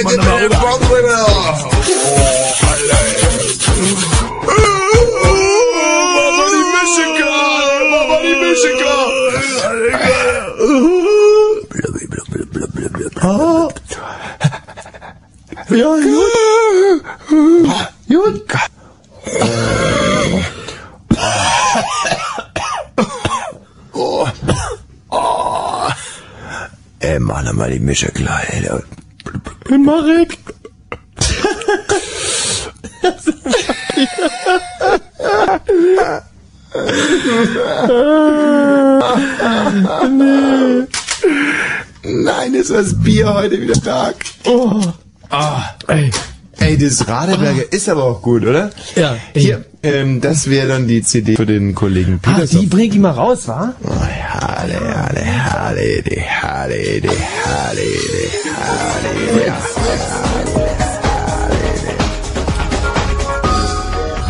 Elimden bandını. Baban inmesin ka. Baban inmesin ka. Ya ya. Oh. Ah. Ey. Ey, das Radeberger ist aber auch gut, oder? Ja. Hier, ähm, das wäre dann die CD für den Kollegen Ah, Peterson. die bring ich mal raus, wa? Oh, Halle, Halle, Halle, die Halle, die Halle, die Halle, die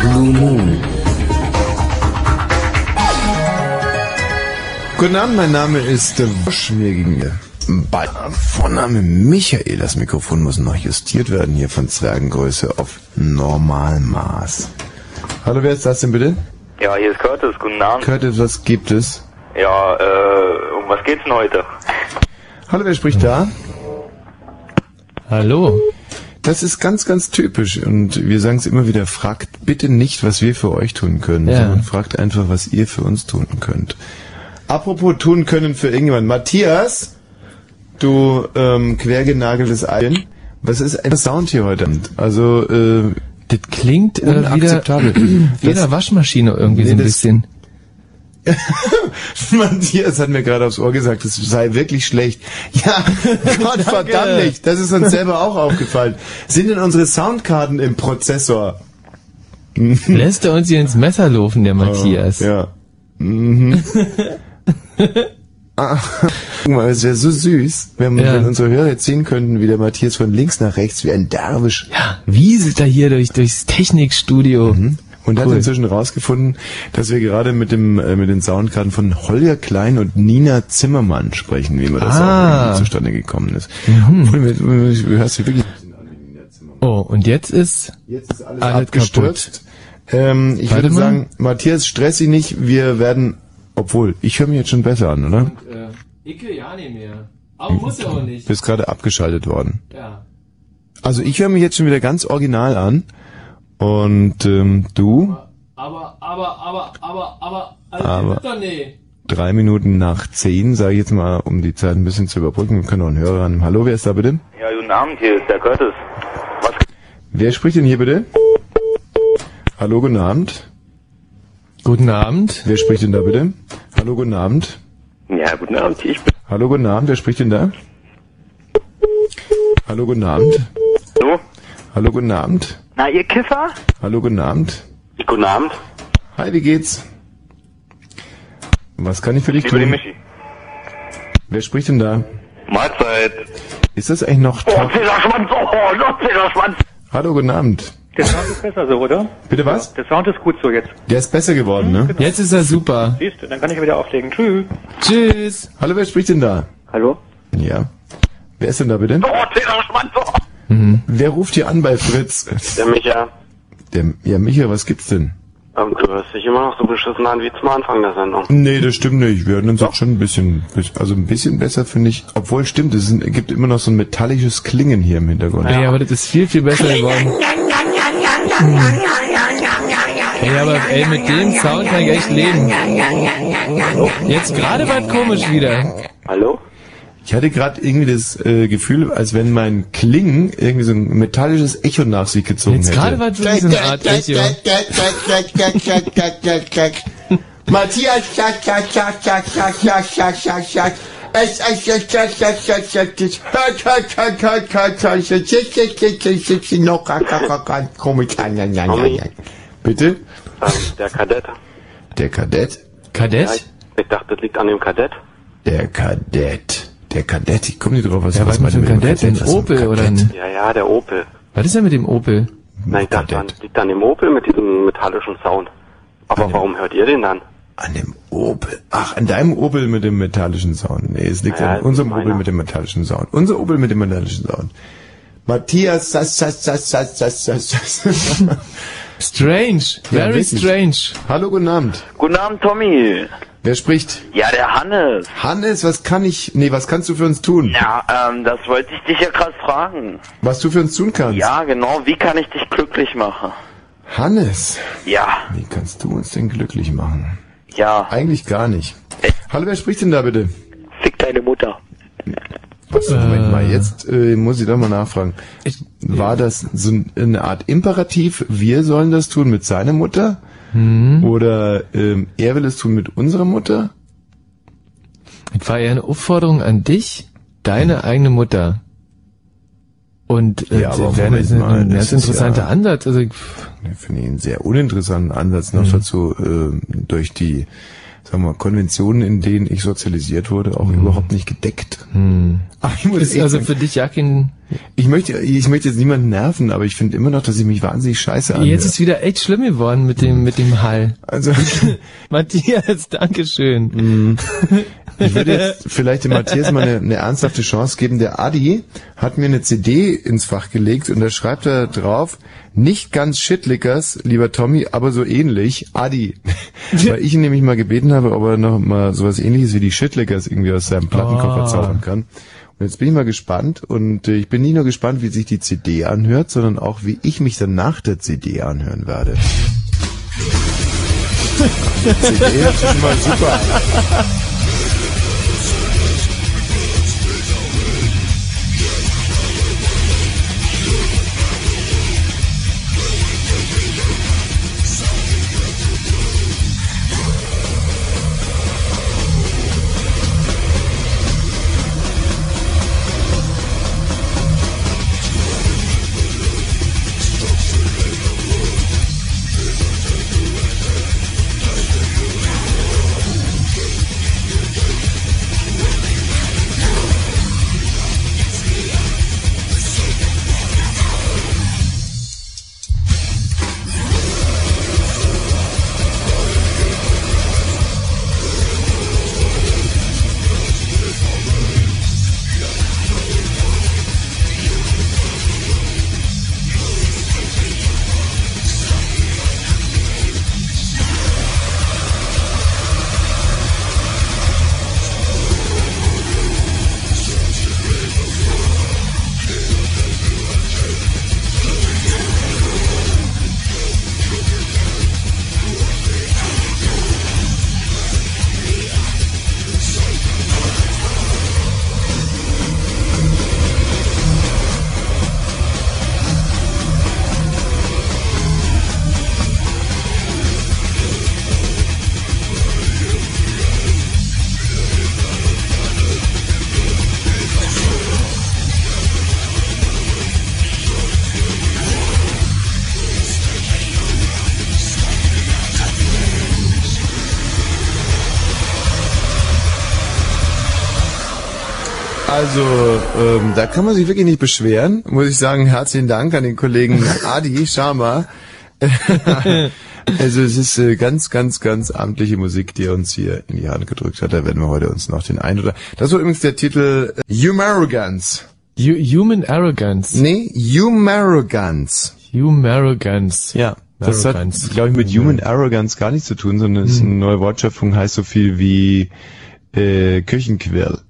Blue Moon. Guten Abend, mein Name ist Wosch, mir gegenüber. Bei Vorname Michael, das Mikrofon muss noch justiert werden hier von Zwergengröße auf Normalmaß. Hallo, wer ist das denn bitte? Ja, hier ist Curtis, guten Abend. Curtis, was gibt es? Ja, äh, um was geht's denn heute? Hallo, wer spricht da? Hallo. Das ist ganz, ganz typisch und wir sagen es immer wieder, fragt bitte nicht, was wir für euch tun können, Ja. sondern fragt einfach, was ihr für uns tun könnt. Apropos tun können für irgendjemand. Matthias, du ähm, quergenageltes Ei. Was ist ein Sound hier heute? Also, äh, das klingt äh, wieder unakzeptabel. wie eine Waschmaschine irgendwie so ein Nee, das- bisschen. Matthias hat mir gerade aufs Ohr gesagt, es sei wirklich schlecht. Ja, Gott verdammt nicht. Das ist uns selber auch aufgefallen. Sind denn unsere Soundkarten im Prozessor? Lässt er uns hier ins Messer laufen, der Matthias? Ja. Mhm. Ah, Guck mal, es wäre so süß, wenn, Ja. wenn unsere Hörer jetzt sehen könnten, wie der Matthias von links nach rechts wie ein Derwisch. Ja, wieselt er hier durch, durchs Technikstudio. Und hat Cool. inzwischen rausgefunden, dass wir gerade mit dem äh, mit den Soundkarten von Holger Klein und Nina Zimmermann sprechen, wie man das Ah. auch zustande gekommen ist. Mhm. Und Du hörst dich wirklich Oh, und jetzt ist, Jetzt ist alles, alles abgestürzt. Ähm, ich Warte würde mal. sagen, Matthias, stress dich nicht. Wir werden, obwohl, ich höre mich jetzt schon besser an, oder? Äh, Icke ja nicht mehr. Aber muss ja auch nicht. Bist gerade abgeschaltet worden. Ja. Also ich höre mich jetzt schon wieder ganz original an. Und ähm, du, Aber, aber, aber, aber, aber, also Aber- doch nee. drei Minuten nach zehn, sage ich jetzt mal, um die Zeit ein bisschen zu überbrücken. Wir können auch einen Hörer an. Hallo, wer ist da bitte? Ja, guten Abend, hier ist der Curtis. Was? Wer spricht denn hier bitte? Hallo, guten Abend. Guten Abend. Wer spricht denn da bitte? Hallo, guten Abend. Ja, guten Abend, ich bin... Hallo, guten Abend. Wer spricht denn da? Hallo, guten Abend. Hallo? Hallo, guten Abend. Na, ihr Kiffer? Hallo, guten Abend. Guten Abend. Hi, wie geht's? Was kann ich für dich Lieber die tun? Michi. Wer spricht denn da? Mahlzeit. Ist das eigentlich noch Oh, top? Federschwanz, oh, noch Federschwanz. Hallo, guten Abend. Der Sound ist besser so, oder? Bitte was? Der Sound ist gut so jetzt. Der ist besser geworden, ne? Jetzt ist er super. Siehst du, dann kann ich wieder auflegen. Tschüss. Tschüss. Hallo, wer spricht denn da? Hallo? Ja. Wer ist denn da bitte? Oh, Federschwanz, oh. Wer ruft hier an bei Fritz? Der Micha, Der, ja, Micha, was gibt's denn? ähm, du hörst dich immer noch so beschissen an wie zum Anfang der Sendung. Nee, das stimmt nicht. Wir hören uns jetzt schon ein bisschen, also ein bisschen besser, finde ich. Obwohl, stimmt, es gibt immer noch so ein metallisches Klingen hier im Hintergrund. Ey, aber das ist viel, viel besser geworden. Ey, aber ey, mit dem Sound kann ich echt leben. Jetzt gerade war komisch wieder. Hallo? Ich hatte gerade irgendwie das äh, Gefühl, als wenn mein Klingen irgendwie so ein metallisches Echo nach sich gezogen Jetzt hätte. gerade war so eine Art Echo. Matthias, Bitte? Der Kadett. Der Kadett? Kadett? Ja, ich, dachte, das liegt an dem Kadett. Der Kadett. Der Kadett, ich komme nicht drauf, was ja, was mit dem Kadett? Ein Opel Kadett? oder ein... Ja, ja, der Opel. Was ist denn mit dem Opel? Nein, ich dachte, das liegt an dem Opel mit diesem metallischen Sound. Aber warum hört ihr den dann? An dem Opel. Ach, an deinem Opel mit dem metallischen Sound. Nee, es liegt Ja, an unserem. Opel mit dem metallischen Sound. Unser Opel mit dem metallischen Sound. Matthias, sass, sass, sass, sass, sass, sass, sass. Strange, very wirklich. strange. Hallo, guten Abend. Guten Abend, Tommy. Wer spricht? Ja, der Hannes. Hannes, was kann ich, nee, was kannst du für uns tun? Ja, ähm, das wollte ich dich ja gerade fragen. Was du für uns tun kannst? Ja, genau. Wie kann ich dich glücklich machen? Hannes, Ja, wie kannst du uns denn glücklich machen? Ja. Eigentlich gar nicht. Hallo, wer spricht denn da bitte? Fick deine Mutter. Was, Moment mal, jetzt äh, muss ich doch mal nachfragen. War das so eine Art Imperativ, wir sollen das tun mit seiner Mutter? Oder ähm, er will es tun mit unserer Mutter? Es war eher eine Aufforderung an dich, deine eigene Mutter. Und äh, Ja, aber das wäre ein, mal, ein ganz interessanter ja- Ansatz. Also Ich finde ich einen sehr uninteressanten Ansatz, noch dazu äh, durch die sagen wir mal, Konventionen, in denen ich sozialisiert wurde, auch überhaupt nicht gedeckt. Ach, ich, muss ist also sagen, für dich ja kein... ich möchte, ich möchte jetzt niemanden nerven, aber ich finde immer noch, dass ich mich wahnsinnig scheiße anhöre. Jetzt ist wieder echt schlimm geworden mit dem mit dem Hall. also Matthias, Dankeschön. Mhm. Ich würde jetzt vielleicht dem Matthias mal eine, eine ernsthafte Chance geben. Der Adi hat mir eine CD ins Fach gelegt und da schreibt er drauf, nicht ganz Shitlickers, lieber Tommy, aber so ähnlich, Adi. Weil ich ihn nämlich mal gebeten habe, ob er noch mal sowas ähnliches wie die Shitlickers irgendwie aus seinem Plattenkoffer Ah. zaubern kann. Und jetzt bin ich mal gespannt und äh, ich bin nicht nur gespannt, wie sich die CD anhört, sondern auch, wie ich mich dann nach der CD anhören werde. CD hört sich mal super an. Da kann man sich wirklich nicht beschweren. Muss ich sagen, herzlichen Dank an den Kollegen Adi Sharma. also es ist äh, ganz, ganz, ganz amtliche Musik, die er uns hier in die Hand gedrückt hat. Da werden wir heute uns noch den ein oder... Das war übrigens der Titel äh, Humarrogance. Hu- Human Arrogance. Nee, Humarrogance. Human Arrogance. Ja. Das Arrogance. hat, glaube ich, mit Human Arrogance gar nichts zu tun, sondern es ist eine neue Wortschöpfung, heißt so viel wie äh, Küchenquirl.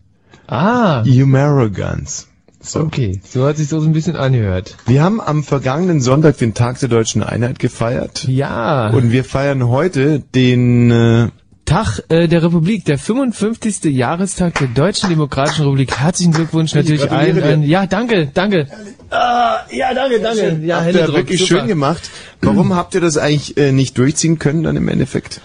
Ah, Humarrogance. So. okay. So hat sich so ein bisschen angehört. Wir haben am vergangenen Sonntag den Tag der deutschen Einheit gefeiert. Ja. Und wir feiern heute den... Äh, Tag äh, der Republik, der 55. Jahrestag der Deutschen Demokratischen Republik. Herzlichen Glückwunsch natürlich allen. dir. Äh, ja, danke, danke. Ah, ja, danke, danke. Ja, habt ihr wirklich super. schön gemacht. Warum habt ihr das eigentlich äh, nicht durchziehen können dann im Endeffekt?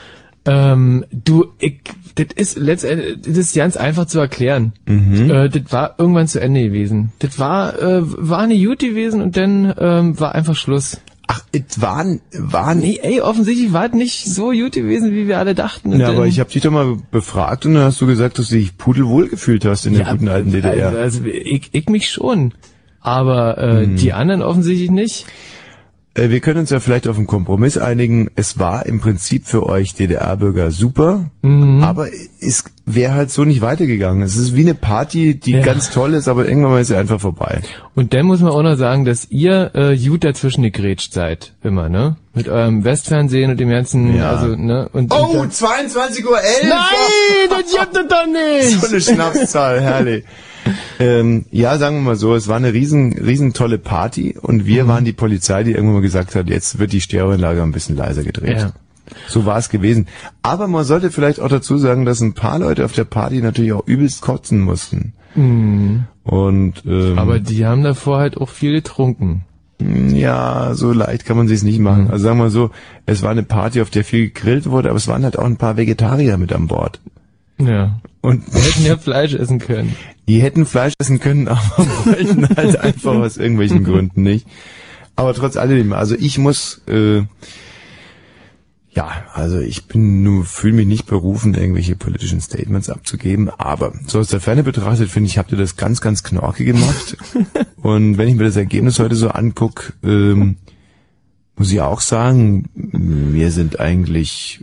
Ähm, du, ich, das ist letztendlich, das ist ganz einfach zu erklären. Mhm. Äh, das war irgendwann zu Ende gewesen. Das war, äh, war eine gut gewesen und dann ähm, war einfach Schluss. Ach, es waren... waren Nee, ey, offensichtlich war es nicht so gut gewesen, wie wir alle dachten. Und ja, aber ich habe dich doch mal befragt und dann hast du gesagt, dass du dich pudelwohl gefühlt hast in der guten alten DDR. Also, also ich, ich mich schon. Aber äh, Mhm. die anderen offensichtlich nicht. Äh, wir können uns ja vielleicht auf einen Kompromiss einigen. Es war im Prinzip für euch DDR-Bürger super, Mhm. aber es wäre halt so nicht weitergegangen. Es ist wie eine Party, die Ja. ganz toll ist, aber irgendwann mal ist sie einfach vorbei. Und dann muss man auch noch sagen, dass ihr äh, gut dazwischen gegrätscht seid, immer, ne? Mit eurem Westfernsehen und dem ganzen, Ja. also, ne? Und, Oh, und dann- 22.11 Uhr! Nein, das gibt es doch nicht! So eine Schnapszahl, herrlich. Ähm, ja, sagen wir mal so, es war eine riesen, riesen tolle Party und wir waren die Polizei, die irgendwann mal gesagt hat, jetzt wird die Stereoanlage ein bisschen leiser gedreht. Ja. So war es gewesen. Aber man sollte vielleicht auch dazu sagen, dass ein paar Leute auf der Party natürlich auch übelst kotzen mussten. Und ähm, Aber die haben davor halt auch viel getrunken. ja, so leicht kann man sich's nicht machen. Also sagen wir so, es war eine Party, auf der viel gegrillt wurde, aber es waren halt auch ein paar Vegetarier mit an Bord. Ja. Und hätten ja Fleisch essen können. Die hätten Fleisch essen können, aber wollten halt einfach aus irgendwelchen Gründen nicht. Aber trotz alledem, also ich muss, äh, ja, also ich bin nur fühle mich nicht berufen, irgendwelche politischen Statements abzugeben. Aber so aus der Ferne betrachtet, finde ich, habt ihr das ganz, ganz knorke gemacht. Und wenn ich mir das Ergebnis heute so anguck, ähm, muss ich auch sagen, wir sind eigentlich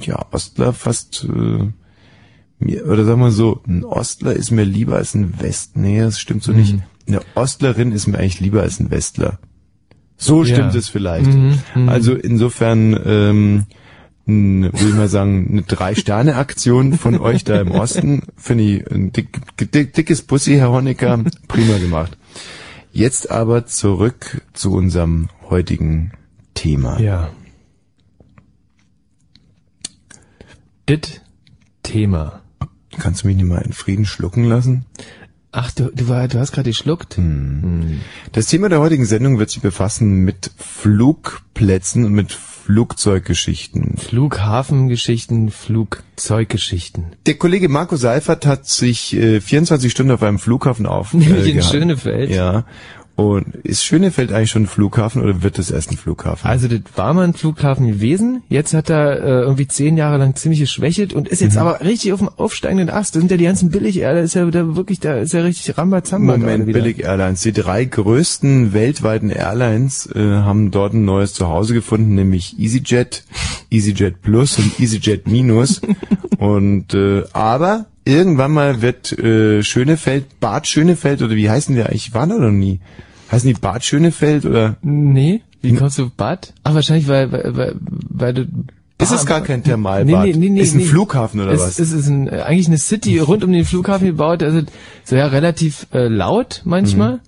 ja Ostler fast äh, mir, oder sagen wir so, ein Ostler ist mir lieber als ein West. Nee, das stimmt so nicht. Eine Ostlerin ist mir eigentlich lieber als ein Westler. So Ja. stimmt es vielleicht. Also insofern ähm, n- würde ich mal sagen, eine Drei-Sterne-Aktion von euch da im Osten. Finde ich ein dick, dick, dickes Pussy, Herr Honecker. Prima gemacht. Jetzt aber zurück zu unserem heutigen Thema. Ja. Dit Thema. Kannst du mich nicht mal in Frieden schlucken lassen? Ach, du, du, war, du hast gerade geschluckt? Das Thema der heutigen Sendung wird sich befassen mit Flugplätzen und mit Flugzeuggeschichten. Flughafengeschichten, Flugzeuggeschichten. Der Kollege Marco Seifert hat sich äh, 24 Stunden auf einem Flughafen auf. Nämlich in gehalten. Schönefeld. Ja. Und ist Schönefeld eigentlich schon ein Flughafen oder wird das erst ein Flughafen? Also das war mal ein Flughafen gewesen. Jetzt hat er äh, irgendwie zehn Jahre lang ziemlich geschwächelt und ist jetzt Mhm. aber richtig auf dem aufsteigenden Ast. Das sind ja die ganzen billig, da ist ja da wirklich, da ist ja richtig Rambazamba Moment, wieder. Billig Airlines. Die drei größten weltweiten Airlines äh, haben dort ein neues Zuhause gefunden, nämlich EasyJet, EasyJet Plus und EasyJet Minus. und äh, aber irgendwann mal wird äh, Schönefeld, Bad Schönefeld oder wie heißen die eigentlich? Ich war da noch nie. Heißen die Bad Schönefeld oder? Nee, wie kommst du Bad? Ach, wahrscheinlich, weil, weil, weil, weil du... Ist es gar kein Thermalbad? Nee, nee, nee, ist ein. Flughafen oder was? Es ist ein, äh, eigentlich eine City rund um den Flughafen gebaut, also so ja relativ äh, laut manchmal, Mhm.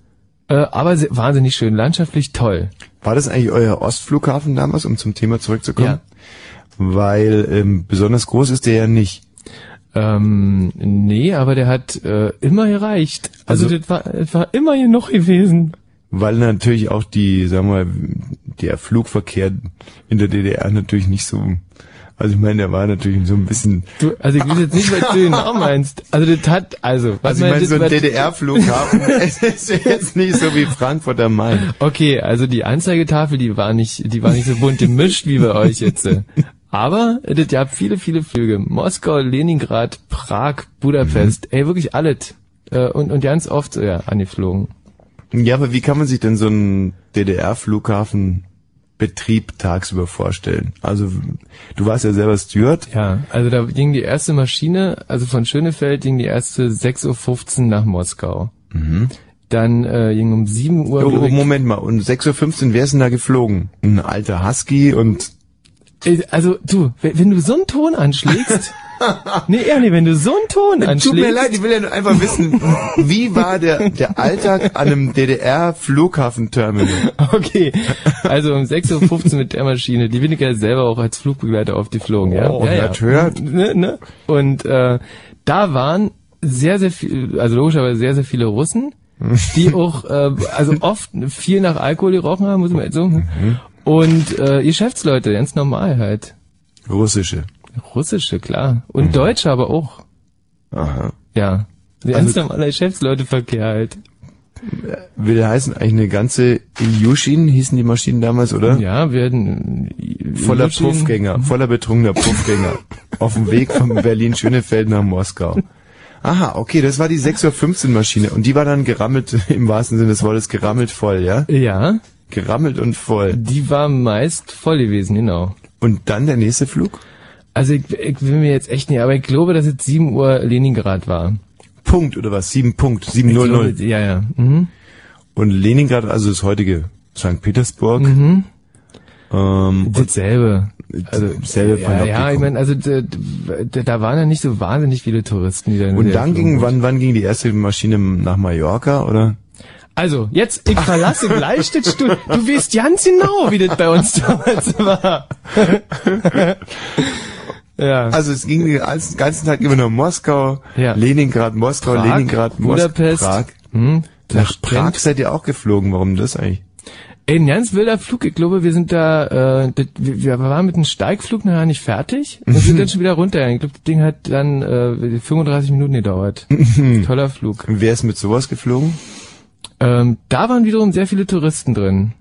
äh, aber wahnsinnig schön, landschaftlich toll. War das eigentlich euer Ostflughafen damals, um zum Thema zurückzukommen? Ja. Weil ähm, besonders groß ist der ja nicht. Ähm, nee, aber der hat äh, immer gereicht. Also, Also- das war, das war immer genug gewesen. Weil natürlich auch die, sagen wir mal, der Flugverkehr in der DDR natürlich nicht so, also ich meine, der war natürlich so ein bisschen, Du, also ich weiß jetzt nicht, was du genau meinst. Also das hat, also, was also ich meine, so ein DDR-Flughafen, ist jetzt nicht so wie Frankfurt am Main. Okay, also die Anzeigetafel, die war nicht, die war nicht so bunt gemischt wie bei euch jetzt. Aber das gab viele, viele Flüge. Moskau, Leningrad, Prag, Budapest, ey, wirklich alles. Äh, Und, und ganz oft so, ja, angeflogen. Ja, aber wie kann man sich denn so einen DDR-Flughafenbetrieb tagsüber vorstellen? Also, du warst ja selber Steward. Ja, also da ging die erste Maschine, also von Schönefeld ging die erste 6.15 Uhr nach Moskau. Dann äh, ging um 7 Uhr. Oh, oh, Moment mal, um 6.15 Uhr, wer ist denn da geflogen? Ein alter Husky und Also du, wenn, du so einen Ton anschlägst, nee, ehrlich, wenn du so einen Ton anschlägst, Tut mir leid, ich will ja nur einfach wissen, wie war der, der Alltag an einem DDR-Flughafenterminal? Okay, also um 6.15 Uhr mit der Maschine, die bin ich ja selber auch als Flugbegleiter aufgeflogen, ja. Oh, ja, ja. hört. Ne, ne? Und äh, da waren sehr, sehr viel, also logischerweise sehr, sehr viele Russen, die auch, äh, also oft viel nach Alkohol gerochen haben, muss man jetzt so. Und äh, Geschäftsleute, ganz normal halt. Russische. Russische, klar. Und Deutsche aber auch. Aha. Ja. Ganz normaler Geschäftsleute-Verkehr halt. Will heißen eigentlich eine ganze Ilyushin hießen die Maschinen damals, oder? Ja, wir hatten Voller Ilyushin. Puffgänger, voller betrunkener Puffgänger. auf dem Weg von Berlin-Schönefeld nach Moskau. Aha, okay, das war die 6.15 Uhr Maschine und die war dann gerammelt, im wahrsten Sinne des Wortes, gerammelt voll, ja? Ja, Gerammelt und voll. die war meist voll gewesen, genau. Und dann der nächste Flug? Also ich, ich will mir jetzt echt nicht, aber ich glaube, dass es 7 Uhr Leningrad war. Punkt oder was? 7 Punkt, Ich 700. glaube, Ja, ja. Mhm. Und Leningrad, also das heutige St. Petersburg. Mhm. Ähm, Dasselbe. Also selbe ja, ja, ich meine, also da, da, waren ja nicht so wahnsinnig viele Touristen, die da Und dann ging, wann, wann ging die erste Maschine nach Mallorca, oder? Also, jetzt, ich verlasse gleich das Studio. Du weißt ganz genau, wie das bei uns damals war. ja. Also es ging den ganzen, Tag immer nur Moskau, Ja. Leningrad, Moskau, Prag, Leningrad, Moskau, Budapest. Prag. Hm, Nach. Prag seid ihr auch geflogen, warum das eigentlich? Ey, ein ganz wilder Flug. Ich glaube, wir sind da, äh, das, wir, wir waren mit dem Steigflug nachher nicht fertig und sind dann schon wieder runter. Ich glaube, das Ding hat dann äh, 35 Minuten gedauert. Toller Flug. Wer ist mit sowas geflogen? Ähm, da waren wiederum sehr viele Touristen drin,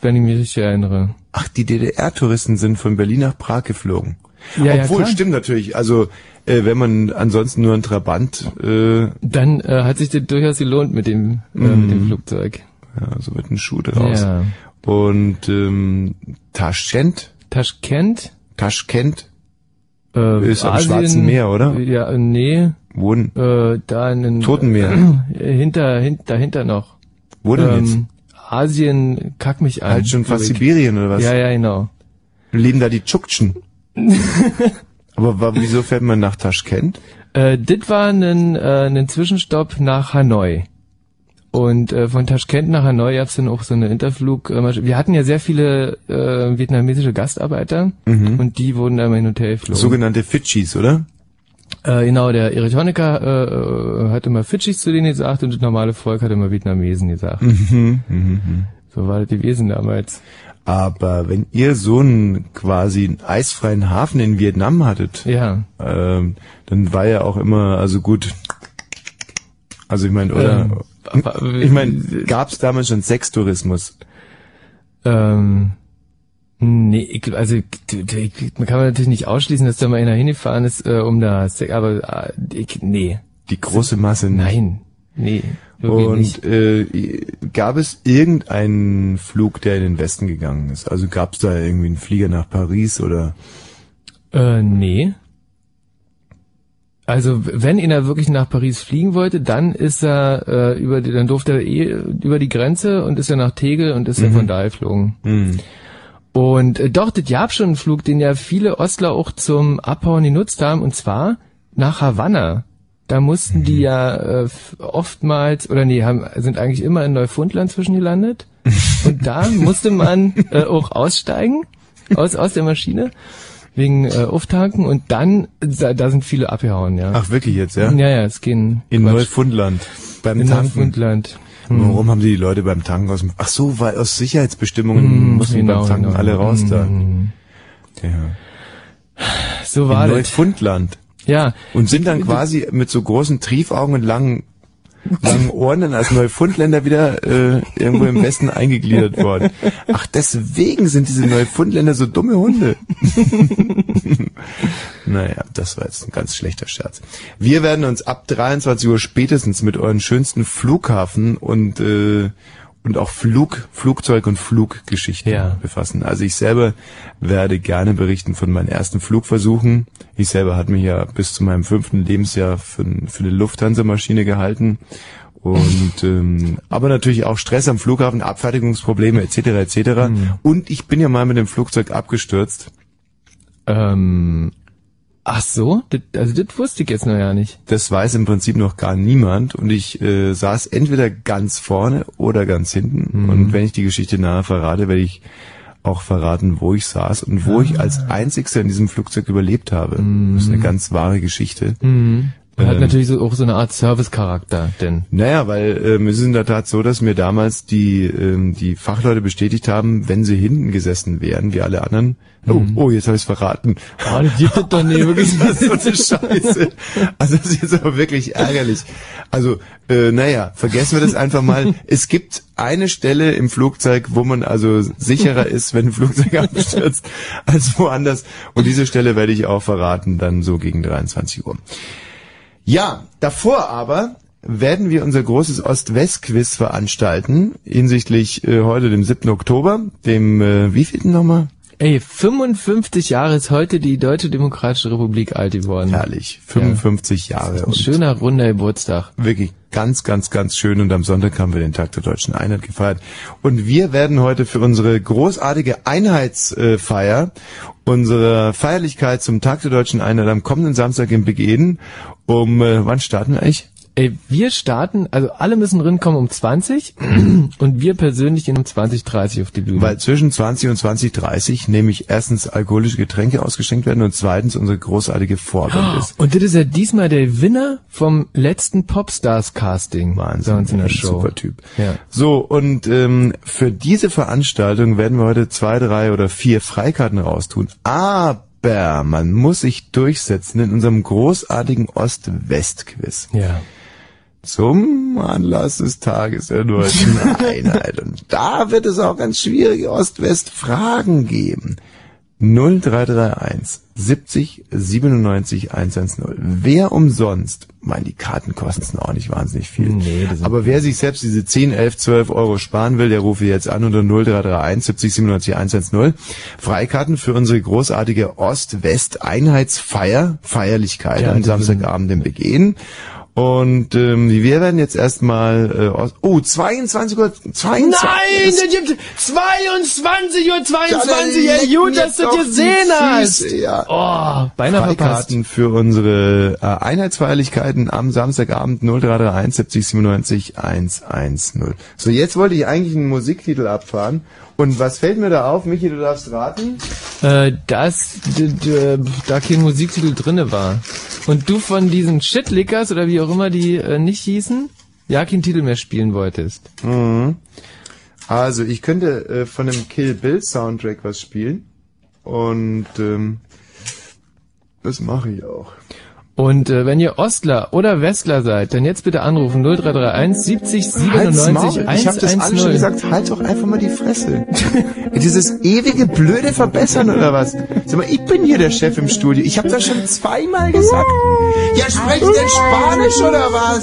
wenn ich mich richtig erinnere. Ach, die DDR-Touristen sind von Berlin nach Prag geflogen. Ja, ja, Obwohl, klar. stimmt natürlich. Also äh, wenn man ansonsten nur ein Trabant, äh, Dann äh, hat sich das durchaus gelohnt mit dem, äh, mit dem Flugzeug. ja, so wird ein Schuh draus. Ja. Und ähm, Taschkent, Taschkent. Taschkent, Äh, Ist am Asien, Schwarzen Meer, oder? Ja, äh, nee. wo denn? Äh, da in den, Totenmeer. Hinter, hin, dahinter noch. Wo denn jetzt? Ähm, Asien, kack mich an. Halt schon fast ich. Sibirien oder was? Ja, ja, genau. Leben da die Tschuktschen? Aber wa- wieso fährt man nach Taschkent? Äh, das war ein, äh, ein Zwischenstopp nach Hanoi. Und äh, von Taschkent nach Hanoi gab's dann auch so eine Interflug. Äh, wir hatten ja sehr viele äh, vietnamesische Gastarbeiter und die wurden da immer hin und her geflogen. Sogenannte Fidschis, oder? Äh, genau, der Eritoniker äh, äh, hat immer Fidschis zu denen gesagt und das normale Volk hat immer Vietnamesen gesagt. So war das gewesen damals. Aber wenn ihr so einen quasi einen eisfreien Hafen in Vietnam hattet, Ja. ähm, dann war ja auch immer, also gut, also ich meine, oder? Ähm, ich meine, gab es damals schon Sextourismus? Ähm, nee, also man kann natürlich nicht ausschließen, dass da mal einer hingefahren ist, äh, um da, aber äh, ich, nee, Die große Masse nicht. nein, nee, Und nicht. äh, gab es irgendeinen Flug, der in den Westen gegangen ist? Also gab es da irgendwie einen Flieger nach Paris oder? Äh, nee. Also wenn er wirklich nach Paris fliegen wollte, dann ist er äh, über die, dann durfte er eh über die Grenze und ist er nach Tegel und ist er von da geflogen. Hm. Und äh, doch, das gab schon einen Flug, den ja viele Ostler auch zum Abhauen genutzt haben, und zwar nach Havanna. Da mussten die ja äh, oftmals, oder nee, haben, sind eigentlich immer in Neufundland zwischengelandet. Und da musste man äh, auch aussteigen aus, aus der Maschine wegen äh, Auftanken und dann, da, da sind viele abgehauen, ja. Ach wirklich jetzt, ja? ja, ja, es gehen In Quatsch. Neufundland beim in Tanken. Neufundland. Warum haben die die Leute beim Tanken aus dem Ach so, weil aus Sicherheitsbestimmungen mussten die genau, beim Tanken genau. alle raus da. Mhm. Ja. So war In das. Neufundland. Ja, Und sind dann quasi mit so großen Triefaugen und langen, langen Ohren als Neufundländer wieder äh, irgendwo im Westen eingegliedert worden. Ach, deswegen sind diese Neufundländer so dumme Hunde. naja, das war jetzt ein ganz schlechter Scherz. Wir werden uns ab 23 Uhr spätestens mit euren schönsten Flughafen und äh, und auch Flug, Flugzeug und Fluggeschichten Ja. befassen. Also ich selber werde gerne berichten von meinen ersten Flugversuchen. Ich selber hatte mich ja bis zu meinem fünften Lebensjahr für, für eine Lufthansa-Maschine gehalten. Und ähm, aber natürlich auch Stress am Flughafen, Abfertigungsprobleme etc. etc. Und ich bin ja mal mit dem Flugzeug abgestürzt. Ähm, ach so, das, also das wusste ich jetzt noch ja nicht. Das weiß im Prinzip noch gar niemand. Und ich äh, saß entweder ganz vorne oder ganz hinten. Und wenn ich die Geschichte nahe verrate, werde ich auch verraten, wo ich saß und wo ich als einzigster in diesem Flugzeug überlebt habe. Das ist eine ganz wahre Geschichte. Hat Ähm. natürlich so, auch so eine Art Service-Charakter, denn. Naja, weil ähm, es ist in der Tat so, dass mir damals die ähm, die Fachleute bestätigt haben, wenn sie hinten gesessen wären, wie alle anderen. Oh, oh, jetzt habe ich verraten. Oh, das gibt es doch nie, wirklich. Das ist so eine Scheiße. Also das ist jetzt aber wirklich ärgerlich. Also, äh, naja, vergessen wir das einfach mal. Es gibt eine Stelle im Flugzeug, wo man also sicherer ist, wenn ein Flugzeug abstürzt, als woanders. Und diese Stelle werde ich auch verraten, dann so gegen 23 Uhr. Ja, davor aber werden wir unser großes Ost-West-Quiz veranstalten, hinsichtlich äh, heute dem 7. Oktober, dem, äh, wie viel nochmal? Ey, 55 Jahre ist heute die Deutsche Demokratische Republik alt geworden. Herrlich, 55 Jahre. Ein schöner runder Geburtstag. wirklich ganz, ganz, ganz schön. Und am Sonntag haben wir den Tag der Deutschen Einheit gefeiert. Und wir werden heute für unsere großartige Einheitsfeier, unsere Feierlichkeit zum Tag der Deutschen Einheit am kommenden Samstag in Begehen, um, äh, wann starten wir eigentlich? Ey, wir starten, also alle müssen rinkommen um 20 und wir persönlich gehen um 20.30 auf die Bühne. Weil zwischen 20 und 20.30 nämlich erstens alkoholische Getränke ausgeschenkt werden und zweitens unsere großartige Vorband ist. und das ist ja diesmal der Gewinner vom letzten Popstars-Casting. Wahnsinn, bei uns in der Show. super Typ. Ja. So, und ähm, für diese Veranstaltung werden wir heute zwei, drei oder vier Freikarten raustun. Aber man muss sich durchsetzen in unserem großartigen Ost-West-Quiz. Ja. Zum Anlass des Tages der deutschen Einheit. Und da wird es auch ganz schwierige Ost-West-Fragen geben. 0331 70 97 110. Wer umsonst, mein, die Karten kosten auch nicht wahnsinnig viel. Nee, Aber wer sich selbst diese 10, 11, 12 Euro sparen will, der rufe jetzt an unter 0331 70 97 110. Freikarten für unsere großartige Ost-West-Einheitsfeier, Feierlichkeit Ja, am Samstagabend im Begehen. Und ähm, wir werden jetzt erstmal äh, aus, oh 22 Uhr 22 Nein, das- gibt 22 Uhr 22, Ja, leck gut, dass du gesehen hast. Füße, ja. Oh, beinahe verpasst. Für unsere äh, Einheitsfeierlichkeiten am Samstagabend 0331 70 97 110. So, jetzt wollte ich eigentlich einen Musiktitel abfahren. Und was fällt mir da auf? Michi, du darfst raten. Äh, dass d- da kein Musiktitel drinne war. Und du von diesen Shitlickers oder wie auch immer die äh, nicht hießen, ja keinen Titel mehr spielen wolltest. Also, ich könnte äh, von einem Kill Bill Soundtrack was spielen. Und ähm, das mache ich auch. Und äh, wenn ihr Ostler oder Westler seid, dann jetzt bitte anrufen 0331 70 Halt's 97 Maul. Ich habe das alles schon 110. gesagt. Halt doch einfach mal die Fresse. Dieses ewige blöde Verbessern oder was? Sag mal, ich bin hier der Chef im Studio. Ich habe das schon zweimal gesagt. Ja, sprecht denn Spanisch oder was?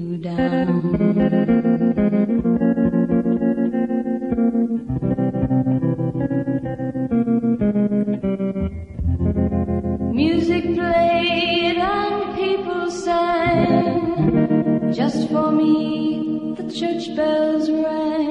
down. Music played and people sang. Just for me, the church bells rang.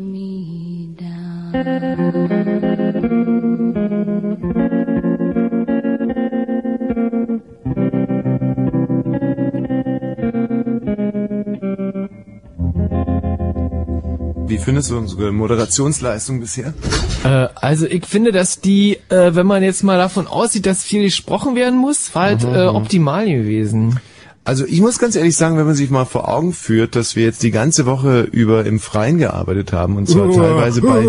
Wie findest du unsere Moderationsleistung bisher? Äh, also ich finde, dass die, äh, wenn man jetzt mal davon aussieht, dass viel gesprochen werden muss, war halt äh, optimal gewesen. Also ich muss ganz ehrlich sagen, wenn man sich mal vor Augen führt, dass wir jetzt die ganze Woche über im Freien gearbeitet haben und zwar teilweise bei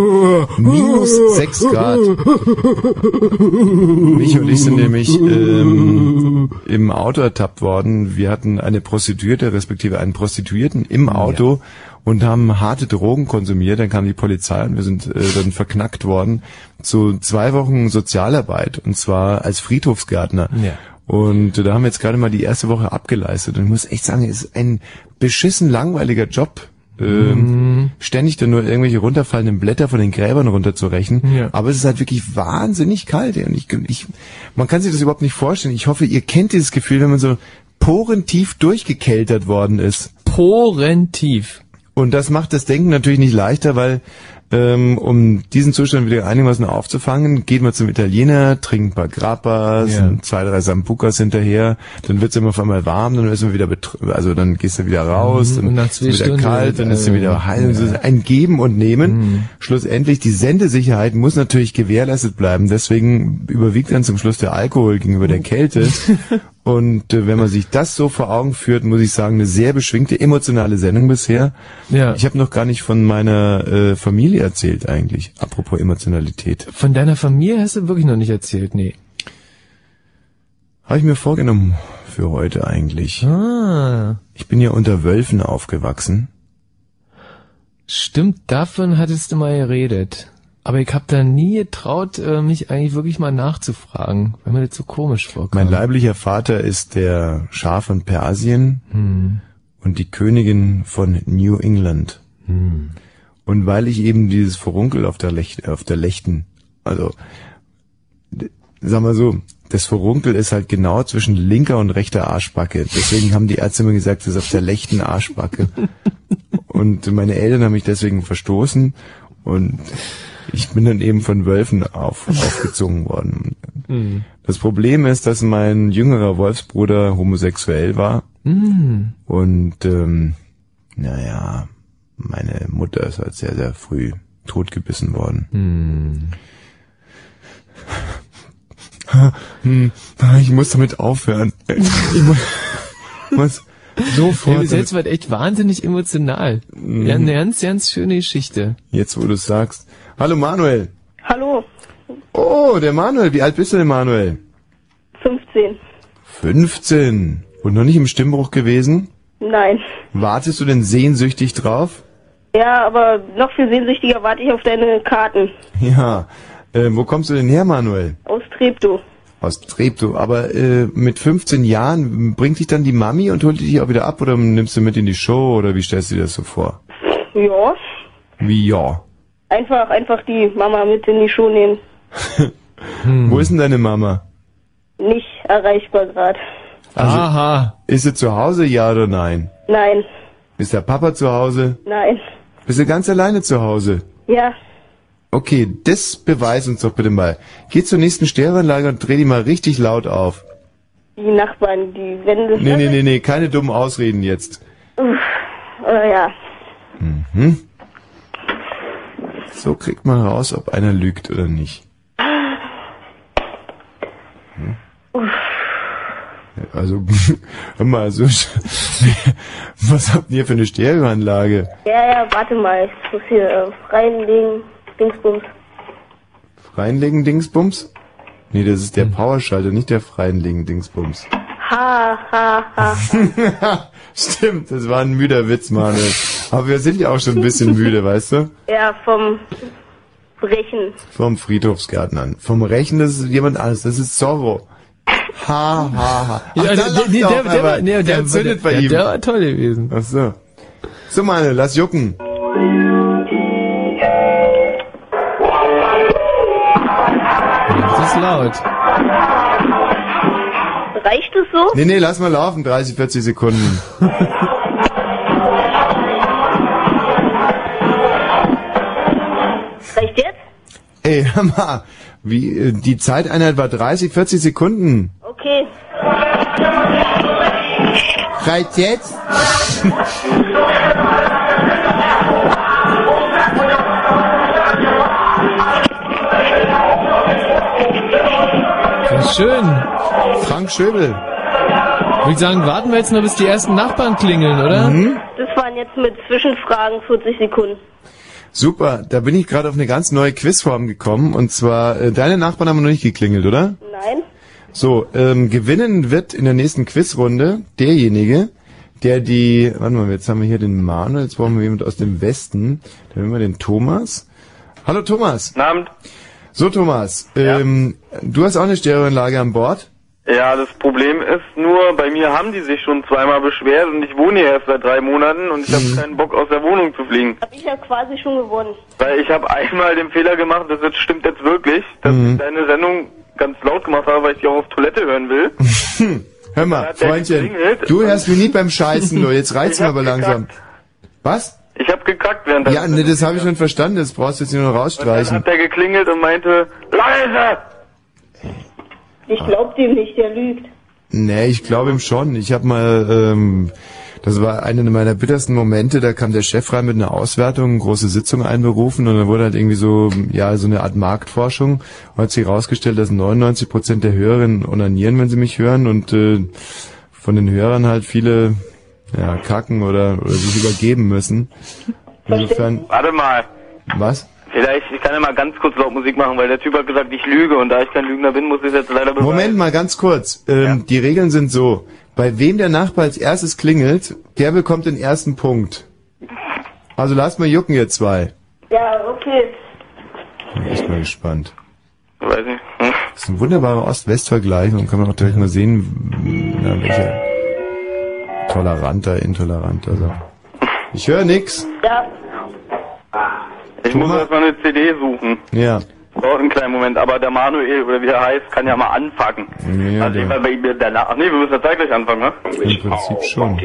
minus sechs Grad. Mich und ich sind nämlich ähm, im Auto ertappt worden. Wir hatten eine Prostituierte, respektive einen Prostituierten im Auto und haben harte Drogen konsumiert. Dann kam die Polizei und wir sind äh, dann verknackt worden zu zwei Wochen Sozialarbeit und zwar als Friedhofsgärtner. Ja. Und da haben wir jetzt gerade mal die erste Woche abgeleistet. Und ich muss echt sagen, es ist ein beschissen langweiliger Job. Ähm, ständig dann nur irgendwelche runterfallenden Blätter von den Gräbern runterzurechnen. Ja. Aber es ist halt wirklich wahnsinnig kalt. Und ich, ich, man kann sich das überhaupt nicht vorstellen. Ich hoffe, ihr kennt dieses Gefühl, wenn man so porentief durchgekeltert worden ist. Porentief. Und das macht das Denken natürlich nicht leichter, weil ähm, um diesen Zustand wieder einigermaßen aufzufangen, geht man zum Italiener, trinkt ein paar Grappas, Ja. zwei, drei Sambucas hinterher, dann wird's immer auf einmal warm, dann ist man wieder also dann gehst du wieder raus, Mhm, dann nach ist wieder Stunden kalt, dann ist es äh, wieder heiß. Es ist ein Geben und Nehmen. Mhm. Schlussendlich, die Sendesicherheit muss natürlich gewährleistet bleiben, deswegen überwiegt dann zum Schluss der Alkohol gegenüber der Kälte. Und äh, wenn man sich das so vor Augen führt, muss ich sagen, eine sehr beschwingte, emotionale Sendung bisher. Ja. Ich habe noch gar nicht von meiner äh, Familie erzählt eigentlich, apropos Emotionalität. Von deiner Familie hast du wirklich noch nicht erzählt, nee. Habe ich mir vorgenommen für heute eigentlich. Ah, Ich bin ja unter Wölfen aufgewachsen. stimmt, davon hattest du mal geredet. Aber ich habe da nie getraut, äh, mich eigentlich wirklich mal nachzufragen, weil mir das so komisch vorkam. Mein leiblicher Vater ist der Schah von Persien und die Königin von New England. Und weil ich eben dieses Furunkel auf der, Lech auf der Lechten, also sag mal so, das Furunkel ist halt genau zwischen linker und rechter Arschbacke. Deswegen haben die Ärzte immer gesagt, das ist auf der lechten Arschbacke. Und meine Eltern haben mich deswegen verstoßen und ich bin dann eben von Wölfen auf, aufgezogen worden. Das Problem ist, dass mein jüngerer Wolfsbruder homosexuell war und ähm, naja, meine Mutter ist halt sehr, sehr früh totgebissen worden. Hm, Ich muss damit aufhören. Ich muss, muss sofort. bis jetzt war echt wahnsinnig emotional. Ja, eine ganz, ganz schöne Geschichte. Jetzt, wo du es sagst. Hallo Manuel. Hallo, Oh, der Manuel. Wie alt bist du denn, Manuel? 15. 15. Und noch nicht im Stimmbruch gewesen? Nein. Wartest du denn sehnsüchtig drauf? Ja, aber noch viel sehnsüchtiger warte ich auf deine Karten. Ja. Äh, wo kommst du denn her, Manuel? Aus Treptow. Aus Treptow. Aber äh, mit 15 Jahren bringt dich dann die Mami und holt dich auch wieder ab oder nimmst du mit in die Show oder wie stellst du dir das so vor? Ja, Wie ja. Einfach, einfach die Mama mit in die Schuhe nehmen. Wo ist denn deine Mama? Nicht erreichbar gerade. Also- Aha. Ist sie zu Hause, ja oder nein? Nein, Ist der Papa zu Hause? nein. Bist du ganz alleine zu Hause? Ja, Okay, das beweis uns doch bitte mal. Geh zur nächsten Stereoanlage und dreh die mal richtig laut auf. die Nachbarn, die, das... Nee, nee, nee, nee, keine dummen Ausreden jetzt. Äh, ja, Hm? So kriegt man raus, ob einer lügt oder nicht. Hm? Also, hör mal, so, was habt ihr für eine Stereoanlage? ja, ja, warte mal, ich muss hier äh, reinlegen, Dingsbums. Reinlegen Dingsbums? Nee, das ist der Powerschalter, nicht der Reinlegen Dingsbums. Ha, ha, ha. Stimmt, das war ein müder Witz, Manuel. Aber wir sind ja auch schon ein bisschen müde, weißt du? ja, vom Brechen. Vom Friedhofsgärtnern. Vom Rechen, das ist jemand anderes, das ist Zorro. Ha, ha, ha. Ach, Ja, da der, nee, er der, der, war, nee, der, zündet der, bei ihm. Der war toll gewesen. Ach so. So, Manuel, lass jucken. Das ist laut. Reicht es so? Nee, nee, lass mal laufen, 30, 40 Sekunden. Reicht jetzt? Ey, hör mal, wie, äh, die Zeiteinheit war 30, 40 Sekunden. Okay. Reicht jetzt? Schön. Frank Schöbel. Würde ich sagen, warten wir jetzt noch, bis die ersten Nachbarn klingeln, oder? Mhm. Das waren jetzt mit Zwischenfragen 40 Sekunden. Super, da bin ich gerade auf eine ganz neue Quizform gekommen. Und zwar, äh, deine Nachbarn haben noch nicht geklingelt, oder? Nein? So, ähm, gewinnen wird in der nächsten Quizrunde derjenige, der die, warte mal, jetzt haben wir hier den Manuel, jetzt brauchen wir jemand aus dem Westen. Dann haben wir den Thomas. Hallo Thomas. Guten Abend. So Thomas, ähm, du hast auch eine Stereoanlage an Bord? Ja, das Problem ist nur, bei mir haben die sich schon zweimal beschwert und ich wohne hier erst seit drei Monaten und ich habe keinen Bock aus der Wohnung zu fliegen. Hab ich ja quasi schon gewonnen. Weil ich habe einmal den Fehler gemacht, das jetzt stimmt jetzt wirklich, dass ich deine Sendung ganz laut gemacht habe, weil ich die auch auf Toilette hören will. Hör mal, Freundchen, du hörst mich nie beim Scheißen nur, jetzt reizt mir aber langsam. Was? Ich habe gekackt während der Ja, ne, das habe ich schon verstanden, das brauchst du jetzt nur noch Dann rausstreichen. hat der geklingelt und meinte, leise! Ich glaub dem nicht, der lügt. Nee, ich glaube ihm schon. Ich habe mal, ähm, das war einer meiner bittersten Momente, da kam der Chef rein mit einer Auswertung, eine große Sitzung einberufen und dann wurde halt irgendwie so, ja, so eine Art Marktforschung und hat sich herausgestellt, dass 99 Prozent der Hörerinnen onanieren, wenn sie mich hören und äh, von den Hörern halt viele, ja, kacken oder, oder sich übergeben müssen. Insofern, Warte mal. was? Vielleicht, ich kann ja mal ganz kurz laut Musik machen, weil der Typ hat gesagt, ich lüge und da ich kein Lügner bin, muss ich jetzt leider beweisen. Moment mal ganz kurz. Ähm, Die Regeln sind so. Bei wem der Nachbar als erstes klingelt, der bekommt den ersten Punkt. Also lasst mal jucken, ihr zwei. Ja, okay. Bin echt mal gespannt. Weiß nicht. Hm. Das ist ein wunderbarer Ost-West-Vergleich und kann man auch direkt mal sehen, na, welcher toleranter, intoleranter. So. Ich höre nix. Ja. Ich muss erstmal eine CD suchen. Ja. Dauert einen kleinen Moment, aber der Manuel, oder wie er heißt, kann ja mal anfangen. Ja, also ich der, bei mir danach. Ach nee, wir müssen ja zeitgleich anfangen, ne? im Prinzip schon.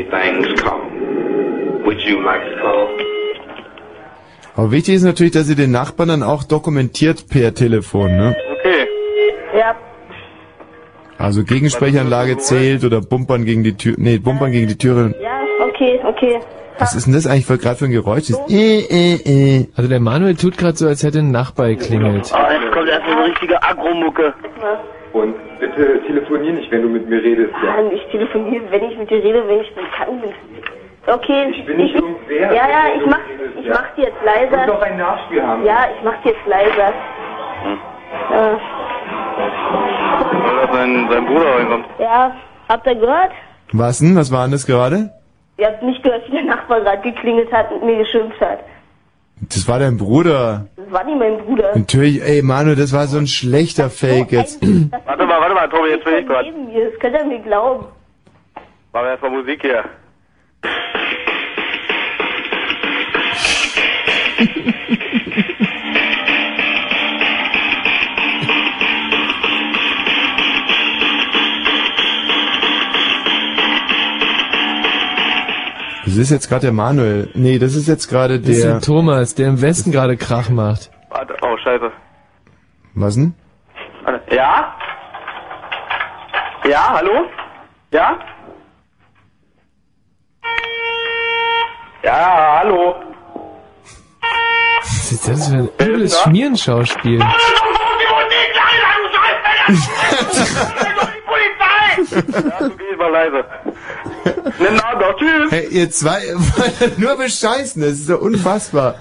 Aber wichtig ist natürlich, dass ihr den Nachbarn dann auch dokumentiert per Telefon, ne? Okay. Ja. Also Gegensprechanlage zählt oder Bumpern gegen die Tür, nee, Bumpern gegen die Türe. Ja, okay, okay. Was ist denn das eigentlich für gerade für ein Geräusch? Das äh, äh, äh. Also der Manuel tut gerade so, als hätte ein Nachbar geklingelt. Ah, jetzt kommt erstmal so richtige Agromucke. Und bitte telefonier nicht, wenn du mit mir redest. Ja? Mann, ich telefoniere, wenn ich mit dir rede, wenn ich dann kann. Okay, Ich bin nicht irgendwer. Ja, ja, ich mach, redest, ich ja? mach die jetzt Ich leiser. noch ein Nachspiel haben. Ja, ich mach die jetzt leiser. Äh, Weil da sein, sein Bruder reinkommt. ja, habt ihr gehört? Was denn? Was war denn das gerade? Ihr habt nicht gehört, wie der Nachbar gerade geklingelt hat und mir geschimpft hat. Das war dein Bruder. Das war nicht mein Bruder. Natürlich, ey Manu, das war so ein schlechter Fake jetzt. Warte mal, warte mal, Tobi, jetzt bin ich dran. Das könnt ihr mir glauben. Machen wir erstmal Musik hier. Das ist jetzt gerade der Manuel. Nee, das ist jetzt gerade Das ist der... der Thomas, der im Westen gerade Krach macht. Warte, oh, scheiße. Was denn? Ja? Ja, hallo? Ja? Ja, hallo? Was ist das für ein übles Schmierenschauspiel? Ja, okay, ich war leise. Ne, na, doch, tschüss. Hey, ihr zwei wollt nur bescheißen, das ist doch unfassbar.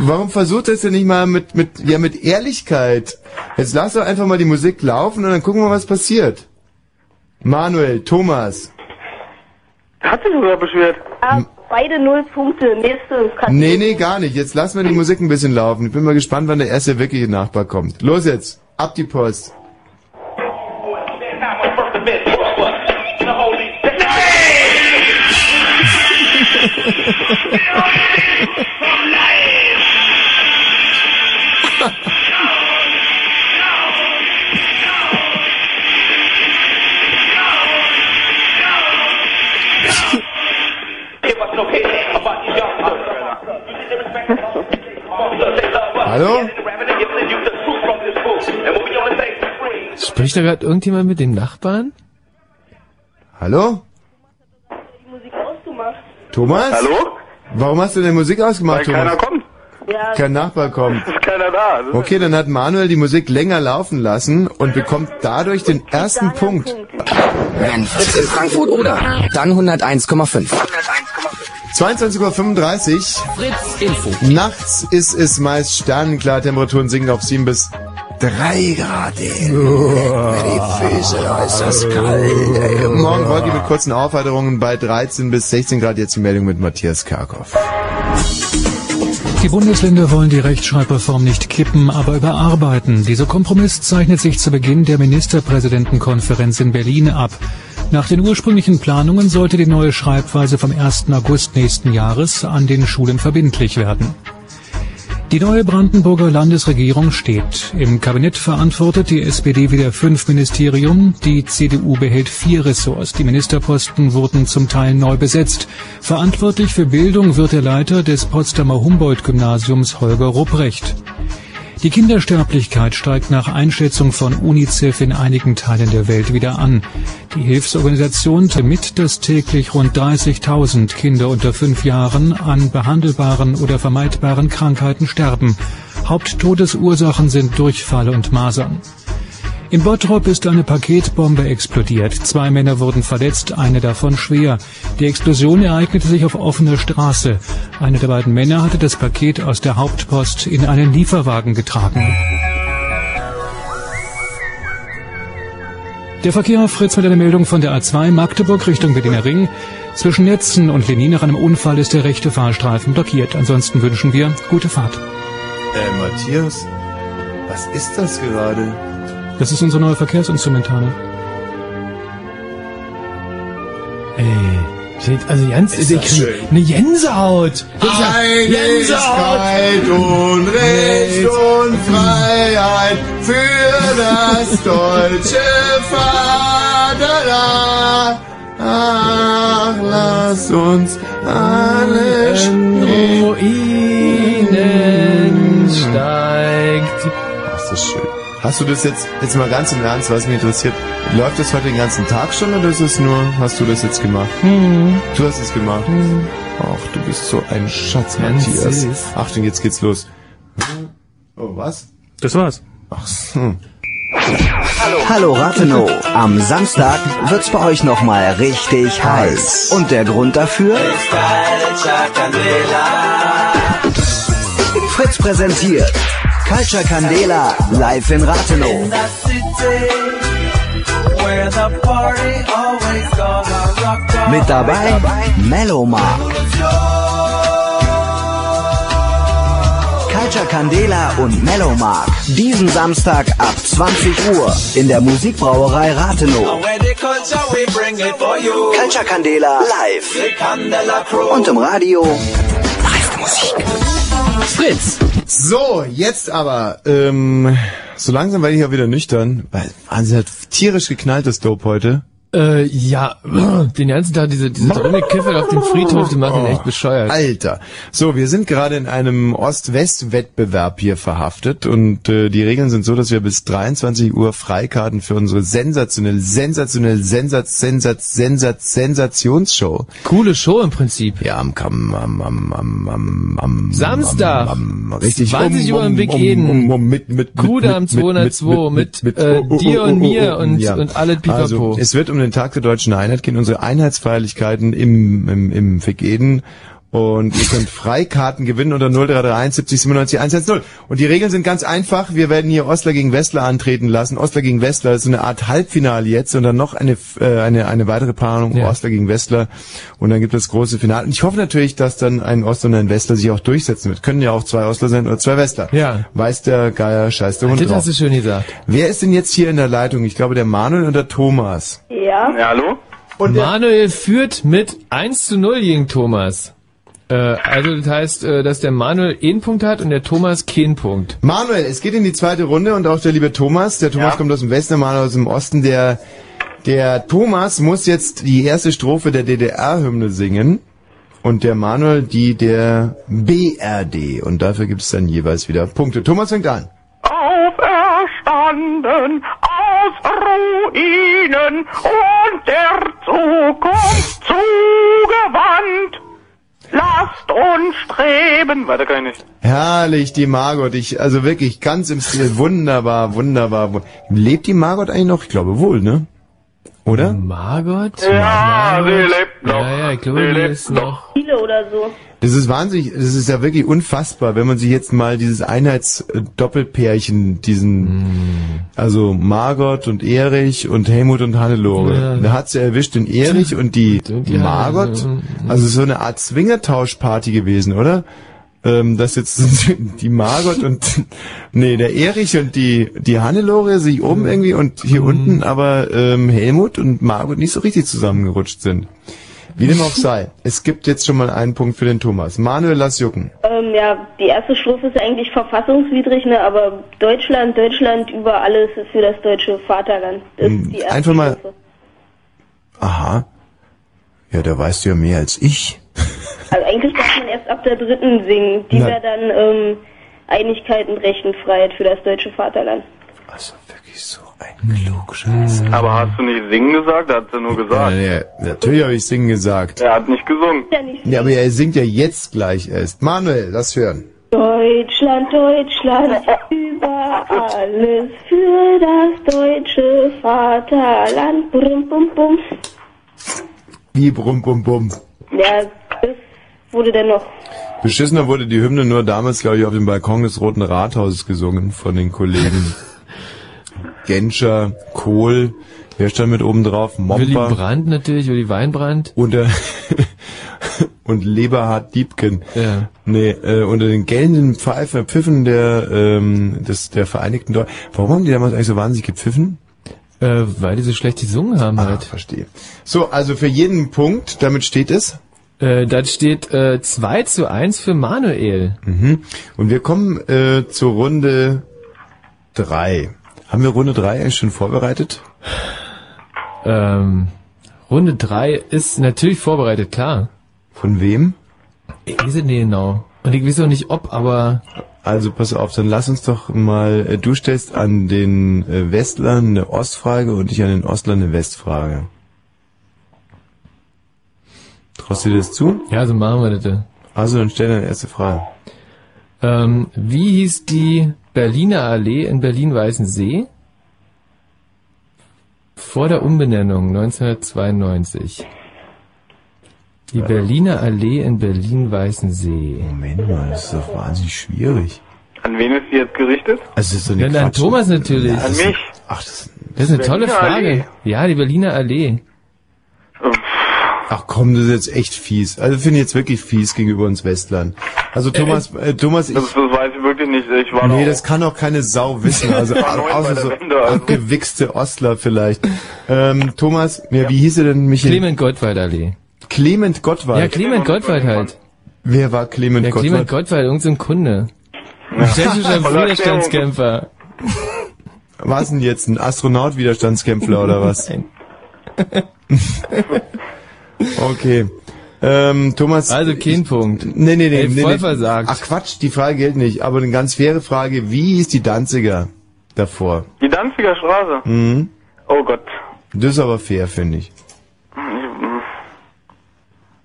Warum versucht ihr es denn nicht mal mit, mit, ja, mit Ehrlichkeit? Jetzt lasst doch einfach mal die Musik laufen und dann gucken wir, was passiert. Manuel, Thomas. Hat sich sogar beschwert. Ah, beide null Punkte. Nächste Kategorie. Nee, nee, gar nicht. Jetzt lassen wir die Musik ein bisschen laufen. Ich bin mal gespannt, wann der erste wirkliche Nachbar kommt. Los jetzt, ab die Post. Hallo? Spricht da gerade irgendjemand mit dem Nachbarn? Hallo? Thomas? Hallo? Warum hast du denn Musik ausgemacht, Weil Thomas? keiner kommt. Ja, Kein Nachbar kommt. Ist kein keiner da. Das ist Okay, dann hat Manuel die Musik länger laufen lassen und bekommt dadurch den ersten Punkt. Wenn Fritz in Frankfurt oder, dann 101,5. 22.35 Uhr. Fritz Info. Nachts ist es meist sternenklar, Temperaturen sinken auf 7 bis 3 Grad. Für die Füße, da ist das kalt. ey. Morgen wolkig mit kurzen Aufheiterungen bei 13 bis 16 Grad. Jetzt die Meldung mit Matthias Karkow. Die Bundesländer wollen die Rechtschreibreform nicht kippen, aber überarbeiten. Dieser Kompromiss zeichnet sich zu Beginn der Ministerpräsidentenkonferenz in Berlin ab. Nach den ursprünglichen Planungen sollte die neue Schreibweise vom 1. August nächsten Jahres an den Schulen verbindlich werden. Die neue Brandenburger Landesregierung steht. Im Kabinett verantwortet die SPD wieder fünf Ministerien. Die CDU behält vier Ressorts. Die Ministerposten wurden zum Teil neu besetzt. Verantwortlich für Bildung wird der Leiter des Potsdamer Humboldt-Gymnasiums Holger Rupprecht. Die Kindersterblichkeit steigt nach Einschätzung von UNICEF in einigen Teilen der Welt wieder an. Die Hilfsorganisation mit, dass täglich rund 30.000 Kinder unter fünf Jahren an behandelbaren oder vermeidbaren Krankheiten sterben. Haupttodesursachen sind Durchfall und Masern. In Bottrop ist eine Paketbombe explodiert. Zwei Männer wurden verletzt, eine davon schwer. Die Explosion ereignete sich auf offener Straße. Einer der beiden Männer hatte das Paket aus der Hauptpost in einen Lieferwagen getragen. Der Verkehr Fritz mit einer Meldung von der A2 Magdeburg Richtung Berliner Ring. Zwischen Netzen und Lenin nach einem Unfall ist der rechte Fahrstreifen blockiert. Ansonsten wünschen wir gute Fahrt. Äh, Matthias, was ist das gerade? Das ist unsere neue Verkehrsinstrumentale. Ey, also ganz, Ist ich schön. eine ja Einigkeit und Recht und Freiheit für das deutsche Vaterland. Ach, lass uns alle stehen. Ruinen steigt. Ach, ist das schön. Hast du das jetzt, jetzt mal ganz im Ernst, was mich interessiert, läuft das heute den ganzen Tag schon oder ist es nur, hast du das jetzt gemacht? Hm. Du hast es gemacht. Ach, du bist so ein Schatz, Ganz Matthias. süß. Achtung, jetzt geht's los. Oh, was? Das war's. Ach so. Hallo Rathenow. Am Samstag wird's bei euch nochmal richtig heiß. Und der Grund dafür? Fritz präsentiert Culture Candela live in Rathenow. Mit dabei Melomar. Culture Candela und Mellomark. Diesen Samstag ab 20 Uhr in der Musikbrauerei Rathenow. Culture Candela live. Und im Radio live Musik. Fritz. So, jetzt aber, ähm, so langsam werde ich auch wieder nüchtern, weil Wahnsinn hat tierisch geknallt das Dope heute. Äh, ja, den ganzen Tag diese, diese drinne Kiffel auf dem Friedhof, die machen ihn echt bescheuert. Alter. So, wir sind gerade in einem Ost-West-Wettbewerb hier verhaftet und äh, die Regeln sind so, dass wir bis 23 Uhr Freikarten für unsere sensationell, sensationell, sensaz, sensaz, sensaz, Sensationsshow. Coole Show im Prinzip. Ja, am, am, am, am, am, am, am Samstag. am, am, richtig 20 um, Uhr im um, Big um, Eden. um, um, mit, mit, mit, Kudam mit, mit, 202 mit, mit, äh, oh, oh, dir oh, und oh, mir oh, und, ja. und alle Pipapo. Also, es wird um den Tag der deutschen Einheit gehen, unsere Einheitsfeierlichkeiten im, im, im Big Eden. Und ihr könnt Freikarten gewinnen unter 0331 70 97 110. Und die Regeln sind ganz einfach. Wir werden hier Ostler gegen Westler antreten lassen. Ostler gegen Westler ist so eine Art Halbfinale jetzt und dann noch eine, äh, eine, eine weitere Paarung Ja. Ostler gegen Westler. Und dann gibt es das große Finale. Und ich hoffe natürlich, dass dann ein Ostler und ein Westler sich auch durchsetzen wird. Können ja auch zwei Ostler sein oder zwei Westler. Ja. Weiß der Geier, scheiß der Hund Das drauf. hast du schön gesagt. Wer ist denn jetzt hier in der Leitung? Ich glaube, der Manuel und der Thomas. Ja. Ja, hallo? Und Manuel führt mit 1 zu 0 gegen Thomas. Äh, also das heißt, äh, dass der Manuel einen Punkt hat und der Thomas keinen Punkt. Manuel, es geht in die zweite Runde und auch der liebe Thomas. Der Thomas Ja. kommt aus dem Westen, der Manuel aus dem Osten. Der, der Thomas muss jetzt die erste Strophe der DDR-Hymne singen und der Manuel die der BRD. Und dafür gibt es dann jeweils wieder Punkte. Thomas fängt an. auferstanden aus Ruinen und der Zukunft zugewandt. Lasst uns streben. Weiter kann ich nicht. Herrlich, die Margot. Ich, also wirklich ganz im Stil. Wunderbar, wunderbar. wu- Lebt die Margot eigentlich noch? Ich glaube wohl, ne? Oder? Margot? Ja, sie lebt noch. Ja, ja, ich glaube, Sie lebt ist noch. Viele oder so. Das ist wahnsinnig, das ist ja wirklich unfassbar, wenn man sich jetzt mal dieses Einheitsdoppelpärchen, diesen, also Margot und Erich und Helmut und Hannelore, Ja. da hat sie erwischt den Erich und die, die Margot, also so eine Art Swingertauschparty gewesen, oder? Ähm, dass jetzt die Margot und, nee, der Erich und die, die Hannelore sich oben irgendwie und hier unten aber ähm, Helmut und Margot nicht so richtig zusammengerutscht sind. Wie dem auch sei. Es gibt jetzt schon mal einen Punkt für den Thomas. Manuel, lass jucken. Ähm, ja, die erste Strophe ist eigentlich verfassungswidrig, ne? aber Deutschland, Deutschland über alles ist für das deutsche Vaterland. Hm, ist die erste einfach mal- Strophe. Aha. Ja, da weißt du ja mehr als ich. Also eigentlich darf man erst ab der dritten singen. Die Na- wäre dann ähm, Einigkeit und Recht und Freiheit für das deutsche Vaterland. Also wirklich so ein Klugscheißer. Aber hast du nicht singen gesagt? Er hat ja nur gesagt. Ja, ja, natürlich habe ich singen gesagt. Er hat nicht gesungen. Ja, nicht Ja, aber er singt ja jetzt gleich erst. Manuel, lass hören. Deutschland, Deutschland, über alles für das deutsche Vaterland. Brum, bum, bum. Wie brum bum bum. Ja, wurde dann noch. Beschissener wurde die Hymne nur damals, glaube ich, auf dem Balkon des Roten Rathauses gesungen von den Kollegen. Genscher, Kohl, wer stand mit oben drauf? Willy Momper Brandt natürlich, Willy Weinbrand. und, der und Leberhard Diebken. Ja. Nee, äh, unter den gellenden Pfeifen, Pfiffen der, ähm, des, der Vereinigten Deutschen. Warum haben die damals eigentlich so wahnsinnig gepfiffen? Äh, weil die so schlecht gesungen haben Ah, halt. verstehe. So, also für jeden Punkt, damit steht es. Äh, das steht äh, 2 zu 1 für Manuel. Mhm. Und wir kommen äh, zur Runde drei. Haben wir Runde drei eigentlich schon vorbereitet? Ähm, Runde 3 ist natürlich vorbereitet, klar. Von wem? Ich weiß es nicht genau. Und ich weiß auch nicht ob, aber Also pass auf, dann lass uns doch mal, äh, du stellst an den äh, Westlern eine Ostfrage und ich an den Ostlern eine Westfrage. Traust du dir das zu? ja, so machen wir das. Also dann stell deine erste Frage. Ähm, wie hieß die Berliner Allee in Berlin-Weißensee? Vor der Umbenennung 1992. Die Berliner Allee in Berlin-Weißensee. Moment mal, das ist doch wahnsinnig schwierig. An wen ist sie jetzt gerichtet? Also das ist so eine Ja, an. Thomas natürlich. An mich. Ach, das, Das ist eine tolle Berliner Frage. Allee. Ja, die Berliner Allee. Ach komm, das ist jetzt echt fies. Also finde ich jetzt wirklich fies gegenüber uns Westlern. Also Thomas, äh, Thomas, ich, Das, das weiß ich wirklich nicht. Ich war nee, das kann auch keine Sau wissen. Also außer so Wende, also. abgewichste Ostler vielleicht. Ähm, Thomas, ja, wie hieß er denn, Michael? Clement Gottwald Allee. Clement Gottwald. Ja, Clement Gottwald halt. Wer war Clement Ja, Gottwald? Clement Gottwald, irgendein so Kunde. Ein tschechischer Widerstandskämpfer. Was denn jetzt? Ein Astronaut-Widerstandskämpfer oder was? Nein. Okay. Ähm, Thomas. Also kein Punkt. Nee, nee, nee. Ey, nee, voll nee. versagt. Ach Quatsch, die Frage gilt nicht. Aber eine ganz faire Frage. Wie hieß die Danziger davor? die Danziger Straße. Mhm. Oh Gott. Das ist aber fair, finde ich.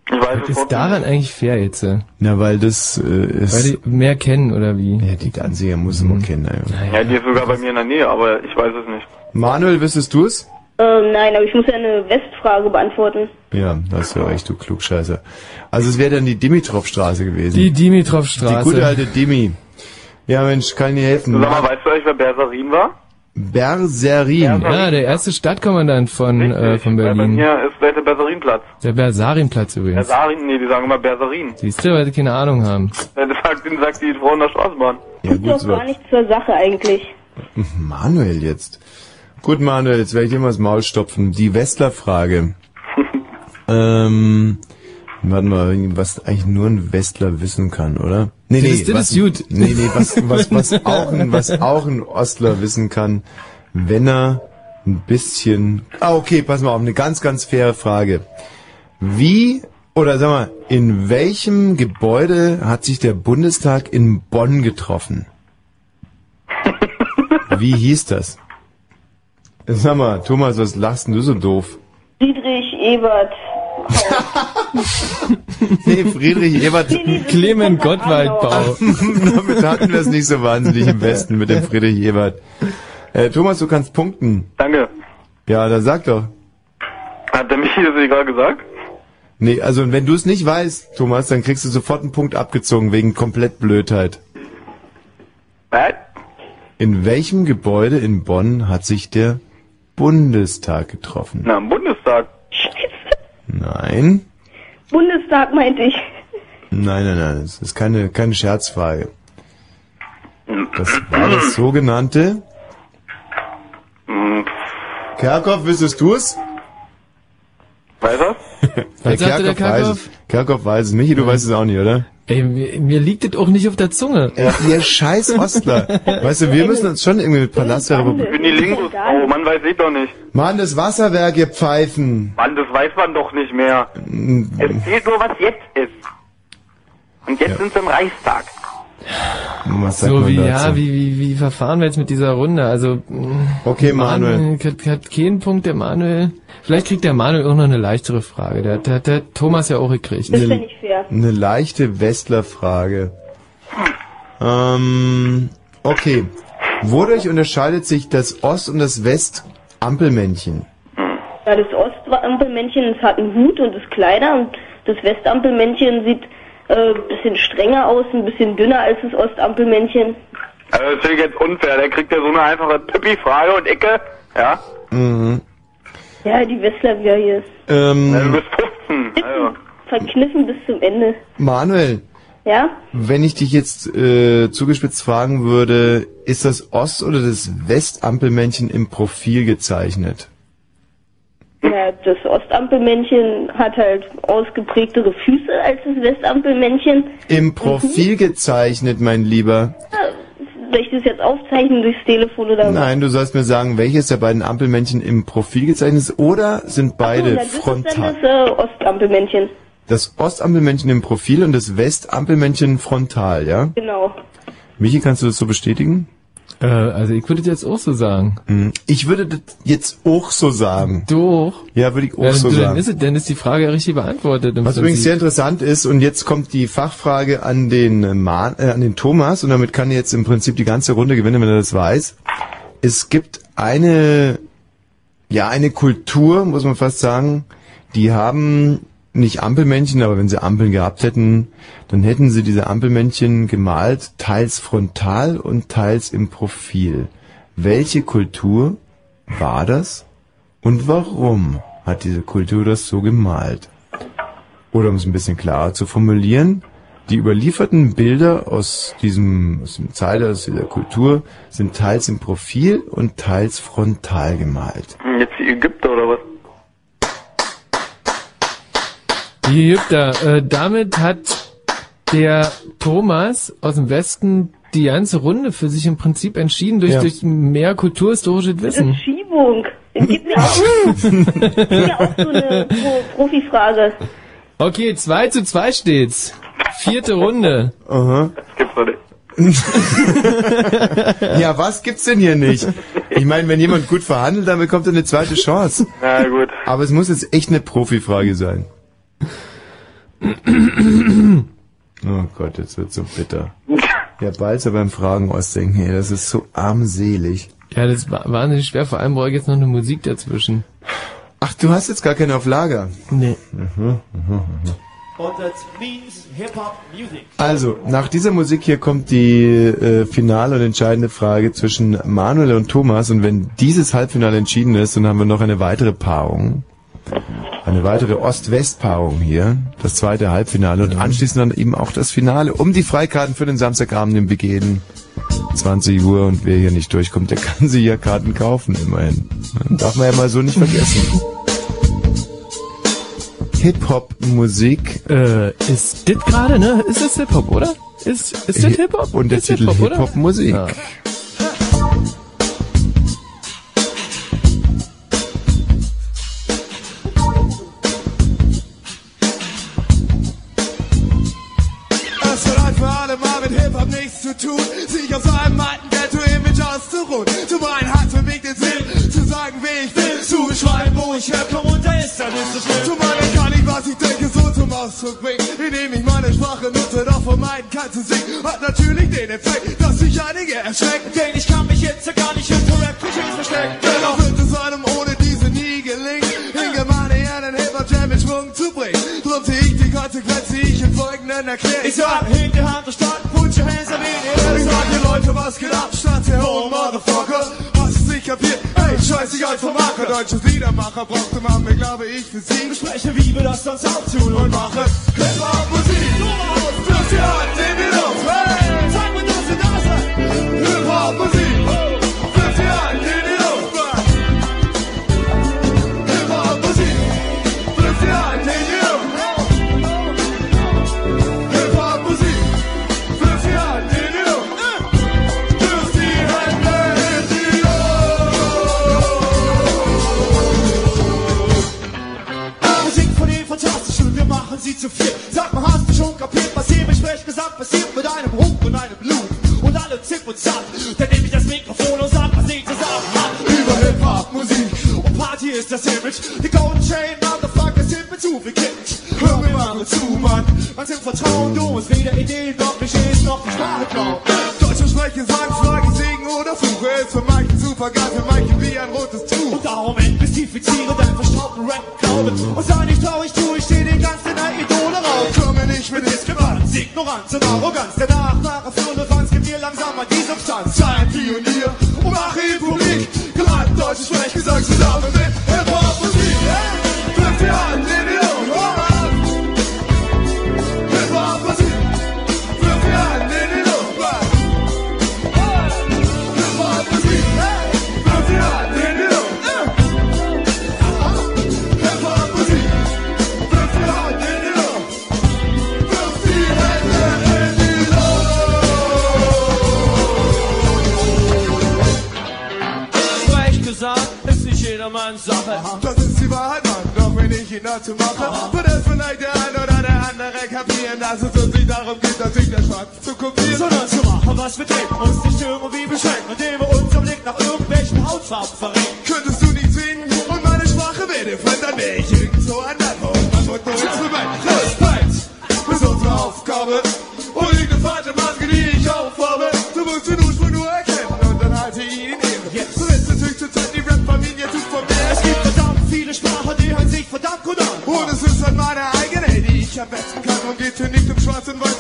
Ich weiß Was es ist daran eigentlich fair jetzt? äh? Na, weil das äh, Weil ist... die mehr kennen, oder wie? ja, die Danziger muss man kennen. Ja. nicht. Ja, die ist sogar bei mir in der Nähe, aber ich weiß es nicht. Manuel, wüsstest du es? Ähm, nein, aber ich muss ja eine Westfrage beantworten. Ja, hast du recht, du Klugscheißer. Also es wäre dann die Dimitrovstraße gewesen. Die die Dimitrovstraße. gute alte Dimi. Ja, Mensch, kann ich dir helfen. Sag mal, weißt du eigentlich, wer Bersarin war? Berserin. Ja, der erste Stadtkommandant von, äh, von Berlin. mir ist der Bersarinplatz. Der Bersarinplatz übrigens. Bersarin, nee, die sagen immer Bersarin. Siehst du, weil sie keine Ahnung haben. Ja, Das sagt, den sagt die Frau in der Straßenbahn. Ja, Ist gut, doch so. gar nicht zur Sache eigentlich. Manuel jetzt. Gut, Manuel, jetzt werde ich dir mal das Maul stopfen. Die Westler-Frage. ähm, warte mal, was eigentlich nur ein Westler wissen kann, oder? Nee, Das ist- das was, ist gut. Nee, nee, was, was, was, auch ein, was auch ein Ostler wissen kann, wenn er ein bisschen... Ah, okay, pass mal auf, eine ganz, ganz faire Frage. Wie, oder sag mal, in welchem Gebäude hat sich der Bundestag in Bonn getroffen? Wie hieß das? Sag mal, Thomas, was lachst denn du so doof? Friedrich Ebert Nee, Friedrich Ebert. Clement Gottwaldbau. Damit hatten wir es nicht so wahnsinnig im Westen mit dem Friedrich Ebert. Äh, Thomas, du kannst punkten. Danke. Ja, dann sag doch. Hat der Michi das gerade gesagt? Nee, also wenn du es nicht weißt, Thomas, dann kriegst du sofort einen Punkt abgezogen wegen Komplettblödheit. Was? In welchem Gebäude in Bonn hat sich der Bundestag getroffen? Na, im Bundestag. Nein. Bundestag meinte ich. Nein, nein, nein, das ist keine, keine Scherzfrage. Das war das sogenannte... Kerkhoff, wüsstest du es? Weiß er? Was sagte der weiß Kerkhoff? es. Kerkhoff weiß es. Michi, du weißt es auch nicht, oder? Ey, mir, mir liegt das auch nicht auf der Zunge. Ey, ihr scheiß Ostler. Weißt du, wir müssen uns schon irgendwie mit Palast der Ich bin die Lingus-Frau, man weiß ich doch nicht. Mann, das Wasserwerk, ihr Pfeifen. Mann, das weiß man doch nicht mehr. Es zählt nur, was jetzt ist. Und jetzt sind sie im Reichstag. Was sagt So man wie, dazu? ja, wie, wie, wie verfahren wir jetzt mit dieser Runde? Also, Okay, Manuel. Hat, hat keinen Punkt, der Manuel. Vielleicht kriegt der Manuel auch noch eine leichtere Frage. Der, der, der Thomas ja auch gekriegt. Das wäre nicht fair. Eine leichte Westler-Frage. Ähm, okay. Wodurch unterscheidet sich das Ost- und das West-Ampelmännchen? Ja, das Ostampelmännchen hat einen Hut und das Kleider und das Westampelmännchen sieht äh, bisschen strenger aus, ein bisschen dünner als das Ostampelmännchen. Also das finde ich jetzt unfair. Der kriegt ja so eine einfache Tippi-Frage und Ecke. Ja? Mhm. Ja, die Westler wieder hier. Ähm, Du bist 15. Also. Verkniffen bis zum Ende. Manuel, Ja? wenn ich dich jetzt äh, zugespitzt fragen würde, ist das Ost- oder das Westampelmännchen im Profil gezeichnet? Ja, das Ostampelmännchen hat halt ausgeprägtere Füße als das Westampelmännchen. Im Profil gezeichnet, mein Lieber. Ja, soll ich das jetzt aufzeichnen durchs Telefon oder was? Nein, du sollst mir sagen, welches der beiden Ampelmännchen im Profil gezeichnet ist oder sind beide na, das ist frontal? dann das äh, Ostampelmännchen. Das Ostampelmännchen im Profil und das Westampelmännchen frontal, ja? Genau. Michi, kannst du das so bestätigen? Äh, also ich würde das jetzt auch so sagen. Hm. Ich würde das jetzt auch so sagen. Du auch? Ja, würde ich auch Ja, so dann, sagen. ist es, dann ist die Frage ja richtig beantwortet. Was übrigens Prinzip. sehr interessant ist, und jetzt kommt die Fachfrage an den, äh, äh, an den Thomas, und damit kann er jetzt im Prinzip die ganze Runde gewinnen, wenn er das weiß. Es gibt eine, ja, eine Kultur, muss man fast sagen, die haben nicht Ampelmännchen, aber wenn sie Ampeln gehabt hätten, dann hätten sie diese Ampelmännchen gemalt, teils frontal und teils im Profil. Welche Kultur war das und warum hat diese Kultur das so gemalt? Oder um es ein bisschen klarer zu formulieren, die überlieferten Bilder aus diesem, aus dem Zeitalter, aus dieser Kultur sind teils im Profil und teils frontal gemalt. Hm, Jetzt die Ägypter oder was? Die Ägypter. Äh, damit hat der Thomas aus dem Westen die ganze Runde für sich im Prinzip entschieden durch, Ja. durch mehr kulturhistorisches Wissen. Schiebung. Gib mir auch, gib mir auch so eine Pro Profifrage. Okay, 2 zu 2 steht's. Vierte Runde. Aha. Das gibt's doch nicht. Ja, was gibt's denn hier nicht? Ich meine, wenn jemand gut verhandelt, dann bekommt er eine zweite Chance. Na gut. Aber es muss jetzt echt eine Profifrage sein. Oh Gott, jetzt wird's so bitter. Ja, Balzer beim Fragen ausdenken, ey, das ist so armselig. Ja, das war wahnsinnig schwer. Vor allem brauche ich jetzt noch eine Musik dazwischen. Ach, du hast jetzt gar keine auf Lager. Nee. Mhm, mhm, mhm. Also, nach dieser Musik hier kommt die äh, finale und entscheidende Frage zwischen Manuel und Thomas. Und wenn dieses Halbfinale entschieden ist, dann haben wir noch eine weitere Paarung. Eine weitere Ost-West-Paarung hier. Das zweite Halbfinale. Und anschließend dann eben auch das Finale um die Freikarten für den Samstagabend im Begehen. 20 Uhr und wer hier nicht durchkommt, der kann sich ja Karten kaufen, immerhin. Darf man ja mal so nicht vergessen. Hip-Hop-Musik. Äh, ist das gerade, ne? Ist das Hip-Hop, oder? Ist, ist das Hip-Hop? Und der Ist Titel? Hip-Hop-Musik. Ja. Zu tun, sich aus einem alten Ghetto-Image auszuruhen. Zum einen hat für mich den Sinn, zu sagen, wie ich will, zu beschreiben, wo ich herkomme und da ist dann nicht so schlimm. Zum anderen kann ich Ausdruck bringen, indem ich meine Sprache nutze, doch vermeiden kann zu singen. Hat natürlich den Effekt, dass sich einige erschrecken. Denn ich kann mich jetzt gar nicht hinter Rap-Klischees verstecken. Dennoch wird es einem ohne diese nie gelingen, in Germanien einen Hip-Hop-Jam in Schwung zu bringen. Drum zieh ich die Konsequenz, die ich im Folgenden erkläre. Ich sag, hebt die Hand und statt, put your hands up in the air. Ich sag dir Leute, was geht ab, hohen Motherfucker. Was ist nicht kapiert? Hey, scheiß dich als Vermacher, deutsches Liedermacher brauchte man mir, glaube ich, für sie. Bespreche, wie wir das sonst auch tun und mache Hip-Hop-Musik. Wirf die Hand in die Luft, hey! Sag mir, dass ihr da seid. Hip-Hop-Musik. Sie zu viel. Sag mal, hast du schon kapiert, was hier im Sprechgesang passiert mit einem Hund und einem Blut und alle zipp und zapp. Dann nehme ich das Mikrofon und sag, was ich zu sagen hab. Über Hip-Hop-Musik und Party ist das Image. Die Golden Chain, Motherfucker, sind mir zu Kitsch. Hör mir mal zu, Mann. Ganz im Vertrauen, du musst weder Ideen noch Klischees noch die Sprache klauen. Deutsche sprechen, sagen, Frage, Segen oder Fluche. Ist für manchen super geil, für manchen wie ein rotes Tuch. Und darum entmystifiziere deinen verstaubten Rap-Glauben. Und sei nicht Ignoranz und Arroganz. Der Nachmacher für Relevanz gibt dir langsam mal die Substanz. Sei ein Pionier und mache Republik. Gerade deutsche Sprechgesang mit Hip-Hop-Musik. Wird es vielleicht der ein oder der andere kapieren, dass es uns nicht darum geht, dass ich der Schwanz zu kopieren. Sondern zu machen, was wir denken, uns nicht irgendwie beschränken, indem wir unseren Blick nach irgendwelchen Hautfarben verrenken. Könntest du nicht sehen und meine Sprache wäre different, dann wäre ich irgendwo Rapper und man wird nur Instrument. Respekt ist unsere Aufgabe hier nicht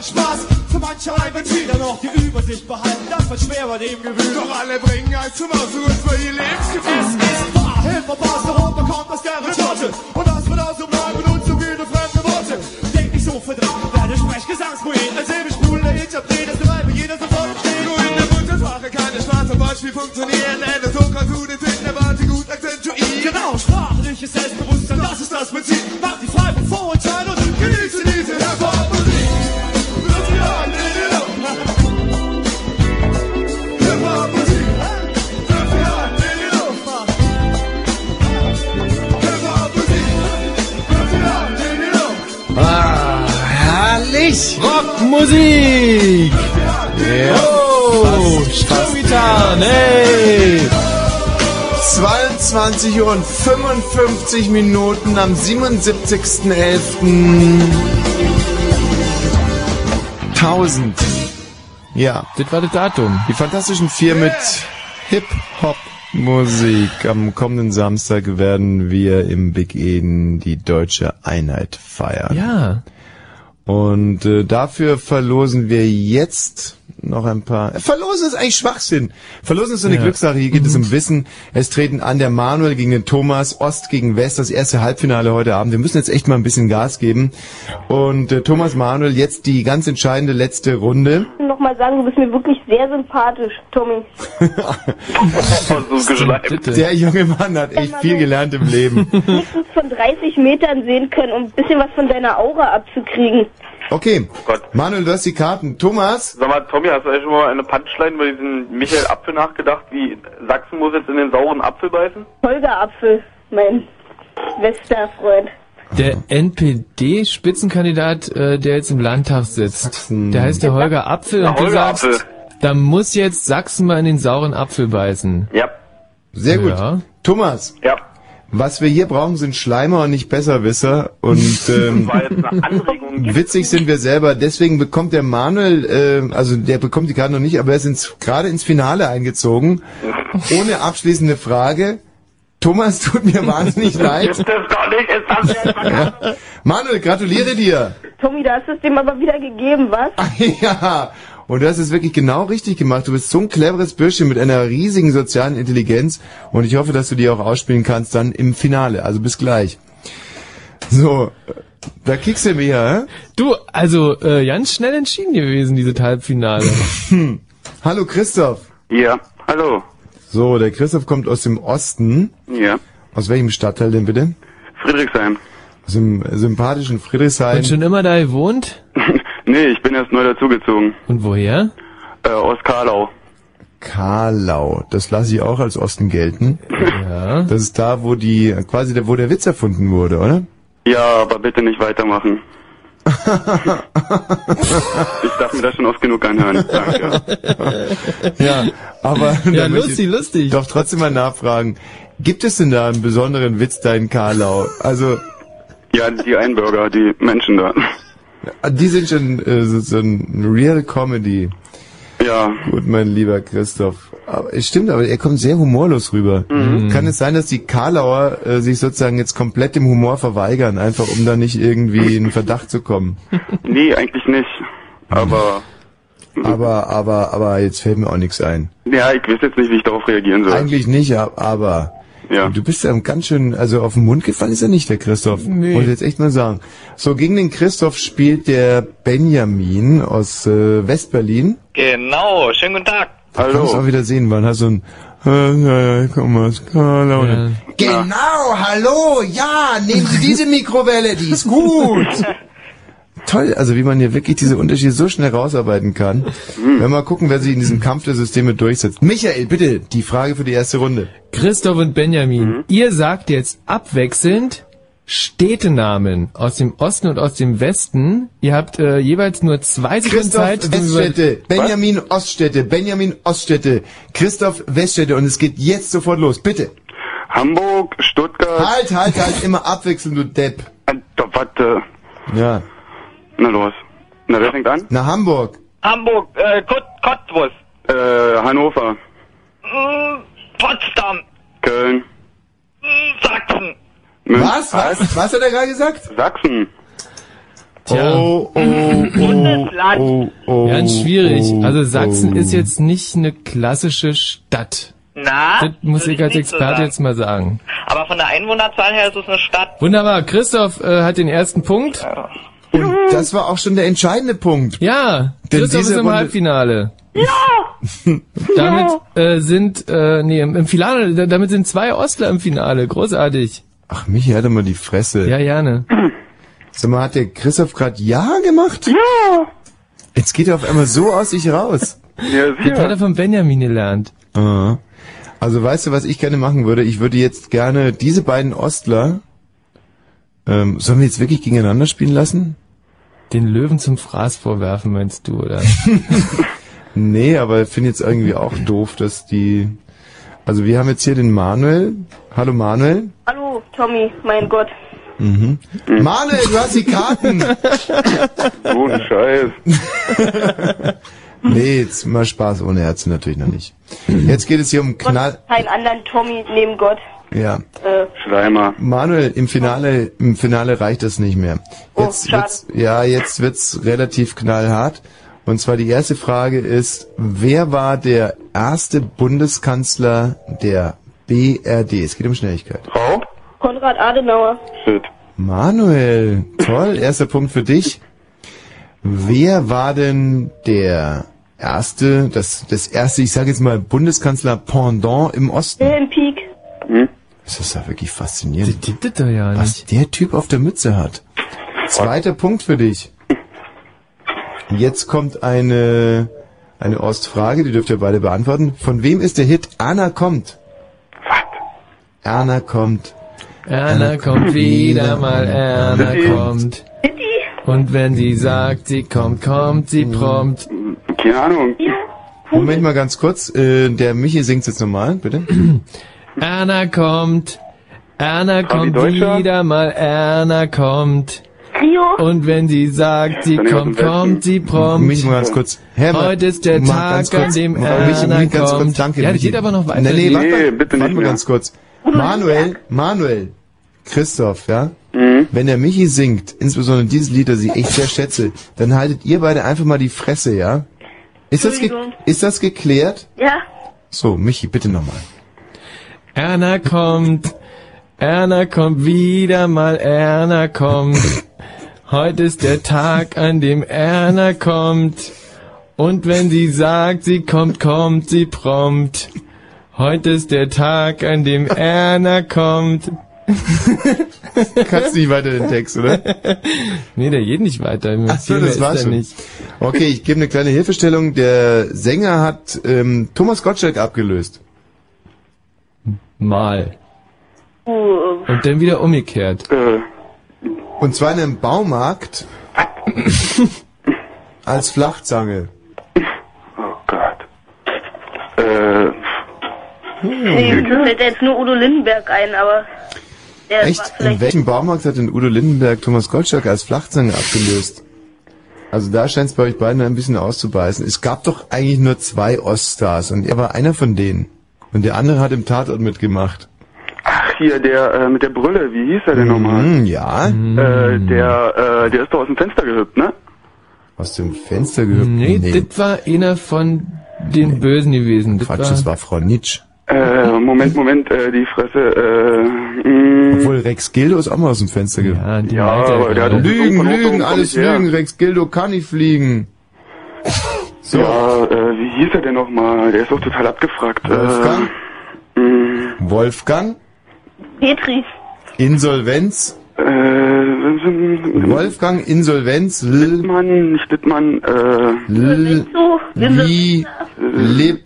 ein Spaß, für manche Ventil. Dann noch die Übersicht behalten, das wird schwer bei dem Gewühl. Doch alle bringen eins zum Ausdruck für ihr Lebensgefühl. Es ist 22 Uhr und 55 Minuten am 77.11. 1000. Ja. Das war das Datum. Die Fantastischen Vier mit Hip-Hop-Musik. Am kommenden Samstag werden wir im Big Eden die deutsche Einheit feiern. Ja. Und äh, dafür verlosen wir jetzt noch ein paar. Verlosen ist eigentlich Schwachsinn. Verlosen ist so eine Ja. Glückssache. Hier geht es um Wissen. Es treten an der Manuel gegen den Thomas, Ost gegen West, das erste Halbfinale heute Abend. Wir müssen jetzt echt mal ein bisschen Gas geben. Und äh, Thomas Manuel, jetzt die ganz entscheidende letzte Runde. Nochmal sagen, du bist mir wirklich sehr sympathisch, Tommy. Der junge Mann hat echt viel gelernt im Leben. Wenigstens von 30 Metern sehen können, um ein bisschen was von deiner Aura abzukriegen. Okay, Manuel, du hast die Karten. Thomas? Sag mal, Tommy, hast du eigentlich schon mal eine Punchline über diesen Michael Apfel nachgedacht, wie Sachsen muss jetzt in den sauren Apfel beißen? Holger Apfel, mein bester Freund. Der NPD-Spitzenkandidat, äh, der jetzt im Landtag sitzt, der heißt der Holger Apfel Der und du Holger sagst, Apfel. da muss jetzt Sachsen mal in den sauren Apfel beißen. Ja. Sehr gut. Ja. Thomas? Ja. Was wir hier brauchen, sind Schleimer und nicht Besserwisser. Und ähm, witzig sind wir selber. Deswegen bekommt der Manuel, äh, also der bekommt die Karte noch nicht, aber er ist ins, gerade ins Finale eingezogen. Ohne abschließende Frage. Thomas, tut mir wahnsinnig leid. Gibt es doch nicht. Ja. Manuel, gratuliere dir. Tommy, da hast du es dem aber wieder gegeben, was? ja, und du hast es wirklich genau richtig gemacht. Du bist so ein cleveres Bürschchen mit einer riesigen sozialen Intelligenz und ich hoffe, dass du die auch ausspielen kannst dann im Finale. Also bis gleich. So, da kickst du mir, hä? Du, also äh, ganz schnell entschieden gewesen, diese Halbfinale. Hm. Hallo Christoph. Ja, hallo. So, der Christoph kommt aus dem Osten. Ja. Aus welchem Stadtteil denn bitte? Friedrichshain. Aus dem sympathischen Friedrichshain. Und schon immer da gewohnt? Nee, ich bin erst neu dazugezogen. Und woher? Äh, aus Karlau. Karlau. Das lasse ich auch als Osten gelten. Ja. Das ist da, wo die, quasi der, wo der Witz erfunden wurde, oder? Ja, aber bitte nicht weitermachen. ich darf mir das schon oft genug anhören. Danke. Ja, aber Ja, lustig, ich lustig. Doch trotzdem mal nachfragen. Gibt es denn da einen besonderen Witz da in Karlau? Also, Ja, die Einbürger, die Menschen da. Die sind schon äh, so, ein Real Comedy. Ja. Gut, mein lieber Christoph. Aber, es stimmt, aber er kommt sehr humorlos rüber. Mhm. Kann es sein, dass die Karlauer äh, sich sozusagen jetzt komplett dem Humor verweigern, einfach um da nicht irgendwie in Verdacht zu kommen? Nee, eigentlich nicht. Aber, Aber, aber, aber jetzt fällt mir auch nichts ein. ja, ich weiß jetzt nicht, wie ich darauf reagieren soll. Eigentlich nicht, aber Ja. du bist ja ganz schön, also auf den Mund gefallen ist er nicht, der Christoph. Nee. Muss ich jetzt echt mal sagen. So, gegen den Christoph spielt der Benjamin aus äh, Westberlin. Genau, schönen guten Tag. Hallo. Kannst auch wieder sehen, wann hast du ein äh, ja, ja, ich komm aus Karlau. Ja. Genau, hallo, ja, nehmen Sie diese Mikrowelle, die ist gut. Toll, also wie man hier wirklich diese Unterschiede so schnell rausarbeiten kann. Wenn wir mal gucken, wer sich in diesem Kampf der Systeme durchsetzt. Michael, bitte, die Frage für die erste Runde. Christoph und Benjamin, ihr sagt jetzt abwechselnd Städtenamen aus dem Osten und aus dem Westen. Ihr habt äh, jeweils nur zwei Sekunden Christoph Zeit. über- Weststädte, Benjamin Oststädte, Benjamin Oststädte, Christoph Weststädte und es geht jetzt sofort los, bitte. Hamburg, Stuttgart. Halt, halt, halt, immer abwechselnd, du Depp. Alter, warte. Ja. Na los. Na, wer fängt an? Na, Hamburg. Hamburg, äh, Kott, Cottbus, Äh, Hannover, mm, Potsdam, Köln. mm, Sachsen. München. Was? Was? Was hat er gerade gesagt? Sachsen. Tja. Oh, oh, oh, oh, oh. Ganz schwierig. oh, Also Sachsen oh. ist jetzt nicht eine klassische Stadt. Na, Das muss ich als so Experte sagen. jetzt mal sagen. Aber von der Einwohnerzahl her ist es eine Stadt. Wunderbar. Christoph äh, hat den ersten Punkt. Und das war auch schon der entscheidende Punkt. Ja, Denn Christoph diese ist im Runde- Halbfinale. Ja! damit äh, sind, äh, nee, im, im Finale, da- damit sind zwei Ostler im Finale. Großartig. Ach, Michi, doch mal die Fresse. Ja, gerne. Sag mal, hat der Christoph gerade Ja gemacht? Ja. Jetzt geht er auf einmal so aus sich raus. Ja, Das hat er von Benjamin gelernt. Ah. Also weißt du, was ich gerne machen würde? Ich würde jetzt gerne diese beiden Ostler, ähm, sollen wir jetzt wirklich gegeneinander spielen lassen? Den Löwen zum Fraß vorwerfen, meinst du, oder? Nee, aber ich finde jetzt irgendwie auch doof, dass die, also wir haben jetzt hier den Manuel. Hallo Manuel. Hallo, Tommy, mein Gott. Mhm. Manuel, du hast die Karten. So ein Scheiß. nee, jetzt mal Spaß ohne Herzen natürlich noch nicht. Jetzt geht es hier um Knall. Keinen anderen Tommy neben Gott. Ja. Äh, Schleimer. Manuel, im Finale, im Finale reicht das nicht mehr. Jetzt schade. wird's, ja, jetzt wird's relativ knallhart. Und zwar die erste Frage ist, wer war der erste Bundeskanzler der BRD? Es geht um Schnelligkeit. Frau? Konrad Adenauer. Shit. Manuel, toll, erster Punkt für dich. Wer war denn der erste, das, das erste, ich sage jetzt mal Bundeskanzler Pendant im Osten? Wilhelm Pieck. Das ist ja wirklich faszinierend. Die gibt es doch ja Was der Typ auf der Mütze hat. Zweiter Punkt für dich. Jetzt kommt eine, eine Ostfrage, die dürft ihr beide beantworten. Von wem ist der Hit Anna kommt? Erna kommt. Erna kommt wieder mal, Erna kommt. Und wenn sie sagt, sie kommt, kommt sie prompt. Keine Ahnung. Moment mal ganz kurz. Äh, der Michi singt jetzt nochmal, bitte. Erna kommt, Erna kommt wieder mal, Erna kommt. Und wenn sie sagt, sie kommt, kommt sie prompt. Michi, mal ganz kurz. Herr, Heute ist der Tag, ganz kurz. an dem Michi, Erna ganz kommt. kurz, danke. ja, das geht aber noch weiter. Nee, nee, warte, bitte warte nicht mal ganz kurz. Manuel, Manuel, Christoph, ja? Mhm. Wenn der Michi singt, insbesondere dieses Lied, das ich echt sehr schätze, dann haltet ihr beide einfach mal die Fresse, ja? Ist das, ist das geklärt? Ja. So, Michi, bitte nochmal. Erna kommt, Erna kommt wieder mal, Erna kommt. Heute ist der Tag, an dem Erna kommt. Und wenn sie sagt, sie kommt, kommt sie prompt. Heute ist der Tag, an dem Erna kommt. Kannst nicht weiter den Text, oder? nee, der geht nicht weiter. Ach so, das schon. nicht. Okay, ich gebe eine kleine Hilfestellung. Der Sänger hat ähm, Thomas Gottschalk abgelöst. Mal. Uh, Und dann wieder umgekehrt. Und zwar in einem Baumarkt als Flachzange. Äh, nee, mir fällt da jetzt nur Udo Lindenberg ein, aber der Echt? In welchem Baumarkt hat denn Udo Lindenberg Thomas Gottschalk als Flachzange abgelöst? Also da scheint es bei euch beiden ein bisschen auszubeißen. Es gab doch eigentlich nur zwei Oststars und er war einer von denen. Und der andere hat im Tatort mitgemacht. ach, hier, der äh, mit der Brille, wie hieß er denn nochmal? Hm, ja. Äh, der, äh, der ist doch aus dem Fenster gehüpft, ne? Aus dem Fenster gehüpft? Nee, das war einer von den Bösen gewesen. Das Quatsch, das war Frau Nitsch. Äh, Moment, Moment, äh, die Fresse, äh, mh, Obwohl Rex Gildo ist auch mal aus dem Fenster gehüpft. Ja, die Ja, er aber der hat doch- Lügen, Lügen, alles. Lügen. Rex Gildo kann nicht fliegen. So. ja, äh, wie hieß er denn nochmal? Der ist doch total abgefragt. Wolfgang? Äh, Wolfgang? Petri. Insolvenz? äh, Wolfgang Insolvenz? L, Littmann, nicht Littmann, äh, L, Li, Lip,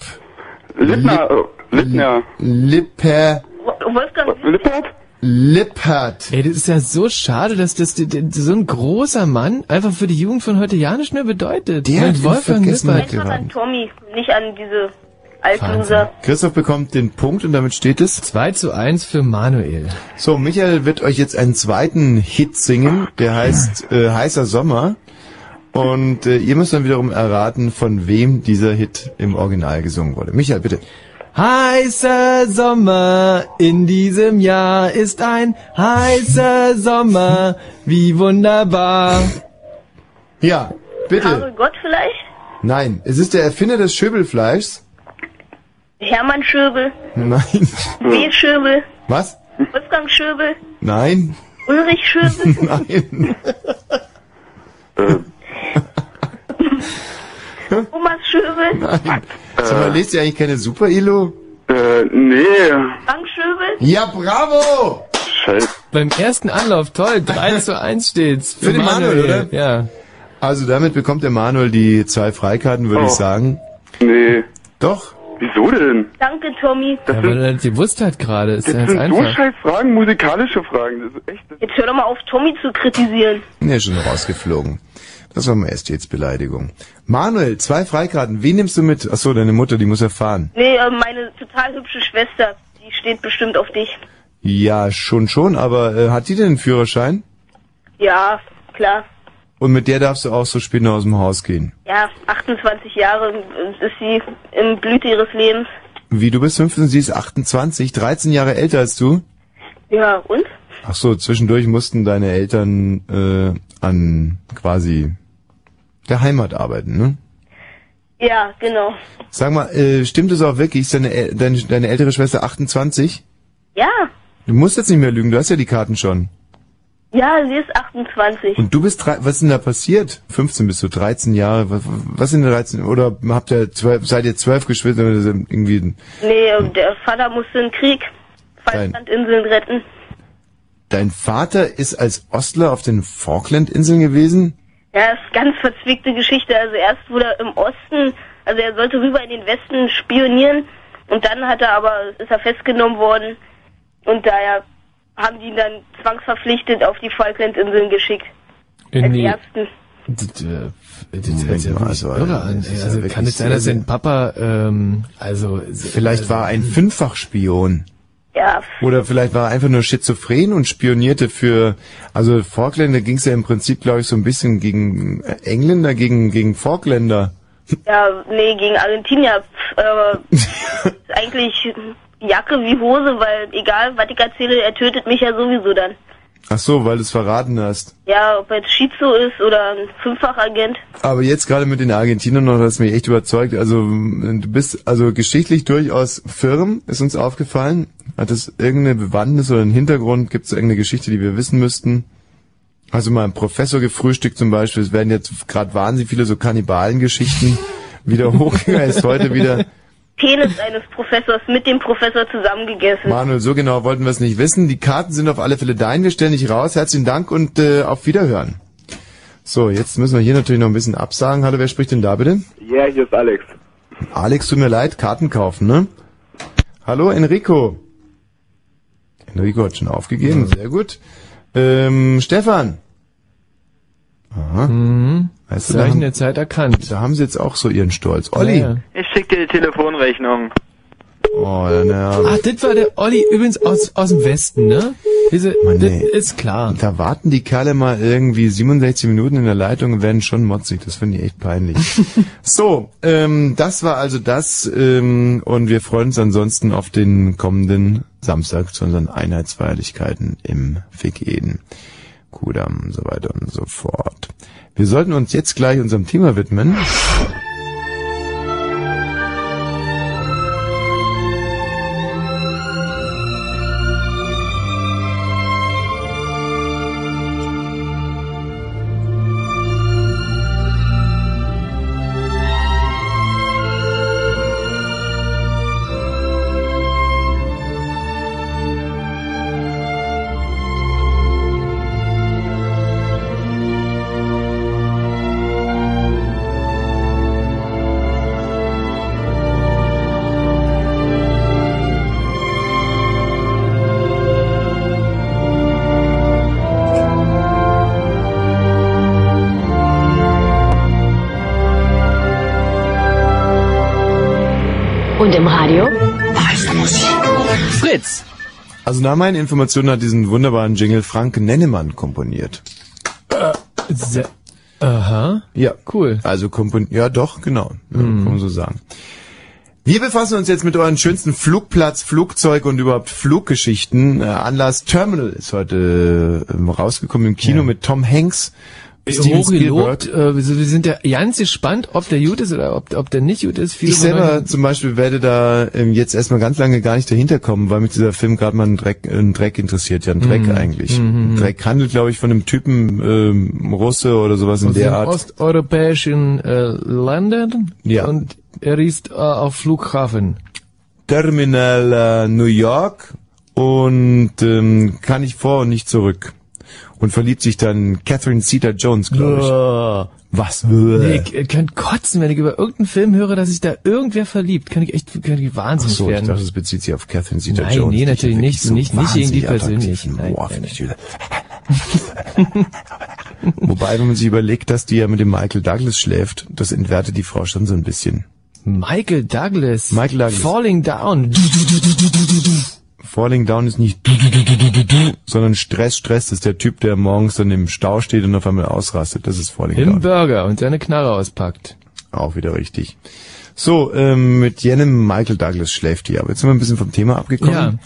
Littner, äh, Littner, Lipper, Wolfgang Lippert? Lippert. Ey, das ist ja so schade, dass das, das, das so ein großer Mann einfach für die Jugend von heute ja nicht mehr bedeutet. Der hat Wolfgang Lippert. Einfach an Tommy, nicht an diese Altloser. Christoph bekommt den Punkt und damit steht es. 2 zu 1 für Manuel. So, Michael wird euch jetzt einen zweiten Hit singen, der heißt äh, Heißer Sommer. Und äh, ihr müsst dann wiederum erraten, von wem dieser Hit im Original gesungen wurde. Michael, bitte. Heißer Sommer in diesem Jahr ist ein heißer Sommer, wie wunderbar. Ja, bitte. Karel Gott vielleicht? Nein, es ist der Erfinder des Schöbelfleischs. Hermann Schöbel, Nein. W. Schöbel, Was? Wolfgang Schöbel, Nein. Ulrich Schöbel, Nein. Thomas Schöbel, Nein. Sag mal, lest ihr eigentlich keine Super-Elo? Äh, nee. Frank Schöbel. Ja, bravo! Scheiße. Beim ersten Anlauf, toll, 3 zu 1 steht's. Für den Manuel, oder? Ja. Also damit bekommt der Manuel die zwei Freikarten, würde Oh. ich sagen. Nee. Doch. Wieso denn? Danke, Tommy. Das Ja, weil sind, er das gewusst hat gerade, ist das ganz sind so einfach. scheiß Fragen, musikalische Fragen. Das ist echt. Das Jetzt hör doch mal auf, Tommy zu kritisieren. Nee, schon rausgeflogen. Das war mal erst jetzt Beleidigung. Manuel, zwei Freikarten. Wen nimmst du mit? Ach so, deine Mutter, die muss erfahren. Nee, äh, meine total hübsche Schwester, die steht bestimmt auf dich. Ja, schon, schon, aber äh, hat die denn einen Führerschein? Ja, klar. Und mit der darfst du auch so später aus dem Haus gehen. Ja, 28 Jahre äh, ist sie im Blüte ihres Lebens. Wie, du bist 15, sie ist 28, 13 Jahre älter als du? Ja, und? Ach so, zwischendurch mussten deine Eltern äh, an quasi der Heimat arbeiten, ne? Ja, genau. Sag mal, äh, stimmt es auch wirklich? Ist deine, äl- deine, deine ältere Schwester 28? Ja, Du musst jetzt nicht mehr lügen, du hast ja die Karten schon. ja, sie ist 28. Und du bist drei, was ist denn da passiert? 15 bist du, 13 Jahre, was, was sind denn 13, oder habt ihr zwölf, seid ihr zwölf Geschwister oder so irgendwie, Nee, der Vater musste im Krieg Falklandinseln retten. dein Vater ist als Ostler auf den Falklandinseln gewesen? Ja, ist ganz verzwickte Geschichte. Also erst wurde er im Osten, also er sollte rüber in den Westen spionieren und dann hat er aber, ist er festgenommen worden und daher haben die ihn dann zwangsverpflichtet auf die Falklandinseln geschickt. In Als die, ersten. das, das ja also, das ey. ja Also wirklich kann es sein, dass sein Papa, ähm, also Vielleicht war er ein Fünffachspion. Ja, Oder vielleicht war er einfach nur schizophren und spionierte für, also Falkländer ging es ja im Prinzip, glaube ich, so ein bisschen gegen äh, Engländer, gegen, gegen Falkländer. ja, nee, gegen Argentinier. Äh, eigentlich Jacke wie Hose, weil egal, was ich erzähle, er tötet mich ja sowieso dann. Ach so, weil du es verraten hast. Ja, ob er jetzt Schizo ist oder ein Fünffachagent. Aber jetzt gerade mit den Argentinern noch, das hat mich echt überzeugt. Also du bist also geschichtlich durchaus firm, ist uns aufgefallen. Hat es irgendeine Bewandtnis oder einen Hintergrund? Gibt es irgendeine Geschichte, die wir wissen müssten? Also mal ein Professor gefrühstückt zum Beispiel. Es werden jetzt gerade wahnsinnig viele so Kannibalengeschichten wieder hochgegangen. Er ist heute wieder Penis eines Professors mit dem Professor zusammengegessen. Manuel, so genau wollten wir es nicht wissen. Die Karten sind auf alle Fälle dein. Wir stellen dich raus. Herzlichen Dank und äh, auf Wiederhören. So, jetzt müssen wir hier natürlich noch ein bisschen absagen. Hallo, wer spricht denn da bitte? Ja, hier ist Alex. Alex, tut mir leid, Karten kaufen, ne? Hallo, Enrico. Enrico hat schon aufgegeben, sehr gut. Ähm, Stefan. Aha. Mhm. Weißt du, Zeichen haben, der Zeit erkannt. da haben sie jetzt auch so ihren Stolz. Olli. Ja, ja. Ich schick dir die Telefonrechnung. Oh, na, Ah, das war der Olli übrigens aus, aus dem Westen, ne? Diese, Mann, das nee. ist klar. Da warten die Kerle mal irgendwie 67 Minuten in der Leitung und werden schon motzig. Das finde ich echt peinlich. so, ähm, das war also das. Ähm, und wir freuen uns ansonsten auf den kommenden Samstag zu unseren Einheitsfeierlichkeiten im Fick Eden. Kudam und so weiter und so fort. Wir sollten uns jetzt gleich unserem Thema widmen. Nach meinen Informationen hat diesen wunderbaren Jingle Frank Nennemann komponiert. Se Aha. Ja. Cool. Also kompon ja doch, genau. Ja, Kann man so sagen. Wir befassen uns jetzt mit euren schönsten Flugplatz, Flugzeug und überhaupt Fluggeschichten. Äh, Anlass Terminal ist heute äh, rausgekommen im Kino Ja. mit Tom Hanks. Steven Hochgelobt. Spielberg. Äh, wir wir sind ja ganz gespannt, ob der gut ist oder ob, ob der nicht gut ist. Viele Ich selber zum Beispiel werde da ähm, jetzt erstmal ganz lange gar nicht dahinter kommen, weil mich dieser Film gerade mal einen Dreck, einen Dreck interessiert. Ja, ein Dreck Mhm. eigentlich. Mhm. Dreck handelt, glaube ich, von einem Typen ähm, Russe oder sowas in aus der Art. osteuropäischen äh, Ländern. Ja. Und er ist äh, auf Flughafen. Terminal äh, New York und ähm, kann nicht vor und nicht zurück. Und verliebt sich dann Catherine Zeta-Jones, glaube ich. Was? Nee, ich könnte kotzen, wenn ich über irgendeinen Film höre, dass sich da irgendwer verliebt. Kann ich echt kann ich Ach wahnsinnig so, ich werden. dachte, es bezieht sich auf Catherine Zeta-Jones. Nein, nee, ich natürlich nicht. wirklich Nicht- nicht irgendwie persönlich. Nein, Boah, nein, ich Wobei, wenn man sich überlegt, dass die ja mit dem Michael Douglas schläft, das entwertet die Frau schon so ein bisschen. Michael Douglas. Michael Douglas. Falling Down. Falling Down ist nicht du, du, du, du, du, du, du, sondern Stress, Stress ist der Typ, der morgens dann im Stau steht und auf einmal ausrastet. Das ist Falling Im Down. Burger und seine Knarre auspackt. Auch wieder richtig. So, ähm, mit jenem Michael Douglas schläft hier. Aber jetzt sind wir ein bisschen vom Thema abgekommen.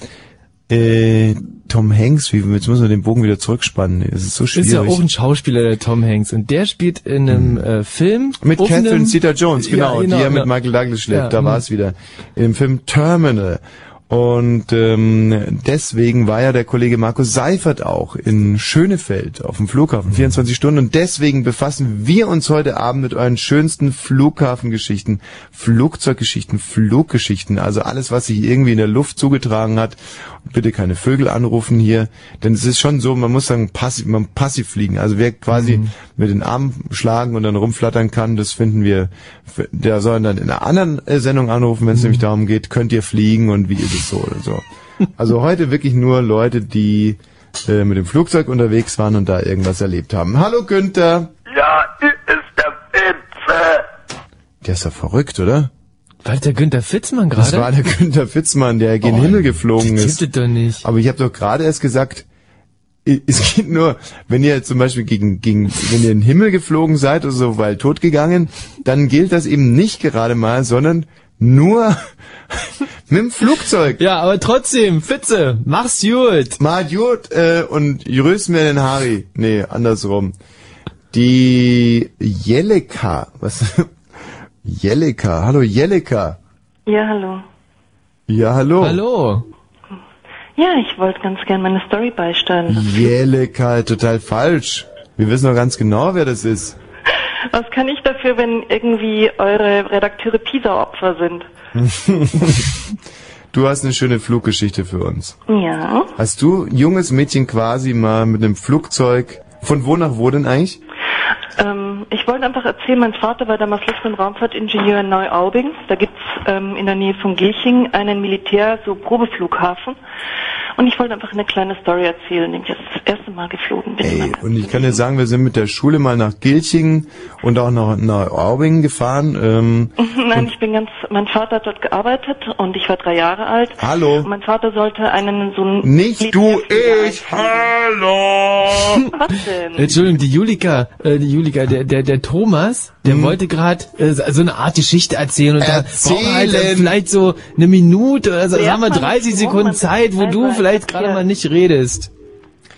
Äh, Tom Hanks, wie, jetzt müssen wir den Bogen wieder zurückspannen. Es ist so Ist schwierig. ja auch ein Schauspieler, der Tom Hanks. Und der spielt in einem äh, Film. Mit Catherine einem- Zeta-Jones, genau, Ja, die ja mit ja. Michael Douglas schläft. Ja, da hm. war es wieder. Im Film Terminal. Und ähm, deswegen war ja der Kollege Markus Seifert auch in Schönefeld auf dem Flughafen, 24 Stunden. Und deswegen befassen wir uns heute Abend mit euren schönsten Flughafengeschichten, Flugzeuggeschichten, Fluggeschichten. Also alles, was sich irgendwie in der Luft zugetragen hat. Bitte keine Vögel anrufen hier, denn es ist schon so, man muss sagen, passiv, man passiv fliegen. Also wer quasi mit den Armen schlagen und dann rumflattern kann, das finden wir, der soll dann in einer anderen äh, Sendung anrufen, wenn es nämlich darum geht, könnt ihr fliegen und wie ist es so oder so. Also heute wirklich nur Leute, die äh, mit dem Flugzeug unterwegs waren und da irgendwas erlebt haben. Hallo Günther! Ja, ist der Witze. Der ist ja verrückt, oder? War das der Günther Fitzmann gerade? Das war der Günther Fitzmann, der gen Oh, Himmel geflogen das ist. doch nicht. Aber ich habe doch gerade erst gesagt, es geht nur, wenn ihr zum Beispiel gegen, gegen, wenn ihr in den Himmel geflogen seid oder so, weil tot gegangen, dann gilt das eben nicht gerade mal, sondern nur mit dem Flugzeug. Ja, aber trotzdem, Fitze, mach's gut. Mach gut äh, und grüß mir den Harry. Nee, andersrum. Die Jeleka, was? Jeleka, hallo Jeleka. Ja, hallo. Ja, hallo. Hallo. Ja, ich wollte ganz gern meine Story beisteuern. Jeleka, total falsch. Wir wissen doch ganz genau, wer das ist. Was kann ich dafür, wenn irgendwie eure Redakteure Pisa-Opfer sind? du hast eine schöne Fluggeschichte für uns. Ja. Hast du junges Mädchen quasi mal mit einem Flugzeug von wo nach wo denn eigentlich? Ähm, ich wollte einfach erzählen, mein Vater war damals Luft- und Raumfahrtingenieur in Neuaubing. Da gibt's ähm, in der Nähe von Gilching einen Militär, so Probeflughafen. Und ich wollte einfach eine kleine Story erzählen, den ich jetzt das erste Mal geflogen bin. Ey, und ich kann dir sagen, wir sind mit der Schule mal nach Gilching und auch nach Neuaubing gefahren. Ähm, Nein, ich bin ganz, mein Vater hat dort gearbeitet und ich war drei Jahre alt. Hallo. Und mein Vater sollte einen so einen... Nicht du, ich. Hallo. Was denn? Entschuldigung, die Julika, äh, die Julika, der, der, der Thomas, der wollte gerade äh, so eine Art Geschichte erzählen und da braucht er halt äh, Erzählen. vielleicht so eine Minute oder so, Ja, sagen wir man- 30 oh, Sekunden Zeit, wo du vielleicht gerade mal nicht redest.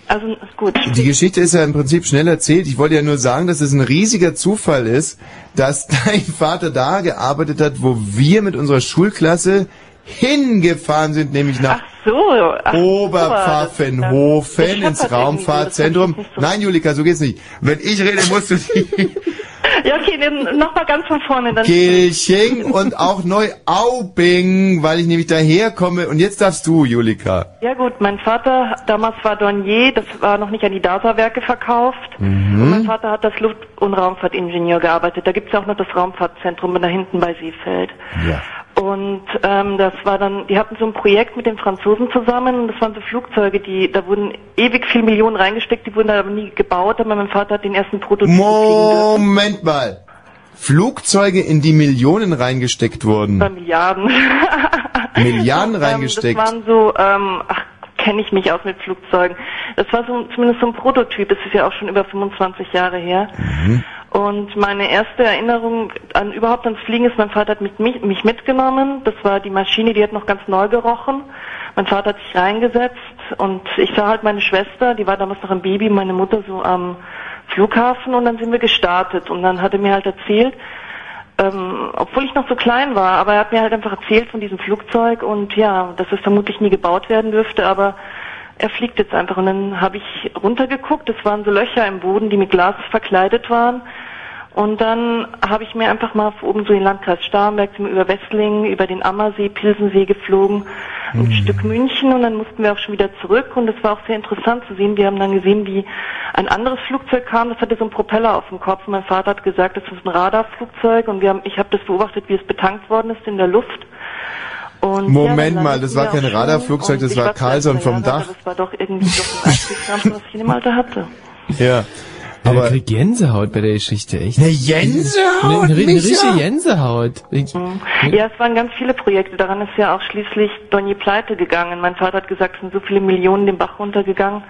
Also ist gut. Die Geschichte ist ja im Prinzip schnell erzählt. Ich wollte ja nur sagen, dass es ein riesiger Zufall ist, dass dein Vater da gearbeitet hat, wo wir mit unserer Schulklasse hingefahren sind, nämlich nach So. Ach, Oberpfaffenhofen ins Raumfahrtzentrum. Nein, Julika, so geht's nicht. Wenn ich rede, musst du Ja, okay, dann nochmal ganz von vorne. Dann Gilching und auch Neuaubing, weil ich nämlich daherkomme. Und jetzt darfst du, Julika. Ja gut, mein Vater damals war Douanier, das war noch nicht an die DASA-Werke verkauft. Und mein Mhm. Vater hat als Luft- und Raumfahrtingenieur gearbeitet. Da gibt's ja auch noch das Raumfahrtzentrum da hinten bei Seefeld. Ja. Und ähm, das war dann, die hatten so ein Projekt mit den Franzosen zusammen und das waren so Flugzeuge, die, da wurden ewig viel Millionen reingesteckt, die wurden aber nie gebaut, aber mein Vater hat den ersten Prototyp Moment mal. Flugzeuge, in die Millionen reingesteckt wurden. Milliarden. Milliarden Ähm, reingesteckt. Das waren so, ähm, ach, kenne ich mich aus mit Flugzeugen. Das war so, zumindest so ein Prototyp. Es ist ja auch schon über 25 Jahre her. Mhm. Und meine erste Erinnerung an überhaupt ans Fliegen ist, mein Vater hat mit mich, mich mitgenommen. Das war die Maschine, die hat noch ganz neu gerochen. Mein Vater hat sich reingesetzt und ich sah halt meine Schwester, die war damals noch ein Baby, meine Mutter so am Flughafen und dann sind wir gestartet und dann hat er mir halt erzählt, ähm, obwohl ich noch so klein war, aber er hat mir halt einfach erzählt von diesem Flugzeug und ja, dass es vermutlich nie gebaut werden dürfte, aber er fliegt jetzt einfach. Und dann habe ich runtergeguckt, es waren so Löcher im Boden, die mit Glas verkleidet waren und dann habe ich mir einfach mal oben so den Landkreis Starnberg, sind wir über Wesslingen, über den Ammersee, Pilsensee geflogen, ein Stück München und dann mussten wir auch schon wieder zurück und es war auch sehr interessant zu sehen. Wir haben dann gesehen, wie ein anderes Flugzeug kam, das hatte so einen Propeller auf dem Kopf. Und mein Vater hat gesagt, das ist ein Radarflugzeug und wir haben, ich habe das beobachtet, wie es betankt worden ist in der Luft. Und Moment ja, mal, das war kein Radarflugzeug, das war drei vom Dach. Das war doch irgendwie doch ein was ich in dem Alter hatte. Ja. Aber ich krieg Gänsehaut bei der Geschichte, echt. Eine Gänsehaut, Eine, eine, eine richtige Gänsehaut. Ich, Ja, es waren ganz viele Projekte. Daran ist ja auch schließlich Donny pleite gegangen. Mein Vater hat gesagt, es sind so viele Millionen den Bach runtergegangen.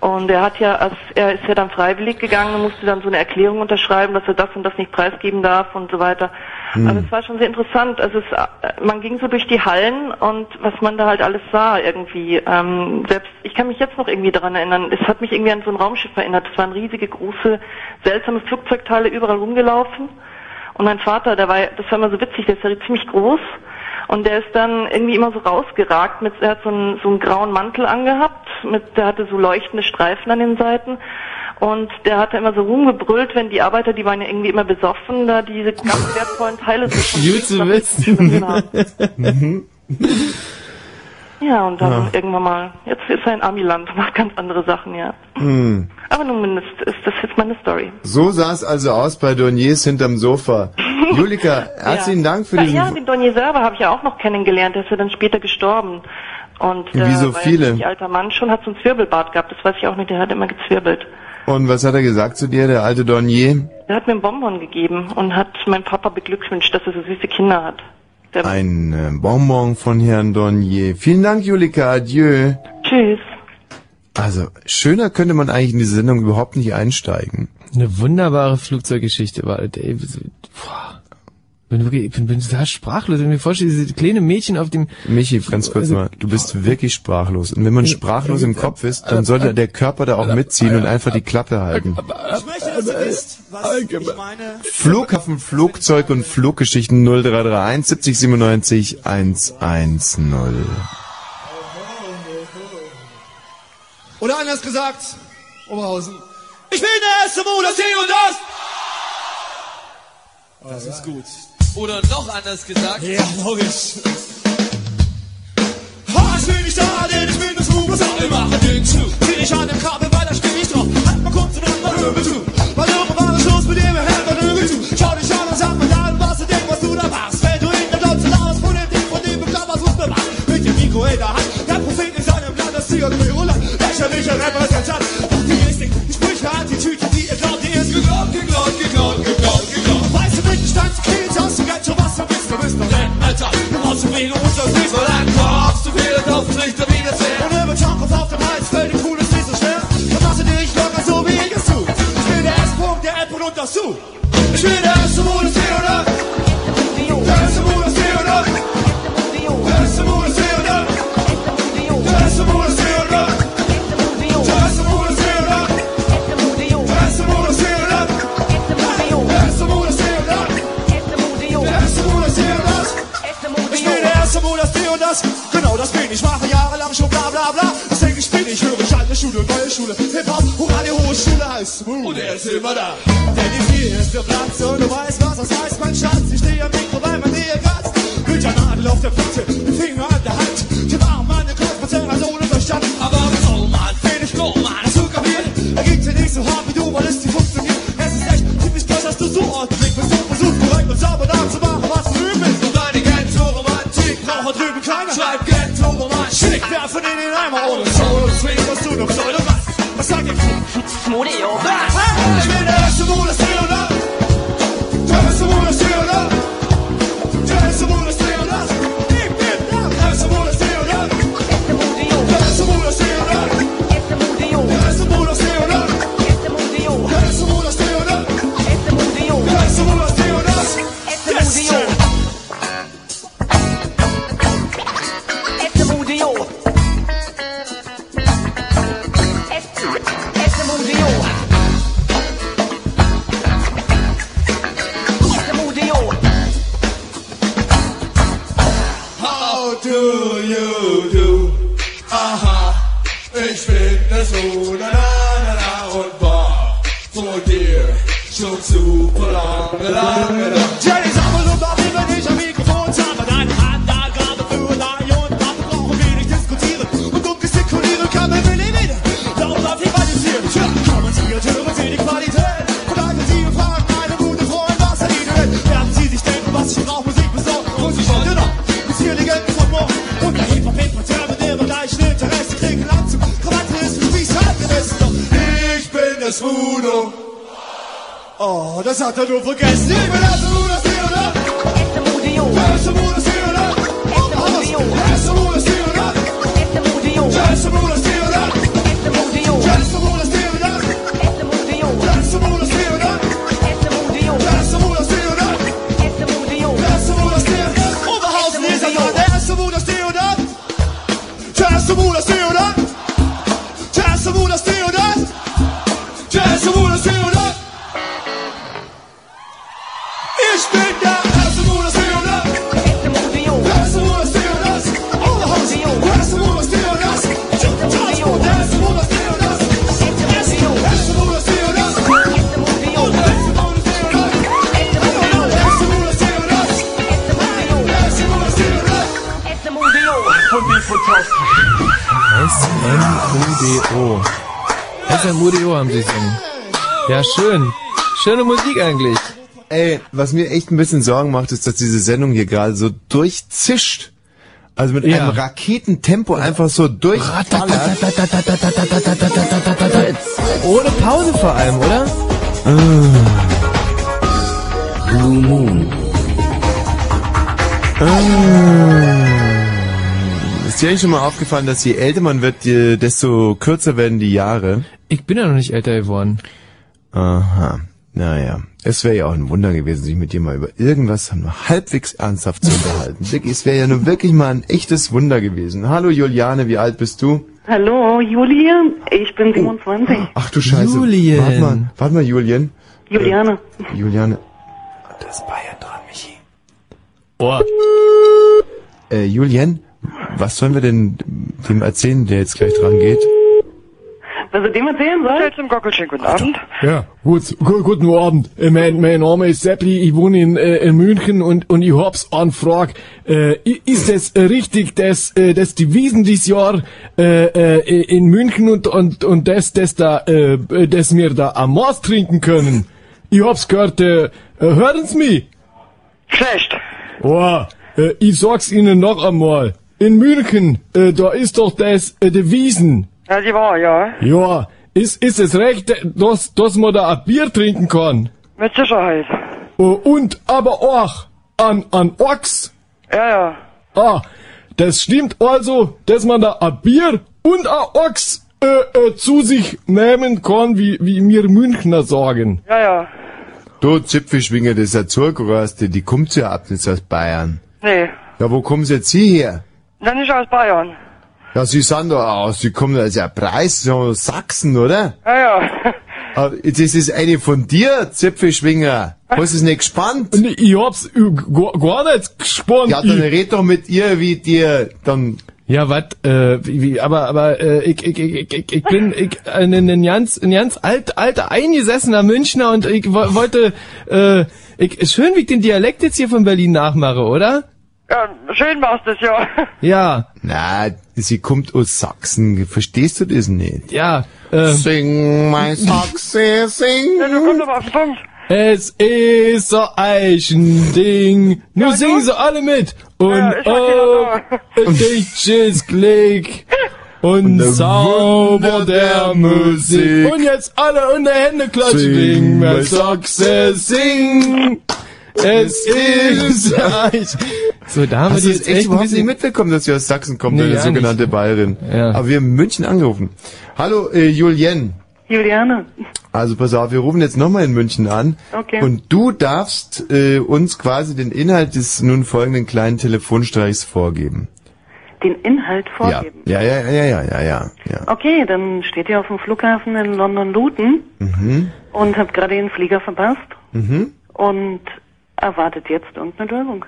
Und er hat ja, als, er ist ja dann freiwillig gegangen und musste dann so eine Erklärung unterschreiben, dass er das und das nicht preisgeben darf und so weiter. Hm. Also es war schon sehr interessant. Also es, man ging so durch die Hallen und was man da halt alles sah irgendwie. Ähm, selbst ich kann mich jetzt noch irgendwie daran erinnern. Es hat mich irgendwie an so ein Raumschiff erinnert. Es waren riesige, große, seltsame Flugzeugteile überall rumgelaufen. Und mein Vater, der war, das war immer so witzig, der ist ja ziemlich groß. Und der ist dann irgendwie immer so rausgeragt mit, er hat so einen, so einen grauen Mantel angehabt, mit, der hatte so leuchtende Streifen an den Seiten. Und der hatte immer so rumgebrüllt, wenn die Arbeiter, die waren ja irgendwie immer besoffen, da diese ganz wertvollen Teile so von Gut zu haben. Ja, und dann Ja. irgendwann mal, jetzt ist er in Amiland, macht ganz andere Sachen, ja. Hm. Aber nun ist, ist das jetzt meine Story. So sah es also aus bei Doniers hinterm Sofa. Julika, herzlichen ja. Dank für ja, diesen... Ja, den Donier selber habe ich ja auch noch kennengelernt, der ist ja dann später gestorben. Und Wie so weil viele. Ein alter Mann schon hat so ein Zwirbelbart gehabt, das weiß ich auch nicht, der hat immer gezwirbelt. Und was hat er gesagt zu dir, der alte Donier? Der hat mir einen Bonbon gegeben und hat meinem Papa beglückwünscht, dass er so süße Kinder hat. Der Ein äh, Bonbon von Herrn Donier. Vielen Dank, Julika. Adieu. Tschüss. Also, schöner könnte man eigentlich in diese Sendung überhaupt nicht einsteigen. Eine wunderbare Flugzeuggeschichte war ey. so- Boah. Bin wirklich, ich bin, bin total sprachlos. Wenn ich mir vorstelle, diese kleine Mädchen auf dem... Michi, ganz kurz Also- mal, du bist wirklich sprachlos. Und wenn man sprachlos im Kopf ist, dann sollte der Körper da auch mitziehen und einfach die Klappe halten. Ich möchte, dass ihr wisst, was ich meine. Flughafen, Flugzeug und Fluggeschichten 0331 70 97 110. Oder anders gesagt, Oberhausen. Ich bin der erste Mo, das hier und das. Das ist gut. Oder noch anders gesagt. Ja, logisch. Ha, ich bin nicht da, denn ich bin das Mo, was alle machen den zu. Zieh dich an dem Kabel, weil da stehe ich drauf. Halt mal kurz und dann mal Höhe zu. Weil irgendwann war es los mit dem Hemd und Höhe zu. Schau dich an und sag mir dann, was du denkst, was du da machst. Wenn du in der Glotze laust, von dem Ding, von dem du was du machst. Mit dem Mikro in der Hand, der Prophet in seinem Land, das Ziel und Roland. Lächerlicher. Doch die ist die Sprüche hat die Tüte, die ihr glaubt, die Zu wenig und das nicht so lang, kommst du wieder drauf, Richter wieder sehr. Und über Tacos auf dem Hals, dir cool, ist nicht so machst du dich locker so, wie ich es tu. Ich bin der erste Punkt, der App und das du. Ich bin der hier oder? Der Modus, hier das. Genau, das bin ich. Mache jahrelang schon bla bla bla. Das denke ich bin ich. Höre ich alte Schule, neue Schule. Hip-Hop, hurra, die hohe Schule heißt Smooth. Und er ist immer da. Denn die vier ist der Platz und du weißt, was das heißt, mein Schatz. Ich stehe am Mikro, man Nähe kratzt. Mit der Nadel auf der Platte, den Finger an der Hand. Den Arm an den Kreuzverzehr, also ohne Verstand. Aber so, Mann, bin ich dumm, Mann. Hast du kapiert? Er geht dir nicht so hart wie du, weil es dir funktioniert. Es ist echt typisch dass du so ordentlich bist. Du versuchst korrekt und sauber nachzumachen, Ghetto-Romantik, Raucher drüben kleiner. Schreib Ghetto-Romantik. Schick, werfen in den Eimer ohne Soul und Swing, was du noch soll und was. Was sagt ihr? Modeo. Ich bin der erste Modus, hier oder? Ja, schön. Schöne Musik eigentlich. Ey, was mir echt ein bisschen Sorgen macht, ist, dass diese Sendung hier gerade so durchzischt. Also mit Ja. einem Raketentempo einfach so durchballert. Ohne Pause vor allem, oder? Blue Moon. Ist dir eigentlich schon mal aufgefallen, dass je älter man wird, desto kürzer werden die Jahre? Ich bin ja noch nicht älter geworden. Aha. Naja. Es wäre ja auch ein Wunder gewesen, sich mit dir mal über irgendwas nur halbwegs ernsthaft zu unterhalten. Wirklich, es wäre ja nun wirklich mal ein echtes Wunder gewesen. Hallo Juliane, wie alt bist du? Hallo, Julian. Ich bin 27. Ach du Scheiße. Julien. Warte mal, warte mal, Julien. Juliane. Juliane. Das ist Bayern dran, Michi. Oh. Äh, Julien, was sollen wir denn dem erzählen, der jetzt gleich dran geht? Was er dem erzählen soll? Jetzt im Gockelchen, guten Abend. Ja, gut, gu guten Abend. Äh, Mein, mein Name ist Seppli, ich wohne in, äh, in München und, und ich hab's anfragt, äh, i- ist es richtig, dass, äh, dass die Wiesen dieses Jahr äh, äh, in München und, und, und das, das da, äh, dass wir da am Maß trinken können? Ich hab's gehört, äh, äh, hören's mich? Schlecht. Oh, äh, ich sag's Ihnen noch einmal. In München, äh, da ist doch das, äh, die Wiesen. Ja, die war, ja. Ja, ist, ist es recht, dass, dass man da ein Bier trinken kann? Mit Sicherheit. Äh, Und aber auch an, an Ochs. Ja, ja. Ah, das stimmt also, dass man da ein Bier und ein Ochs äh, äh, zu sich nehmen kann, wie, wie wir Münchner sagen. Ja, ja. Du Zipfelschwinger, das ist ja Zurgroste, die kommt ja ab, nicht aus Bayern. Nee. Ja, wo kommen sie jetzt Sie her? Na, nicht aus Bayern. Ja, Sie sind doch aus, Sie kommen aus ja Preis, Sachsen, oder? Ja, ja. Aber das ist eine von dir, Zipfelschwinger. Hast du es nicht gespannt? Ich hab's äh, gar, gar nicht gespannt. Ja, dann Ich- red doch mit ihr, wie dir dann... Ja, wat, äh, wie, wie, aber, aber, äh, ich, ich, ich, ich, ich bin, ich, äh, ein, ein ganz, ein ganz alt, alter, eingesessener Münchner und ich wo- wollte, äh, ich, schön, wie ich den Dialekt jetzt hier von Berlin nachmache, oder? Ja, schön machst du es, ja. Ja. Na, sie kommt aus Sachsen, verstehst du das nicht? Ja, äh, Sing, my Sachse, sing. Ja, du kommst aber auf den Punkt. Es ist so Eichending. Nur singen sie alle mit. Und Ja, ich oh, ein dichtes Glück. Und der Zauber Wunder der der Musik. Und jetzt alle unter Hände klatschen. Sing, Sing, my mein Sachse, sing. Es ist Eich. So, da haben Hast wir die das jetzt echt überhaupt nicht bisschen... mitbekommen, dass sie aus Sachsen kommt, Nee, eine gar sogenannte nicht. Bayerin? Ja. Aber wir haben München angerufen. Hallo, äh, Julien. Juliane. Also pass auf, wir rufen jetzt nochmal in München an. Okay. Und du darfst äh, uns quasi den Inhalt des nun folgenden kleinen Telefonstreichs vorgeben. Den Inhalt vorgeben. Ja, ja, ja, ja, ja, ja, ja. ja. Okay, dann steht ihr auf dem Flughafen in London Luton Mhm. und habt gerade den Flieger verpasst Mhm. und erwartet jetzt irgendeine Lösung.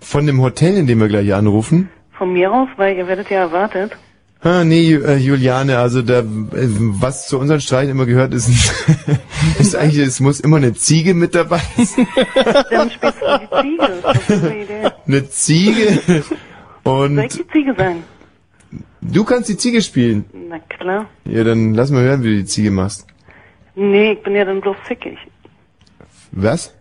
Von dem Hotel, in dem wir gleich anrufen. Von mir aus, weil ihr werdet ja erwartet. Ah, nee, äh, Juliane, also da, äh, was zu unseren Streichen immer gehört, ist, ist eigentlich, es muss immer eine Ziege mit dabei sein. Dann spielst du die Ziege. Das ist eine Idee. Eine Ziege. Soll ich Und die Ziege sein? du kannst die Ziege spielen. Na klar. Ja, dann lass mal hören, wie du die Ziege machst. Nee, ich bin ja dann bloß zickig. Was?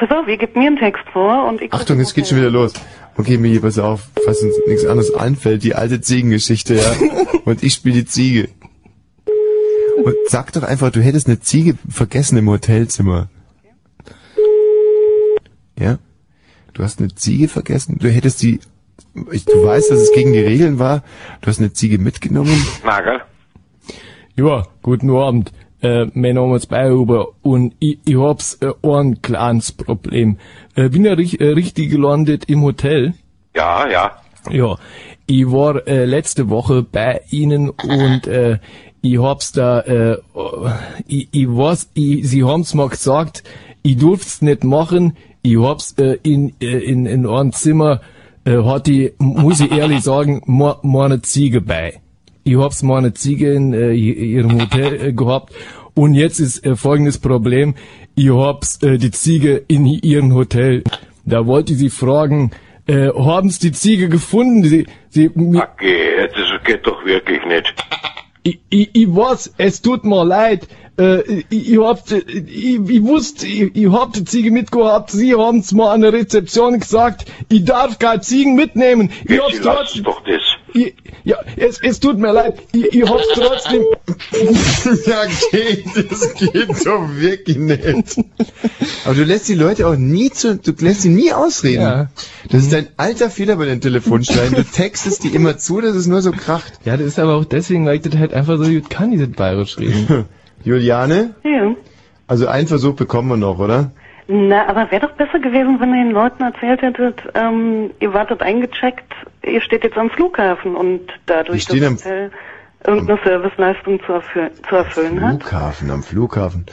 Pass auf, ihr gebt mir einen Text vor und ich... Achtung, jetzt geht schon wieder los. Okay, Migi, pass auf, falls uns nichts anderes einfällt, die alte Ziegengeschichte, ja. Und ich spiele die Ziege. Und sag doch einfach, du hättest eine Ziege vergessen im Hotelzimmer. Ja? Du hast eine Ziege vergessen? Du hättest die, ich, du weißt, dass es gegen die Regeln war. Du hast eine Ziege mitgenommen. Nagel. Ja, guten Abend. Äh, mein Name ist Bayhuber und ich, ich hab's äh, ein kleines Problem. Äh, bin ja ri äh, richtig gelandet im Hotel. Ja, ja. Ja, ich war äh, letzte Woche bei Ihnen und äh, ich hab's da, äh, ich, ich weiß, ich, Sie haben's mal gesagt, ich durft's nicht machen, ich hab's äh, in, äh, in, in einem Zimmer, äh, hat die, muss ich ehrlich sagen, meine Ziege bei. Ich hab's meine Ziege in äh, ihrem Hotel äh, gehabt und jetzt ist äh, folgendes Problem, ich hab's äh, die Ziege in ihrem Hotel. Da wollte ich Sie fragen, äh, haben Sie die Ziege gefunden? Sie, Sie, Geht, das geht doch wirklich nicht. ich, ich, ich weiß, es tut mir leid. Äh, ich, ich hab, ich, ich wusste, ich, ich hab die Ziege mitgehabt. Sie haben's mal an der Rezeption gesagt, ich darf keine Ziegen mitnehmen. Ich Jetzt hab's lass trotzdem, doch das. Ich, ja, es, es tut mir leid. Ich, ich hab's trotzdem. ja, geht, das geht doch wirklich nicht. Aber du lässt die Leute auch nie zu, du lässt sie nie ausreden. Ja. Das ist ein alter Fehler bei den Telefonsteinen. Du textest die immer zu, dass es nur so kracht. Ja, das ist aber auch deswegen, weil ich das halt einfach so gut kann, dieses Bayerisch reden. Juliane? Ja. Also einen Versuch bekommen wir noch, oder? Na, aber wäre doch besser gewesen, wenn ihr den Leuten erzählt hättet, ähm, ihr wartet eingecheckt, ihr steht jetzt am Flughafen und dadurch am- das Hotel irgendeine Serviceleistung zu, erfü zu erfüllen hat. Flughafen, am Flughafen.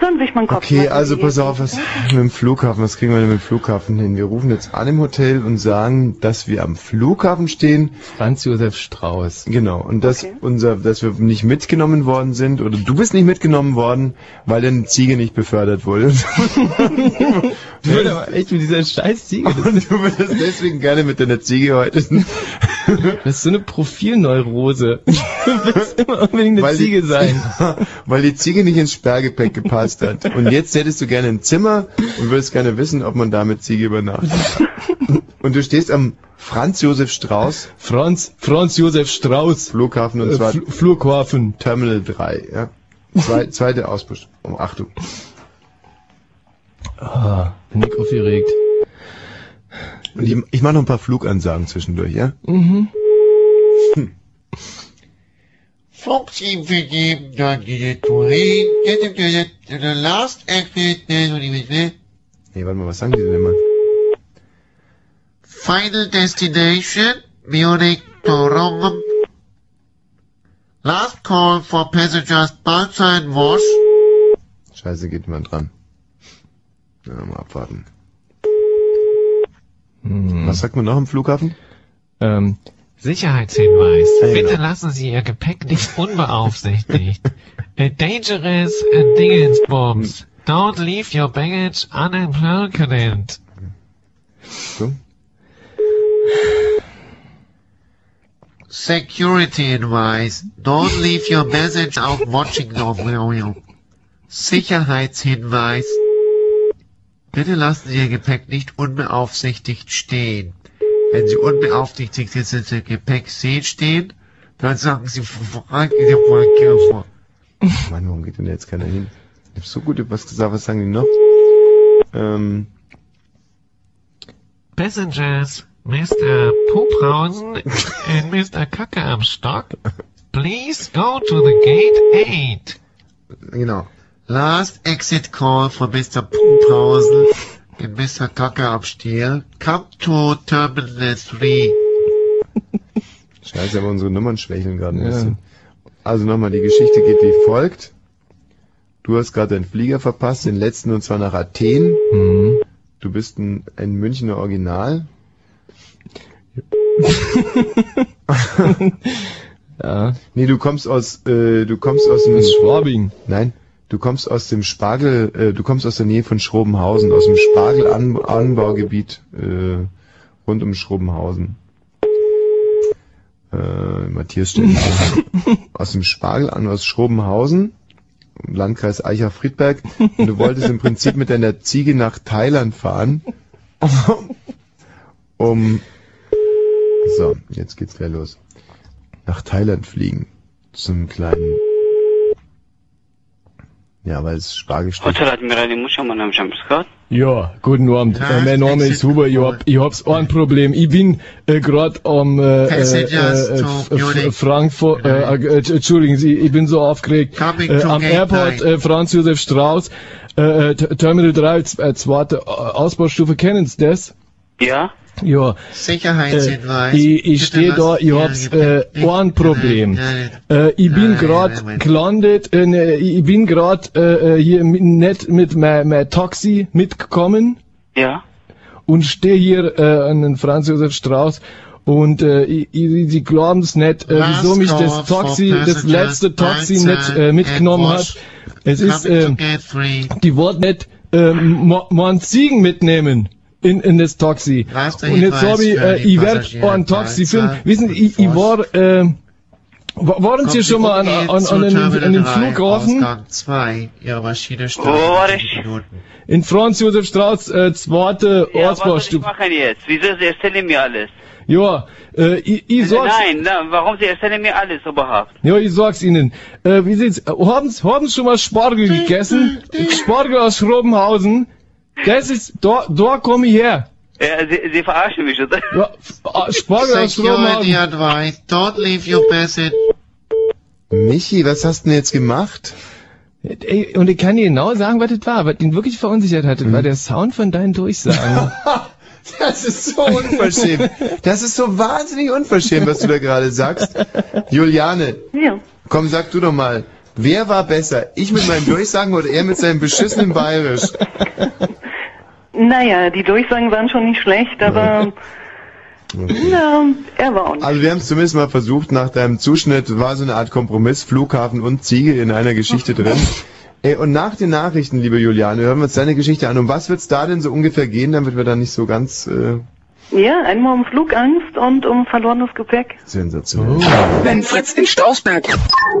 Sollen sich mal einen Kopf Okay, also pass auf, was mit dem Flughafen, was kriegen wir denn mit dem Flughafen hin? Wir rufen jetzt an im Hotel und sagen, dass wir am Flughafen stehen. Franz Josef Strauß. Genau, und dass unser, dass wir nicht mitgenommen worden sind, oder du bist nicht mitgenommen worden, weil deine Ziege nicht befördert wurde. Du würdest aber echt mit dieser scheiß Ziege. Und du würdest deswegen gerne mit deiner Ziege heute. Das ist so eine Profilneurose. Du willst immer unbedingt eine Ziege die, sein. Weil die Ziege nicht ins Sperrgepäck gepasst hat. Und jetzt hättest du gerne ein Zimmer und würdest gerne wissen, ob man da mit Ziege übernachtet. Und du stehst am Franz Josef Strauß. Franz, Franz Josef Strauß. Flughafen und Äh, zwar Fl- Flughafen. Terminal 3, ja. Zwei, zweite Auspush. Um Achtung. Ah, bin ich aufgeregt. Und ich, ich mache noch ein paar Flugansagen zwischendurch, ja? Mhm. Flugteam für die, dann die Tourin, the last exit, Nee, warte mal, was sagen die denn immer? final destination, Munich, Toronto. Last call for passengers outside wash. Scheiße, geht jemand dran. Ja, mal abwarten. Was sagt man noch am Flughafen? Ähm, Sicherheitshinweis. Ja, Bitte genau. lassen Sie Ihr Gepäck nicht unbeaufsichtigt. A dangerous Dingensbums. Don't leave your baggage unaccompanied. So. Security advice. Don't leave your message out watching video. Sicherheitshinweis. Bitte lassen Sie Ihr Gepäck nicht unbeaufsichtigt stehen. Wenn Sie unbeaufsichtigt jetzt Ihr Gepäck sehen stehen, dann sagen Sie, fragen Sie vor. Mann, warum geht denn jetzt keiner hin? Ich hab so gut was gesagt, was sagen die noch? Ähm, Passengers, Mr. Poophausen and Mr. Kacke am Stock, please go to the gate 8. genau. Last exit call for Mr. Pumphausen and Mr. Kacke am Stiel. Come to Terminal 3. Scheiße, aber unsere Nummern schwächeln gerade ein Ja. bisschen. Also nochmal, die Geschichte geht wie folgt. Du hast gerade deinen Flieger verpasst, den letzten und zwar nach Athen. Mhm. Du bist ein, ein Münchner Original. ja. Nee, du kommst aus, äh, du kommst aus Aus Schwabing. Nein, du kommst aus dem Spargel, äh, du kommst aus der Nähe von Schrobenhausen, aus dem Spargelanbaugebiet äh, rund um Schrobenhausen. Äh, Matthias stellt aus dem Spargel an aus Schrobenhausen, im Landkreis Eicher-Friedberg. Und du wolltest im Prinzip mit deiner Ziege nach Thailand fahren, um so, jetzt geht's gleich los. Nach Thailand fliegen. Zum kleinen ja, weil es Spargel. Ja, guten Abend. Äh, mein Name ist Huber. Ich hab, ich hab's ein Problem. Ich bin äh, gerade am äh, äh, äh, Frankfurt. Äh, äh, Entschuldigen Sie, ich bin so aufgeregt. Äh, am Airport äh, Franz Josef Strauß. Äh, äh, Terminal 3, z- äh, zweite äh, Ausbaustufe. Kennen Sie das? Ja? Ja. Sicherheitshinweis. Äh, ich ich stehe da, ich hab's äh, ein Problem. Äh, ich bin grad gelandet, äh, ne, ich bin grad äh, äh, hier mit, nicht mit meinem mein Taxi mitgekommen Ja? und stehe hier äh, an den Franz Josef Strauß und äh, ich, ich, sie glauben es nicht, äh, wieso mich das Taxi, das letzte Taxi outside nicht äh, mitgenommen hat. Es ist, äh, die wollten nicht äh, mo- mo einen Ziegen mitnehmen. In, in das Taxi. Und jetzt habe ich, äh, ich werd Passagiere ein Taxi finden. Wissen Sie, ich, ich war, äh, wa- waren Sie schon mal an, an, an, an, den, an den Flughafen? Ausgang 2. Ihre Maschine Wo war ich? In Franz Josef Strauß, äh, zweite Ja, was soll ich machen jetzt? Wieso Sie erzählen mir alles? Ja, äh, ich, ich sag's, Nein, na, warum Sie erzählen mir alles überhaupt? ja, ich sag's Ihnen. Äh, wie sieht's, äh, haben Sie, haben Sie schon mal Spargel gegessen? Spargel aus Schrobenhausen? Das ist, da, da komme ich her. Ja, Sie, Sie verarschen mich, oder? Ja, Spargel aus Security advice. Don't leave your passage. Michi, was hast du denn jetzt gemacht? Ey, und ich kann dir genau sagen, was das war. Was ihn wirklich verunsichert hat, das war der Sound von deinen Durchsagen. Das ist so unverschämt. Das ist so wahnsinnig unverschämt, was du da gerade sagst. Juliane, Ja. komm, sag du doch mal. Wer war besser? Ich mit meinen Durchsagen oder er mit seinem beschissenen Bayerisch? Naja, die Durchsagen waren schon nicht schlecht, aber na, er war auch nicht. Also wir haben es zumindest mal versucht, nach deinem Zuschnitt war so eine Art Kompromiss, Flughafen und Ziege in einer Geschichte drin. Ey, und nach den Nachrichten, liebe Juliane, hören wir uns deine Geschichte an. Um was wird's da denn so ungefähr gehen, damit wir da nicht so ganz äh, Ja, einmal um Flugangst und um verlorenes Gepäck. sensationell. Wenn Fritz in Strausberg,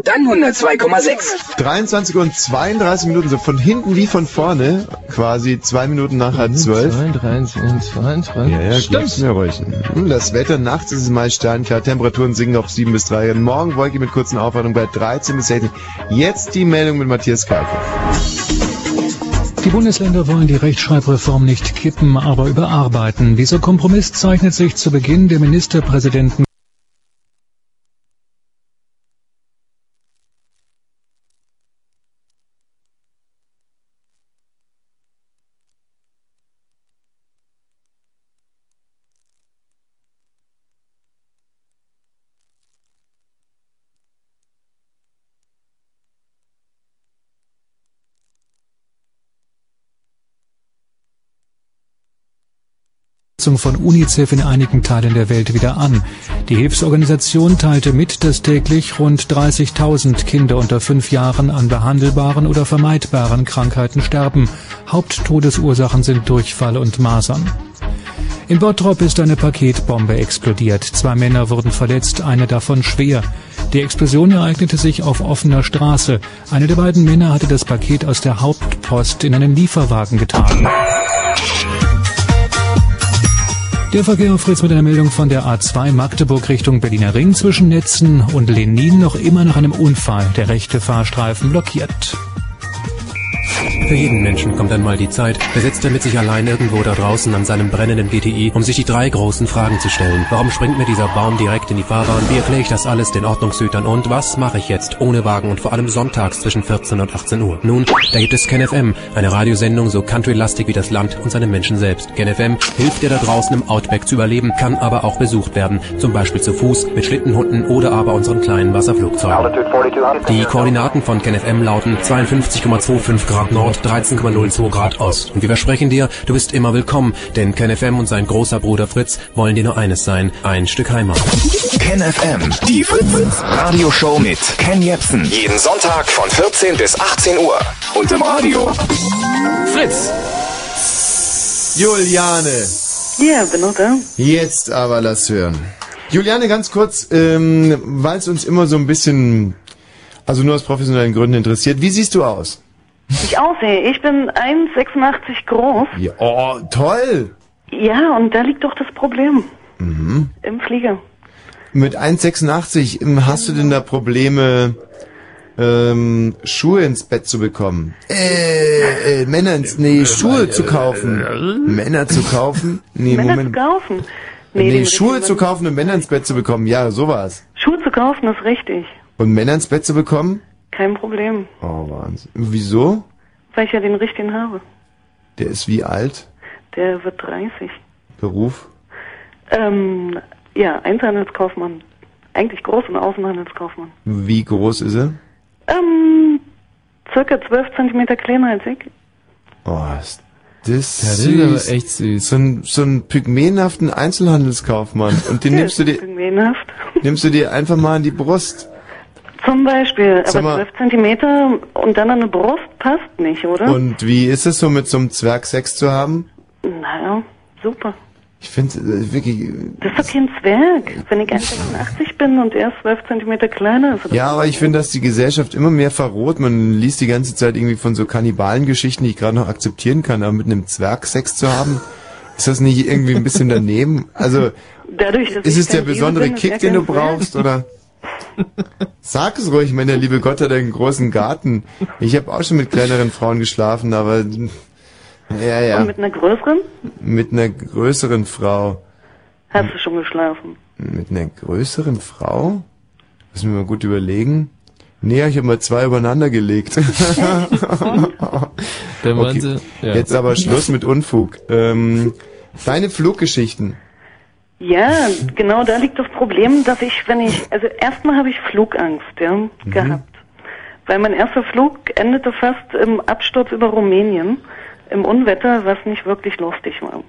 dann 102,6. 23 Uhr und 32 Minuten, so von hinten wie von vorne, quasi zwei Minuten nach halb zwölf. 32 und 22. Ja, ja, Stimmt. mir ruhig. Hm, Das Wetter, nachts ist es meist steinklar, Temperaturen sinken auf 7 bis 3 Grad. Morgen wolke mit kurzen Aufwartung bei 13 bis 16. Jetzt die Meldung mit Matthias Kalke. Die Bundesländer wollen die Rechtschreibreform nicht kippen, aber überarbeiten. Dieser Kompromiss zeichnet sich zu Beginn der Ministerpräsidenten von UNICEF in einigen Teilen der Welt wieder an. Die Hilfsorganisation teilte mit, dass täglich rund 30.000 Kinder unter fünf Jahren an behandelbaren oder vermeidbaren Krankheiten sterben. Haupttodesursachen sind Durchfall und Masern. In Bottrop ist eine Paketbombe explodiert. Zwei Männer wurden verletzt, eine davon schwer. Die Explosion ereignete sich auf offener Straße. Einer der beiden Männer hatte das Paket aus der Hauptpost in einen Lieferwagen getragen. Der Verkehr auf Fritz mit einer Meldung von der A2 Magdeburg Richtung Berliner Ring zwischen Netzen und Lenin noch immer nach einem Unfall. Der rechte Fahrstreifen blockiert. Für jeden Menschen kommt einmal die Zeit, da sitzt er mit sich allein irgendwo da draußen an seinem brennenden GTI, um sich die drei großen Fragen zu stellen. Warum springt mir dieser Baum direkt in die Fahrbahn? Wie erkläre ich das alles den Ordnungshütern? Und was mache ich jetzt ohne Wagen und vor allem sonntags zwischen 14 und 18 Uhr? Nun, da gibt es KenFM, eine Radiosendung so countrylastig wie das Land und seine Menschen selbst. KenFM hilft dir da draußen im Outback zu überleben, kann aber auch besucht werden, zum Beispiel zu Fuß, mit Schlittenhunden oder aber unseren kleinen Wasserflugzeugen. Die Koordinaten von KenFM lauten 52,25 Grad Nord, 13,02 Grad Ost. Und wir versprechen dir, du bist immer willkommen, denn KenFM und sein großer Bruder Fritz wollen dir nur eines sein, ein Stück Heimat. KenFM, die Fritz Radioshow mit Ken Jepsen. Jeden Sonntag von 14 bis 18 Uhr. Und im Radio. Fritz! Juliane! Ja, da. Jetzt aber lass hören. Juliane, ganz kurz, ähm, weil es uns immer so ein bisschen, also nur aus professionellen Gründen interessiert, wie siehst du aus? Ich aussehe. Ich bin 1,86 groß. Ja, oh, toll! Ja, und da liegt doch das Problem. Mhm. Im Flieger. Mit 1,86 ähm, hast du denn da Probleme, ähm, Schuhe ins Bett zu bekommen? Äh, äh Männer ins, nee, Schuhe zu kaufen. Männer zu kaufen? Nee, Männer Moment. zu kaufen. Nee, den Schuhe zu kaufen und Männer ins Bett zu bekommen. Ja, sowas. Schuhe zu kaufen ist richtig. Und Männer ins Bett zu bekommen? Kein Problem. Oh, Wahnsinn. Wieso? Weil ich ja den richtigen habe. Der ist wie alt? Der wird 30. Beruf? Ähm, ja, Einzelhandelskaufmann. Eigentlich Groß- und Außenhandelskaufmann. Wie groß ist er? Ähm, circa 12 Zentimeter kleiner als ich. Oh, ist das, das süß. ist aber echt süß. So ein, so ein pygmäenhaften Einzelhandelskaufmann. Und den nimmst du ist dir, Pygmäenhaft. nimmst du dir einfach mal an die Brust. Zum Beispiel, Sag aber mal- 12 Zentimeter und dann an eine Brust passt nicht, oder? Und wie ist es so, mit so einem Zwerg Sex zu haben? Naja, super. Ich finde äh, wirklich, Das ist doch kein Zwerg. Wenn ich 1,86 bin und er ist 12 Zentimeter kleiner ist, ja, aber ich finde, dass die Gesellschaft immer mehr verroht. Man liest die ganze Zeit irgendwie von so Kannibalengeschichten, die ich gerade noch akzeptieren kann, aber mit einem Zwerg Sex zu haben, ist das nicht irgendwie ein bisschen daneben? Also, dadurch, ist es der besondere bin, Kick, den du brauchst, oder? Sag es ruhig, meine, der liebe Gott hat einen großen Garten. Ich habe auch schon mit kleineren Frauen geschlafen, aber ja, ja, Und mit einer größeren mit einer größeren Frau. hast du schon geschlafen. Mit einer größeren Frau? Müssen wir mal gut überlegen. Nee, ich habe mal zwei übereinander gelegt. Okay. Jetzt aber Schluss mit Unfug. Ähm, deine Fluggeschichten. Ja, genau da liegt das Problem, dass ich, wenn ich, also erstmal habe ich Flugangst, ja, Mhm. gehabt. Weil mein erster Flug endete fast im Absturz über Rumänien, im Unwetter, was nicht wirklich lustig war.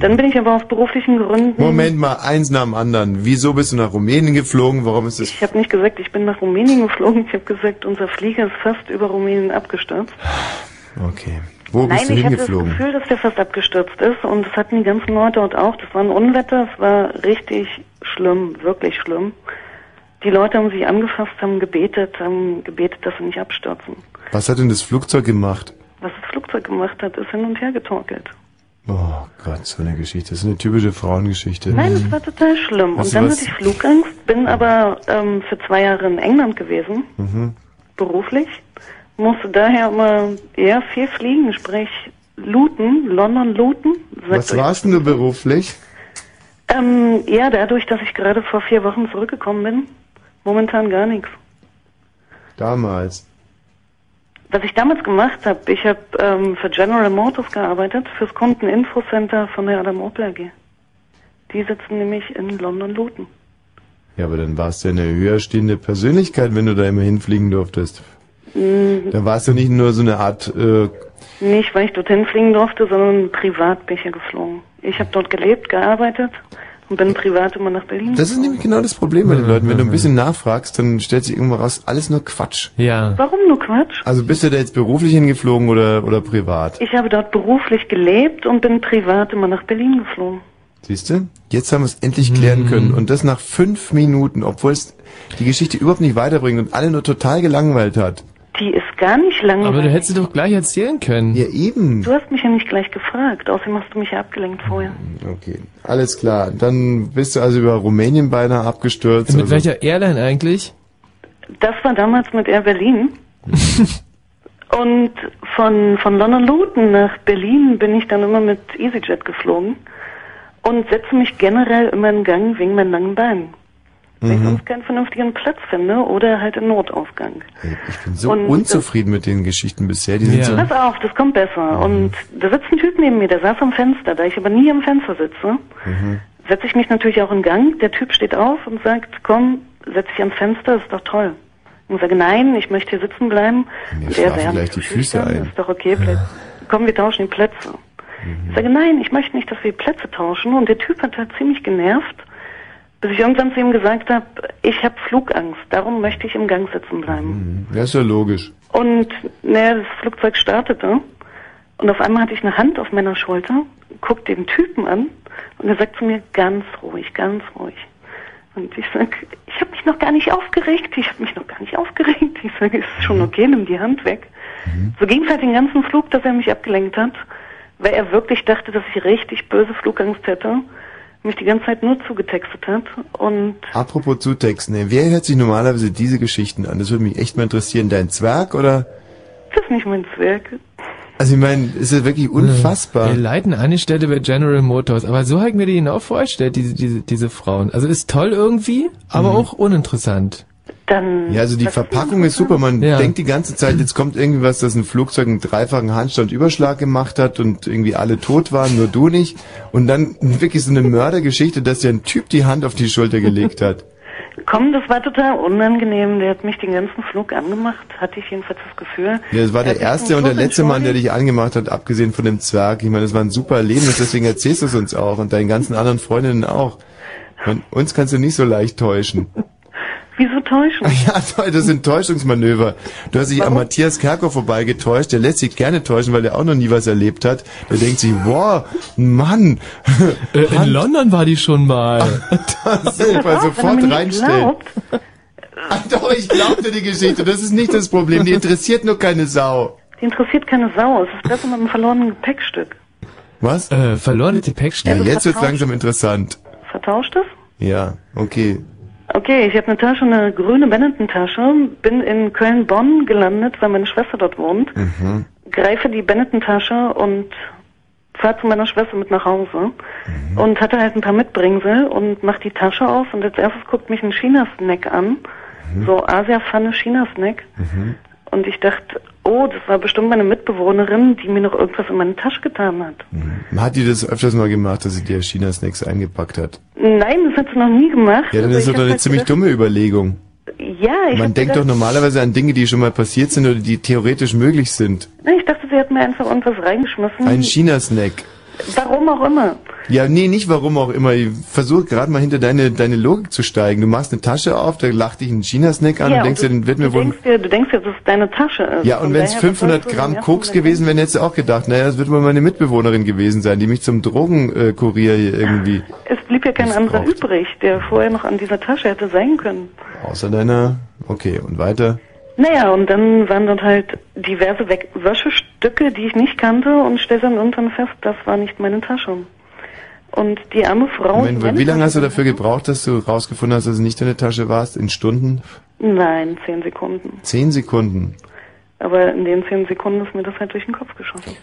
Dann bin ich aber aus beruflichen Gründen. Mhm. Moment mal, eins nach dem anderen. Wieso bist du nach Rumänien geflogen? Warum ist es... Ich habe nicht gesagt, ich bin nach Rumänien geflogen. Ich habe gesagt, unser Flieger ist fast über Rumänien abgestürzt. Okay. Wo Nein, bist du ich hatte das hingeflogen? Gefühl, dass der fast abgestürzt ist und das hatten die ganzen Leute dort auch. Das war ein Unwetter, es war richtig schlimm, wirklich schlimm. Die Leute haben sich angefasst, haben gebetet, haben gebetet, dass sie nicht abstürzen. Was hat denn das Flugzeug gemacht? Was das Flugzeug gemacht hat, ist hin und her getorkelt. Oh Gott, so eine Geschichte. Das ist eine typische Frauengeschichte. Nein, das war total schlimm. Weißt Und dann was? hatte ich Flugangst, bin aber ähm, für zwei Jahre in England gewesen, Mhm. beruflich. Musste daher immer eher viel fliegen, sprich Luton, London Luton. Sagt Was warst denn du beruflich? Ähm, ja, dadurch, dass ich gerade vor vier Wochen zurückgekommen bin, momentan gar nichts. Damals. Was ich damals gemacht habe, ich habe ähm, für General Motors gearbeitet, fürs Kundeninfocenter von der Adam Opel AG. Die sitzen nämlich in London Luton. Ja, aber dann warst du eine höher stehende Persönlichkeit, wenn du da immer hinfliegen durftest. Mm, Da warst du nicht nur so eine Art, äh, Nicht, weil ich dorthin fliegen durfte, sondern privat bin ich hier geflogen. Ich habe dort gelebt, gearbeitet und bin privat immer nach Berlin. das ist nämlich genau das Problem bei den Leuten. Wenn du ein bisschen nachfragst, dann stellt sich irgendwann raus, alles nur Quatsch. Ja. Warum nur Quatsch? Also bist du da jetzt beruflich hingeflogen oder, oder privat? Ich habe dort beruflich gelebt und bin privat immer nach Berlin geflogen. Siehst du? Jetzt haben wir es endlich klären können. Und das nach fünf Minuten, obwohl es die Geschichte überhaupt nicht weiterbringt und alle nur total gelangweilt hat. Die ist gar nicht langweilig. Aber du hättest sie doch gleich erzählen können. Ja, eben. Du hast mich ja nicht gleich gefragt. Außerdem hast du mich ja abgelenkt vorher. Okay, alles klar. Dann bist du also über Rumänien beinahe abgestürzt. Mit also, welcher Airline eigentlich? Das war damals mit Air Berlin. und von, von London Luton nach Berlin bin ich dann immer mit EasyJet geflogen und setze mich generell immer in Gang wegen meinen langen Beinen. Wenn ich Mhm. sonst keinen vernünftigen Platz finde oder halt einen Notausgang. Ich bin so Und- unzufrieden mit den Geschichten bisher. Die sind so, Pass auf, das kommt Mhm. besser. Und da sitzt ein Typ neben mir, der saß am Fenster. Da ich aber nie am Fenster sitze, Mhm. setze ich mich natürlich auch in Gang. Der Typ steht auf und sagt, komm, setz dich ans Fenster, ist doch toll. Und ich sage, nein, ich möchte hier sitzen bleiben. Mir Und sagt, gleich die "Du Füße ein." Ist doch okay, bleib. komm, wir tauschen die Plätze. Mhm. Ich sage, nein, ich möchte nicht, dass wir die Plätze tauschen. Und der Typ hat halt ziemlich genervt, bis ich irgendwann zu ihm gesagt habe, ich habe Flugangst, darum möchte ich im Gang sitzen bleiben. ja, ist ja logisch. Und naja, das Flugzeug startete und auf einmal hatte ich eine Hand auf meiner Schulter, guck den Typen an und er sagt zu mir ganz ruhig, ganz ruhig. Und ich sag, ich habe mich noch gar nicht aufgeregt, ich habe mich noch gar nicht aufgeregt. Ich sage, ist schon okay, nimm die Hand weg. So ging es halt den ganzen Flug, dass er mich abgelenkt hat, weil er wirklich dachte, dass ich richtig böse Flugangst hätte, mich die ganze Zeit nur zugetextet hat und Apropos Zutexten, wer hört sich normalerweise diese Geschichten an? Das würde mich echt mal interessieren. Dein Zwerg oder? das ist nicht mein Zwerg. Also ich meine, ist ja wirklich unfassbar. Wir leiten eine Stelle bei General Motors, aber so habe ich mir die genau vorgestellt, diese, diese, diese Frauen. Also ist toll irgendwie, aber Mhm. auch uninteressant. Dann. Ja, also die Verpackung ist super. Man denkt die ganze Zeit, jetzt kommt irgendwie was, dass ein Flugzeug einen dreifachen Handstandüberschlag gemacht hat und irgendwie alle tot waren, nur du nicht. Und dann wirklich so eine Mördergeschichte, dass dir ein Typ die Hand auf die Schulter gelegt hat. Komm, das war total unangenehm. Der hat mich den ganzen Flug angemacht, hatte ich jedenfalls das Gefühl. Ja, das war Er der sich erste und der letzte Mann, der dich angemacht hat, abgesehen von dem Zwerg. Ich meine, das war ein super Erlebnis, deswegen erzählst du es uns auch und deinen ganzen anderen Freundinnen auch. Und uns kannst du nicht so leicht täuschen. Wieso täuschen? Ja, toll, das sind Täuschungsmanöver. Du hast dich an Matthias Kerker vorbeigetäuscht, der lässt sich gerne täuschen, weil er auch noch nie was erlebt hat. Der denkt sich, wow, Mann. Äh, in London war die schon mal. Super, sofort reinstellen. Ach doch, ich glaubte die Geschichte, das ist nicht das Problem, die interessiert nur keine Sau. Die interessiert keine Sau. Es ist besser mit einem verlorenen Gepäckstück. Was? Äh, verlorene Gepäckstück. Ja, das jetzt wird's vertauscht. langsam interessant. Vertauscht es? Ja, okay. Okay, ich habe eine Tasche, eine grüne Benetton-Tasche, bin in Köln-Bonn gelandet, weil meine Schwester dort wohnt, Mhm. greife die Benetton-Tasche und fahre zu meiner Schwester mit nach Hause Mhm. und hatte halt ein paar Mitbringsel und mach die Tasche auf und als erstes guckt mich ein China-Snack an, Mhm. so Asia-Pfanne China-Snack und ich dachte, oh, das war bestimmt meine Mitbewohnerin, die mir noch irgendwas in meine Tasche getan hat. Hat die das öfters mal gemacht, dass sie dir China-Snacks eingepackt hat? Nein, das hat sie noch nie gemacht. Ja, dann Also ist das doch eine halt ziemlich dumme Überlegung. Ja, ich Man denkt doch normalerweise an Dinge, die schon mal passiert sind oder die theoretisch möglich sind. Nein, ich dachte, sie hat mir einfach irgendwas reingeschmissen. Ein China-Snack. Warum auch immer. Ja, nee, nicht warum auch immer. Ich versuche gerade mal hinter deine, deine Logik zu steigen. Du machst eine Tasche auf, da lacht dich ein China-Snack an ja, und denkst dir, dann wird mir wohl... denkst dir, du denkst dir, dass es deine Tasche ist. Ja, und wenn es daher, 500 was sollst du Gramm Koks gewesen wären, hättest du auch gedacht, naja, das wird wohl meine Mitbewohnerin gewesen sein, die mich zum Drogenkurier hier irgendwie... Es blieb ja kein anderer übrig, der vorher noch an dieser Tasche hätte sein können. Außer deiner... Okay, und weiter? Naja, und dann waren dort halt diverse Weg Wäschestücke, die ich nicht kannte und stellte dann irgendwann fest, das war nicht meine Tasche. Und die arme Frau... Moment, wie lange hast du dafür gebraucht, dass du rausgefunden hast, dass es nicht deine Tasche warst? In Stunden? Nein, zehn Sekunden. Zehn Sekunden. Aber in den zehn Sekunden ist mir das halt durch den Kopf geschossen.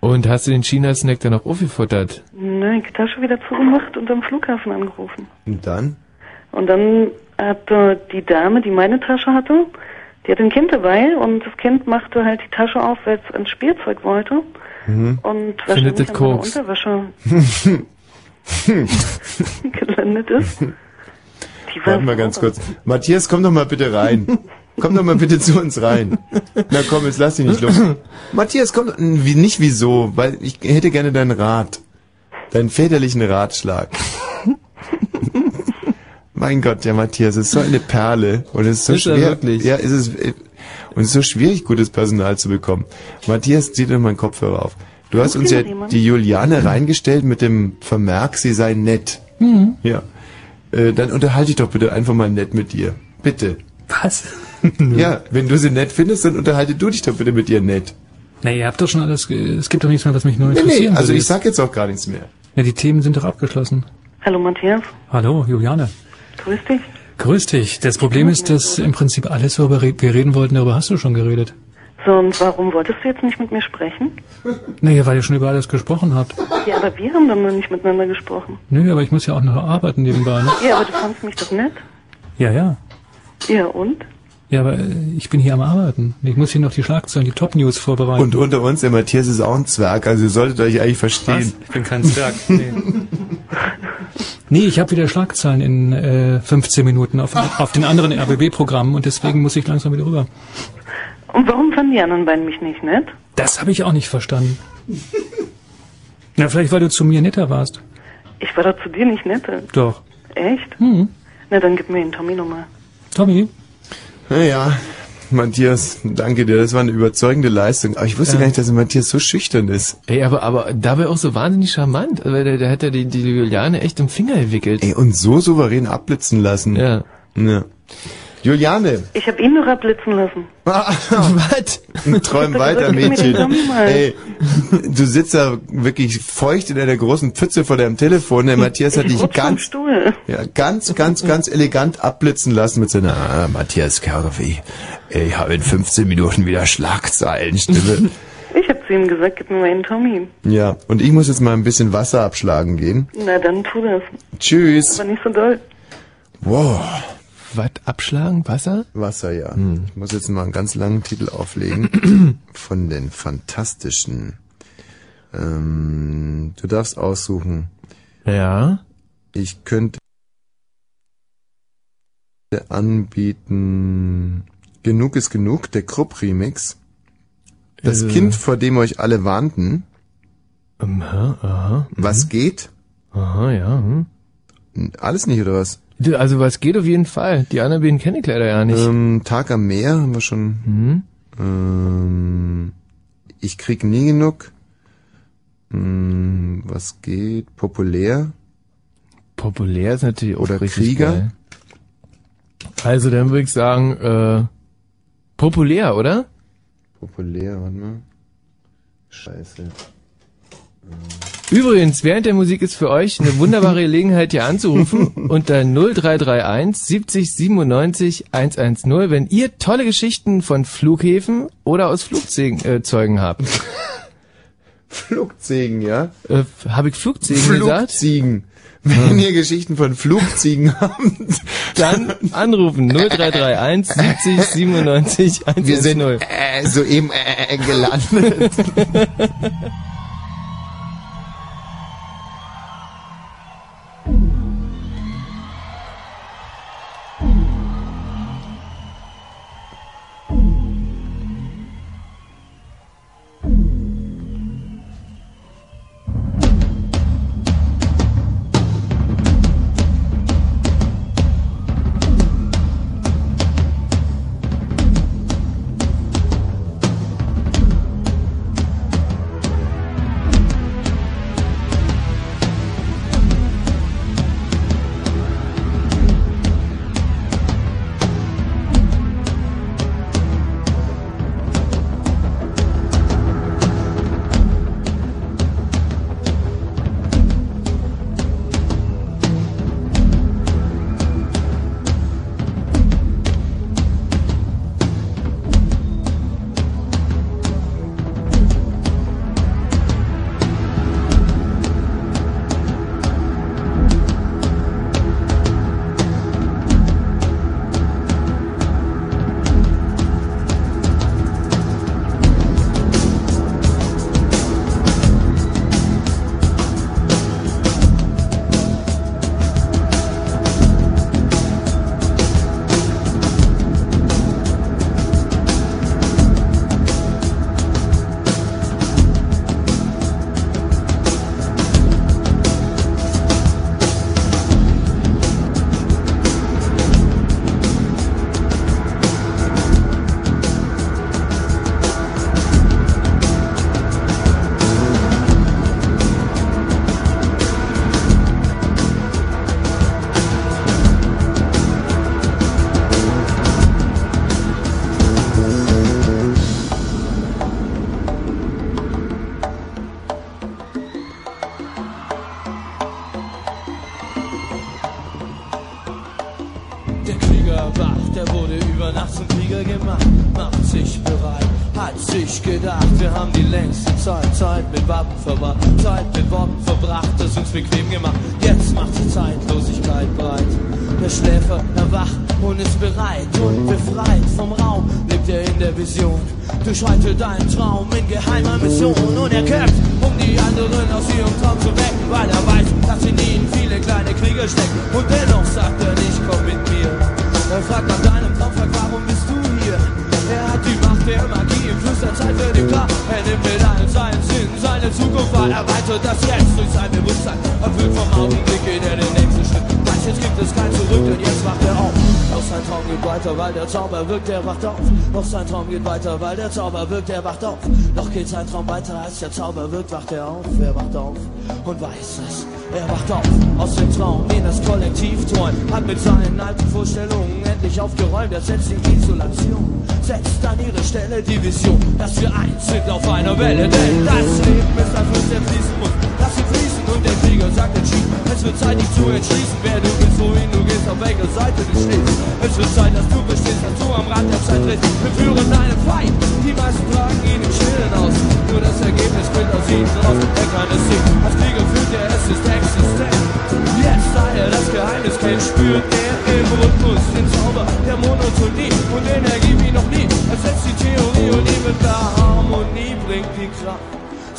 Und hast du den China-Snack dann auch aufgefuttert? Ne, die Tasche wieder zugemacht und am Flughafen angerufen. Und dann? Und dann hat äh, die Dame, die meine Tasche hatte, die hatte ein Kind dabei und das Kind machte halt die Tasche auf, weil es ans Spielzeug wollte Mhm. und wahrscheinlich meiner Koks. Unterwäsche gelandet ist. Die war Warte mal ganz kurz. Matthias, komm doch mal bitte rein. Komm doch mal bitte zu uns rein. Na komm, jetzt lass dich nicht los. Matthias, komm, doch- wie, nicht wieso, weil ich hätte gerne deinen Rat. Deinen väterlichen Ratschlag. Mein Gott, der Matthias ist so eine Perle und es ist so Ist er schwer. wirklich? Ja, es ist, und es ist so schwierig, gutes Personal zu bekommen. Matthias, zieh dir meinen Kopfhörer auf. Du hast uns ja jemand? die Juliane reingestellt mit dem Vermerk, sie sei nett. Mhm. Ja. Äh, dann unterhalte dich doch bitte einfach mal nett mit ihr. Bitte. Was? Ja, wenn du sie nett findest, dann unterhalte du dich doch bitte mit ihr nett. Na, ihr habt doch schon alles, ge- es gibt doch nichts mehr, was mich nur Nee, nee, interessieren also ich sag jetzt auch gar nichts mehr. Ja, die Themen sind doch abgeschlossen. Hallo Matthias, Hallo, Juliane. Grüß dich. Grüß dich. Das Problem ist, dass im Prinzip alles, worüber wir reden wollten, darüber hast du schon geredet. So, und warum wolltest du jetzt nicht mit mir sprechen? Naja, weil ihr schon über alles gesprochen habt. Ja, aber wir haben dann noch nicht miteinander gesprochen. Nö, aber ich muss ja auch noch arbeiten nebenbei. Ne? Ja, aber du fandst mich doch nett. Ja, ja. Ja, und? Ja, aber äh, ich bin hier am Arbeiten. Ich muss hier noch die Schlagzeilen, die Top-News vorbereiten. Und unter uns, der Matthias ist auch ein Zwerg, also ihr solltet euch eigentlich verstehen. Ich bin kein Zwerg. Nee, nee ich habe wieder Schlagzeilen in äh, 15 Minuten auf, auf den anderen RBB-Programmen und deswegen muss ich langsam wieder rüber. Und warum fanden die anderen beiden mich nicht nett? Das habe ich auch nicht verstanden. Na, vielleicht weil du zu mir netter warst. Ich war doch zu dir nicht nett. Doch. Echt? Hm. Na, dann gib mir den Tommy nochmal. Tommy? Naja, Matthias, danke dir, das war eine überzeugende Leistung. Aber ich wusste Ja. gar nicht, dass Matthias so schüchtern ist. Ey, aber, aber dabei auch so wahnsinnig charmant. Also, der, der hat ja die, die Juliane echt im Finger gewickelt. Ey, und so souverän abblitzen lassen. Ja. ja. Juliane, Ich habe ihn noch abblitzen lassen. Was? träum weiter, Mädchen. Ey, du sitzt da wirklich feucht in einer großen Pfütze vor deinem Telefon. Der Matthias hat ich dich ganz, ja, ganz, ganz, ganz elegant abblitzen lassen mit seiner ah, Matthias Kerwi. Ich habe in 15 Minuten wieder Schlagzeilenstimme. Ich habe zu ihm gesagt, gib mir mal den Tommy. ja, und ich muss jetzt mal ein bisschen Wasser abschlagen gehen. Na, dann tu das. Tschüss. Aber nicht so doll. Wow. Was abschlagen? Wasser? Wasser, ja. Hm. Ich muss jetzt mal einen ganz langen Titel auflegen von den fantastischen. Ähm, du darfst aussuchen. Ja. Ich könnte anbieten. Genug ist genug, der Krupp Remix. Das Äh. Kind, vor dem euch alle warnten. Aha, aha. Was geht? Aha, ja. Hm. Alles nicht, oder was? Also was geht auf jeden Fall. Die anderen beiden kenne ich leider ja nicht. Ähm, Tag am Meer haben wir schon. Mhm. Ähm, ich krieg nie genug. Ähm, was geht? Populär. Populär ist natürlich auch Oder richtig Krieger. geil. Also dann würde ich sagen, äh, populär, oder? Populär, warte mal. Scheiße. Übrigens, während der Musik ist für euch eine wunderbare Gelegenheit, hier anzurufen unter 0331 70 97 110, wenn ihr tolle Geschichten von Flughäfen oder aus Flugzeugen äh, Zeugen habt. Flugziegen, ja? Äh, Habe ich Flugzeugen gesagt? Flugziegen. Wenn ihr Geschichten von Flugziegen habt, Dann anrufen 0331 70 97 110. wir sind äh, soeben äh, gelandet. Geht weiter, weil der Zauber wirkt, er wacht auf. Doch geht sein Traum weiter, als der Zauber wirkt, wacht er auf. Er wacht auf und weiß es. Er wacht auf aus dem Traum, den das Kollektiv träumt. Hat mit seinen alten Vorstellungen endlich aufgeräumt. Er setzt die Isolation, setzt an ihre Stelle die Vision, dass wir eins sind auf einer Welle. Denn das Leben ist ein Fluss, der fließen muss. Krieger sagt entschieden. Es wird Zeit, dich zu entschließen, wer du bist, wohin du gehst, auf welcher Seite du stehst. Es wird Zeit, dass du verstehst, dass du am Rand der Zeit drehst. Wir führen einen Feind, die meisten tragen ihn im Stillen aus. Nur das Ergebnis wird aus ihnen raus, er kann es sehen. Als Krieger fühlt er, es ist existent. Jetzt, da er das Geheimnis kennt, spürt er im Rhythmus den Zauber der Monotonie und Energie wie noch nie. Ersetzt die Theorie und ihm mit der Harmonie bringt die Kraft.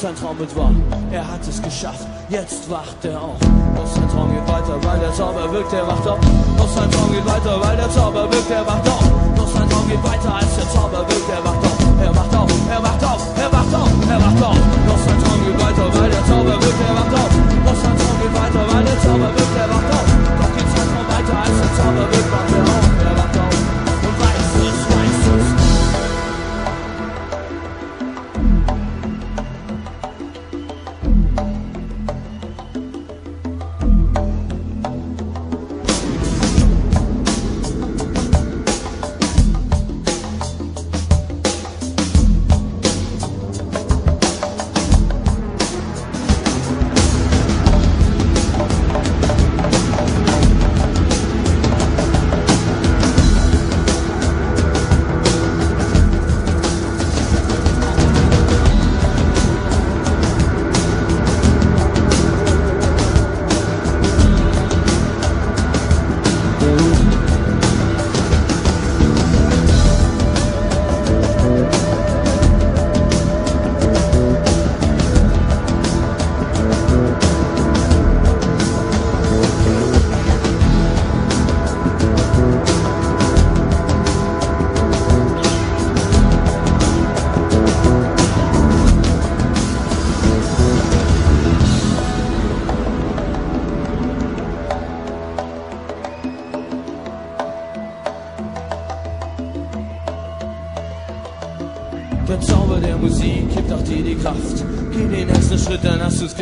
Sein Traum wird wahr, er hat es geschafft, jetzt wacht er auf. Doch sein Traum geht weiter, weil der Zauber wirkt, er wacht auf. Doch sein Traum geht weiter, weil der Zauber wirkt, er wacht auf. Doch sein Traum geht weiter, als der Zauber wirkt, er wacht auf. Er wacht auf, er wacht auf, er wacht auf, er wacht auf. Doch sein Traum geht weiter, weil der Zauber wirkt, er wacht auf. Doch sein Traum geht weiter, weil der Zauber wirkt, er wacht auf. Doch geht sein Traum weiter, als der Zauber wirkt, wacht er auf, er wacht auf.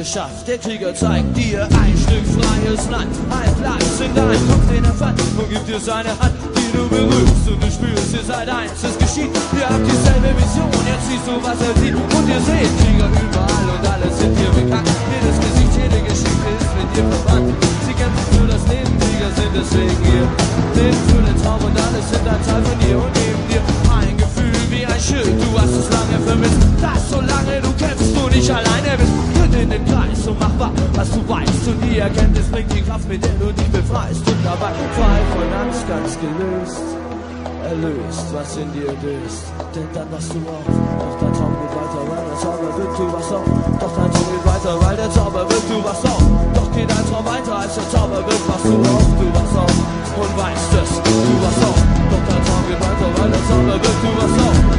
Geschafft. Der Krieger zeigt dir ein Stück freies Land. Ein Platz in deinem Kopf, den er fand. Und gibt dir seine Hand, die du berührst. Und du spürst, ihr seid eins, es geschieht. Ihr habt dieselbe Vision, jetzt siehst du, was er sieht. Und ihr seht Krieger überall und alle sind dir bekannt. Jedes Gesicht, jede Geschichte ist mit dir verwandt. Sie kämpfen für das Leben, Krieger sind deswegen hier. Leben für den Traum und alles sind ein Teil von dir und neben dir. Ein Gefühl wie ein Schild, du hast es lange vermisst. Dass solange du kämpfst, du nicht alleine bist. In den Kreis und mach wahr, was du weißt. Und die Erkenntnis bringt die Kraft, mit der du dich befreist. Und dabei frei von Angst, ganz gelöst. Erlöst, was in dir döst. Denn dann wachst du auf. Doch dein Traum geht weiter, weil der Zauber wirkt, du wachst auf. Doch dein Traum geht weiter, weil der Zauber wirkt, du wachst auf. Doch geht dein Traum weiter, als der Zauber wirkt, wachst du auf. Du wachst auf und weißt es, du wachst auf. Doch dein Traum geht weiter, weil der Zauber wirkt, du wachst auf.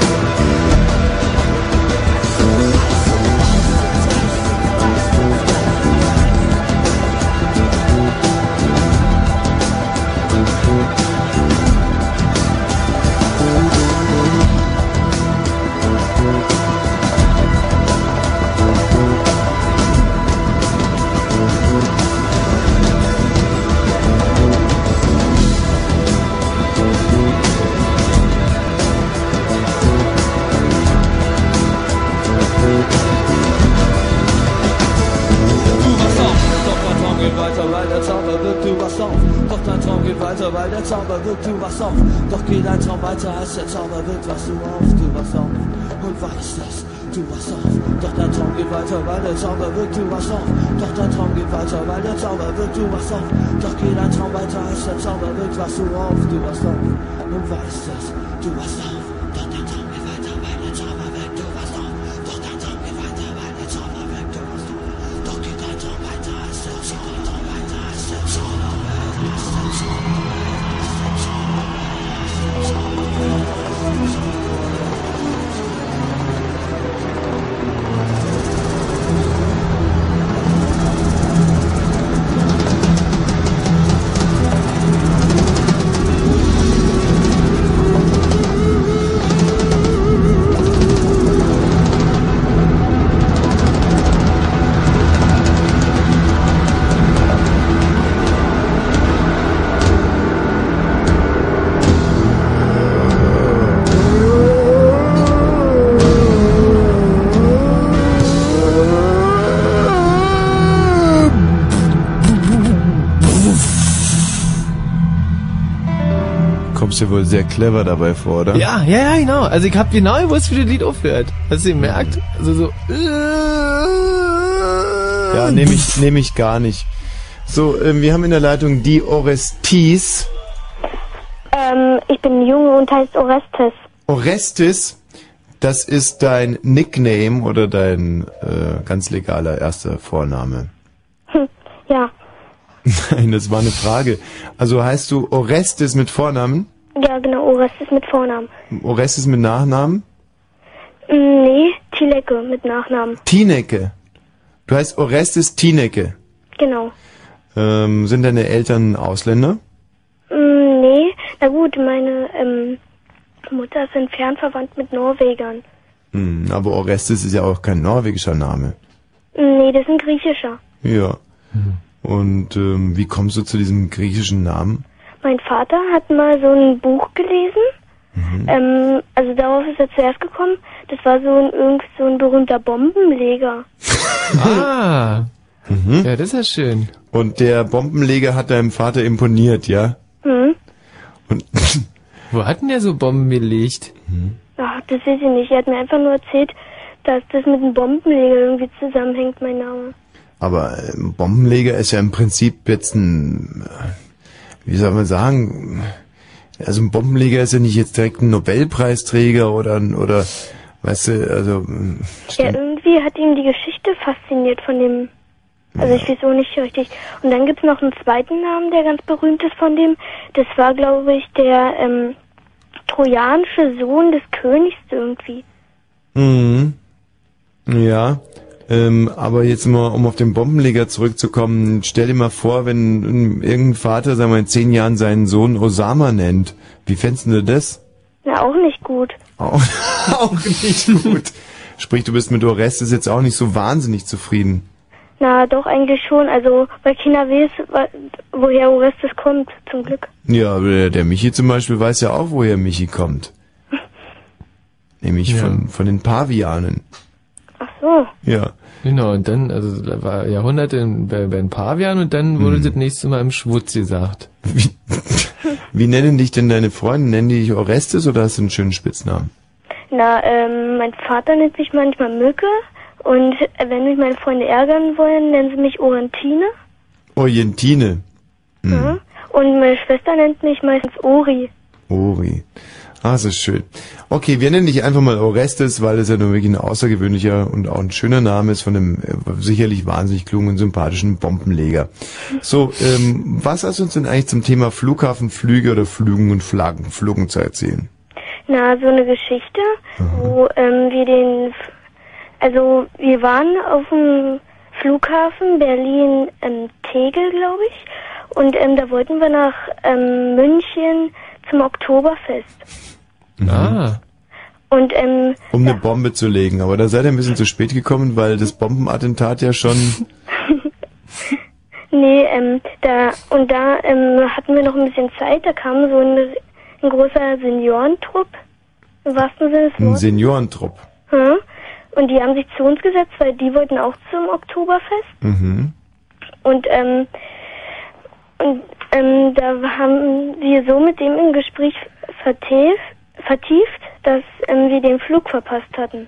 du wachst auf. Doch geht dein Traum weiter, als der Zauber wirkt, wachst du auf, du wachst auf und weißt es, du wachst auf. Doch dein Traum geht weiter, weil der Zauber wirkt, du wachst auf. Doch dein Traum geht weiter, weil der Zauber wirkt, du wachst auf. Doch geht dein Traum weiter, als der Zauber wirkt, wachst du auf, du wachst auf und weißt es, du wachst auf. Dir wohl sehr clever dabei vor, oder? Ja, ja, ja, genau. Also ich habe genau gewusst, wie das Lied aufhört. Hast du gemerkt? Also so. Ja, nehme ich, nehme ich gar nicht. So, ähm, wir haben in der Leitung die Orestis. Ähm, ich bin jung und heißt Orestes. Orestes, das ist dein Nickname oder dein äh, ganz legaler erster Vorname. Hm, ja. Nein, das war eine Frage. Also heißt du Orestes mit Vornamen? Ja, genau, Orestes mit Vornamen. Orestes mit Nachnamen? Mm, Nee, Tileke mit Nachnamen. Tineke. Du heißt Orestes Tineke. Genau. Ähm, sind deine Eltern Ausländer? Mm, Nee, na gut, meine ähm, Mutter ist entfernt verwandt mit Norwegern. Hm, aber Orestes ist ja auch kein norwegischer Name. Mm, Nee, das ist ein griechischer. Ja. Und ähm, wie kommst du zu diesem griechischen Namen? Mein Vater hat mal so ein Buch gelesen. Ähm, also darauf ist er zuerst gekommen. Das war so ein irgend so ein berühmter Bombenleger. Ah. Mhm. Ja, das ist ja schön. Und der Bombenleger hat deinem Vater imponiert, ja? Hm? Und Wo hat denn der so Bomben gelegt? Ach, das weiß ich nicht. Er hat mir einfach nur erzählt, dass das mit dem Bombenleger irgendwie zusammenhängt, mein Name. Aber ähm, Bombenleger ist ja im Prinzip jetzt ein, wie soll man sagen, also ein Bombenleger ist ja nicht jetzt direkt ein Nobelpreisträger oder ein, oder, weißt du, also, Ja, irgendwie hat ihm die Geschichte fasziniert von dem. Also ich weiß auch nicht richtig. Und dann gibt's noch einen zweiten Namen, der ganz berühmt ist von dem. Das war, glaube ich, der ähm, trojanische Sohn des Königs irgendwie. Mhm. Ja. Ähm, aber jetzt mal, um auf den Bombenleger zurückzukommen, stell dir mal vor, wenn irgendein Vater, sagen wir, in zehn Jahren seinen Sohn Osama nennt. Wie fändest du das? Na, auch nicht gut. Auch, auch nicht gut. Sprich, du bist mit Orestes jetzt auch nicht so wahnsinnig zufrieden. Na, doch eigentlich schon. Also, weil keiner weiß, wa- woher Orestes kommt, zum Glück. Ja, aber der, der Michi zum Beispiel weiß ja auch, woher Michi kommt. Nämlich von, von den Pavianen. Ach so. Ja. Genau, und dann, also da war Jahrhunderte in, bei, bei den Pavian und dann wurde das nächste Mal im Schwutz gesagt. Wie nennen dich denn deine Freunde? Nennen die dich Orestes oder hast du einen schönen Spitznamen? Na, ähm, mein Vater nennt mich manchmal Mücke. Und äh, wenn mich meine Freunde ärgern wollen, nennen sie mich Orentine. Orientine. Hm. Ja. Und meine Schwester nennt mich meistens Ori. Ori. Ah, das ist schön. Okay, wir nennen dich einfach mal Orestes, weil es ja nur wirklich ein außergewöhnlicher und auch ein schöner Name ist von einem äh, sicherlich wahnsinnig klugen und sympathischen Bombenleger. So, ähm, was hast du uns denn eigentlich zum Thema Flughafenflüge oder Flügen und Flaggen, Fluggen zu erzählen? Na, so eine Geschichte, wo ähm, wir den, also wir waren auf dem Flughafen Berlin ähm, Tegel, glaube ich, und ähm, da wollten wir nach ähm, München zum Oktoberfest. Ah. Und ähm, Um eine Bombe zu legen. Aber da seid ihr ein bisschen zu spät gekommen, weil das Bombenattentat ja schon... nee, ähm, da und da ähm, hatten wir noch ein bisschen Zeit, da kam so ein, ein großer Seniorentrupp, im wahrsten Sinne des ein. Seniorentrupp. Hm? Und die haben sich zu uns gesetzt, weil die wollten auch zum Oktoberfest. Mhm. Und, ähm, und ähm, da haben wir so mit dem im Gespräch vertieft, vertieft dass ähm, wir den Flug verpasst hatten.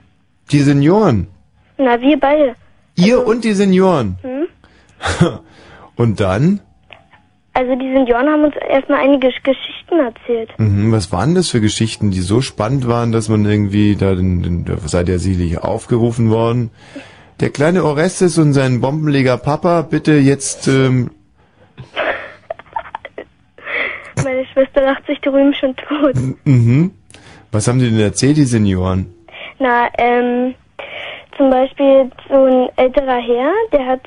Die Senioren. Na, wir beide. Ihr und die Senioren. Hm? Und dann? Also die Senioren haben uns erstmal einige Sch- Geschichten erzählt. Mhm, was waren das für Geschichten, die so spannend waren, dass man irgendwie, da, da seid ihr sicherlich aufgerufen worden. Der kleine Orestes und sein Bombenleger Papa, bitte jetzt, ähm, Meine Schwester lacht sich drüben schon tot. mhm. Was haben die denn erzählt, die Senioren? Na, ähm, zum Beispiel so ein älterer Herr, der hat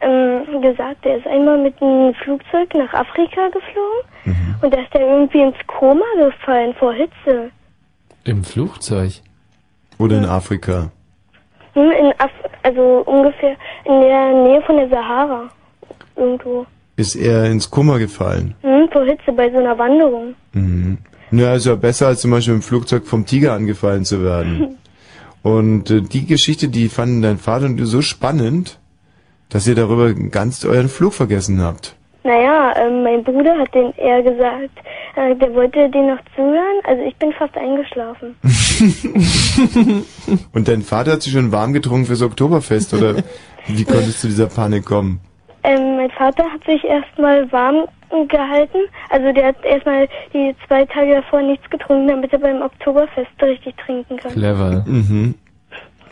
ähm, gesagt, er ist einmal mit einem Flugzeug nach Afrika geflogen und da ist er irgendwie ins Koma gefallen vor Hitze. Im Flugzeug? Oder in Afrika? Hm, in Af also ungefähr in der Nähe von der Sahara. Irgendwo. Ist er ins Kummer gefallen? Hm, vor Hitze bei so einer Wanderung. Mhm. Ja, ist ja besser, als zum Beispiel im Flugzeug vom Tiger angefallen zu werden. Und äh, die Geschichte, die fanden dein Vater und du so spannend, dass ihr darüber ganz euren Flug vergessen habt. Naja, ähm, mein Bruder hat den eher gesagt, Äh, der wollte den noch zuhören, also ich bin fast eingeschlafen. Und dein Vater hat sich schon warm getrunken fürs Oktoberfest, oder wie konntest du dieser Panik kommen? Ähm, mein Vater hat sich erstmal warm gehalten, also der hat erstmal die zwei Tage davor nichts getrunken, damit er beim Oktoberfest richtig trinken kann. Clever. Mhm.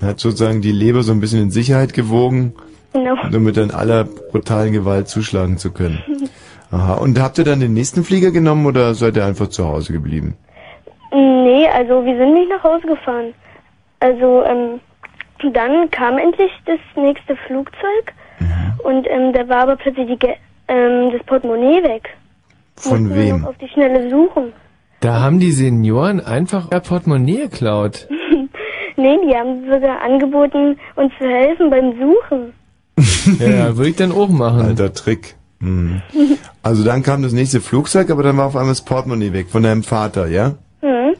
Er hat sozusagen die Leber so ein bisschen in Sicherheit gewogen, Genau. damit dann aller brutalen Gewalt zuschlagen zu können. Aha. Und habt ihr dann den nächsten Flieger genommen oder seid ihr einfach zu Hause geblieben? Nee, also wir sind nicht nach Hause gefahren. Also ähm, dann kam endlich das nächste Flugzeug und ähm, da war aber plötzlich die Ge ähm, das Portemonnaie weg. Von Mussten wem? Auf die Schnelle suchen. Da haben die Senioren einfach ihr Portemonnaie geklaut. nee, die haben sogar angeboten, uns zu helfen beim Suchen. Ja, würde ich dann auch machen. Alter Trick. Mhm. Also dann kam das nächste Flugzeug, aber dann war auf einmal das Portemonnaie weg von deinem Vater, ja? Hm.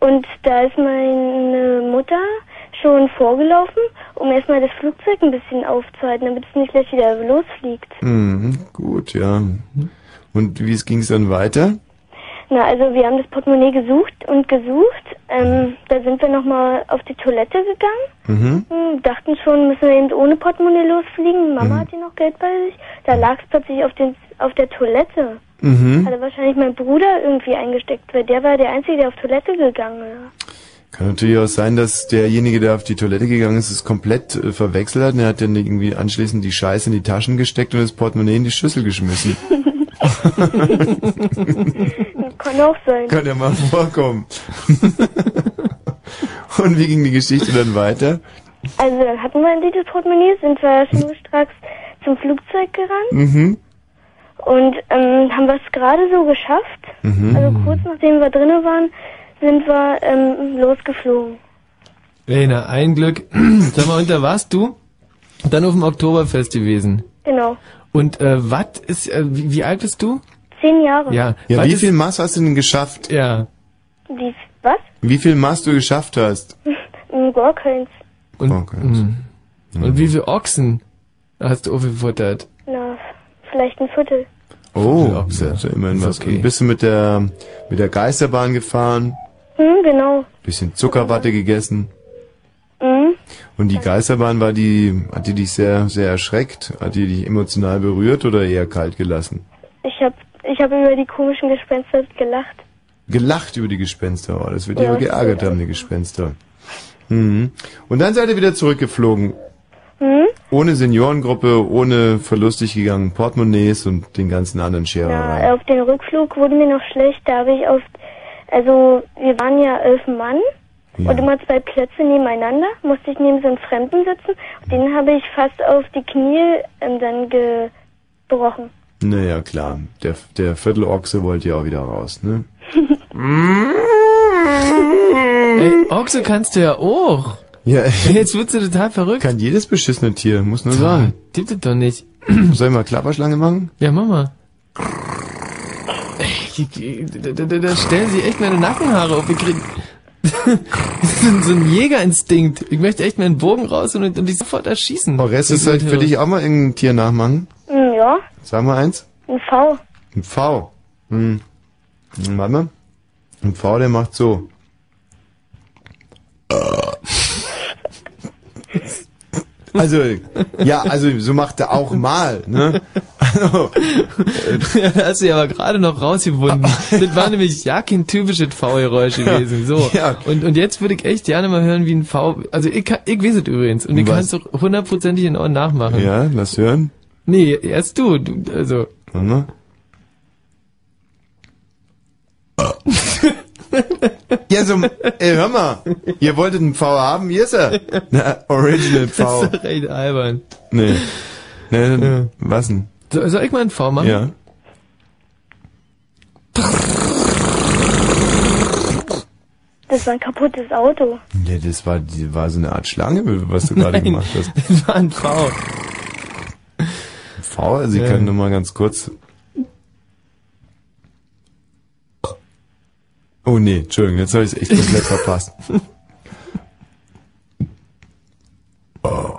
Und da ist meine Mutter schon vorgelaufen, um erstmal das Flugzeug ein bisschen aufzuhalten, damit es nicht gleich wieder losfliegt. Mhm. Gut, ja. Und wie ging es dann weiter? Na, also wir haben das Portemonnaie gesucht und gesucht. Ähm, da sind wir nochmal auf die Toilette gegangen. Mhm. Hm, dachten schon, müssen wir eben ohne Portemonnaie losfliegen. Mama Mhm. hat hier noch Geld bei sich. Da lag es plötzlich auf, den, auf der Toilette. Mhm. Hatte wahrscheinlich mein Bruder irgendwie eingesteckt, weil der war der Einzige, der auf Toilette gegangen ist. Kann natürlich auch sein, dass derjenige, der auf die Toilette gegangen ist, es komplett äh, verwechselt hat. Und er hat dann irgendwie anschließend die Scheiße in die Taschen gesteckt und das Portemonnaie in die Schüssel geschmissen. Kann auch sein. Kann ja mal vorkommen. und wie ging die Geschichte dann weiter? Also dann hatten wir endlich das Portemonnaie, sind wir schnurstracks zum Flugzeug gerannt Mhm. und ähm, haben wir es gerade so geschafft. Mhm. Also kurz nachdem wir drinnen waren, sind wir ähm, losgeflogen. Lena, ein Glück. Sag mal, und da warst du? Dann auf dem Oktoberfest gewesen. Genau. Und äh, was ist, äh, wie, wie alt bist du? Zehn Jahre. Ja. Ja, wie ist- viel Maß hast du denn geschafft? Ja. Die, was? Wie viel Maß du geschafft hast? Gar keins. Und, Okay. Mhm. und wie viel Ochsen hast du aufgefuttert? Na, vielleicht ein Viertel. Oh, ja immerhin was. Und bist du mit der, mit der Geisterbahn gefahren? Hm, genau. Bisschen Zuckerwatte gegessen? Hm. Und die Geisterbahn war die, hat die dich sehr, sehr erschreckt? Hat die dich emotional berührt oder eher kalt gelassen? Ich hab, ich hab über die komischen Gespenster gelacht. Gelacht über die Gespenster, oh, das wird Ja, aber geärgert haben, die Gespenster. Mhm. Und dann seid ihr wieder zurückgeflogen. Hm? Ohne Seniorengruppe, ohne verlustig gegangenen Portemonnaies und den ganzen anderen Scherereien. Na, auf den Rückflug wurde mir noch schlecht. Da habe ich auf, also wir waren ja elf Mann und immer zwei Plätze nebeneinander. Musste ich neben so einem Fremden sitzen. Und den habe ich fast auf die Knie ähm, dann gebrochen. Naja, klar. Der, der Viertelochse wollte ja auch wieder raus, ne? Ey, Ochse kannst du ja auch. Ja, Jetzt wird's ja total verrückt. Kann jedes beschissene Tier, muss nur sagen. Gibt es doch nicht. Soll ich mal Klapperschlange machen? Ja, mach mal. Die- die- Da, da, da stellen sie echt meine Nackenhaare auf. Wir kriegen so so ein Jägerinstinkt. Ich möchte echt meinen Bogen raus und, und die sofort erschießen. Oh, Rest ist halt für dich auch mal irgendein Tier nachmachen. Hm, ja, Sag mal eins. ein V. Ein V. Hm. Hm, Warte mal. Ein V, der macht so. Also, ja, also so macht er auch mal, ne? Also, Ja, da hast du ja aber gerade noch rausgewunden. Das war nämlich ja kein typisches V-Geräusch gewesen. So. Ja. Und, und jetzt würde ich echt gerne mal hören, wie ein V. Also ich, kann, ich weiß es übrigens. Und ich kann es doch hundertprozentig in Ordnung nachmachen. ja, lass hören. Nee, erst du. du also. Mal. Ja, so, ey, hör mal. Ihr wolltet einen V haben, hier ist er. Na, Original Das V. ist doch echt albern. Nee. Nee, nee, was denn? So, soll ich mal ein V machen? Ja. Das war ein kaputtes Auto. Nee, das war, die war so eine Art Schlange, was du gerade gemacht hast. Das war ein V. V, also ich Ja. kann nur mal ganz kurz. Oh nee, Entschuldigung, jetzt habe ich es echt komplett verpasst. Oh.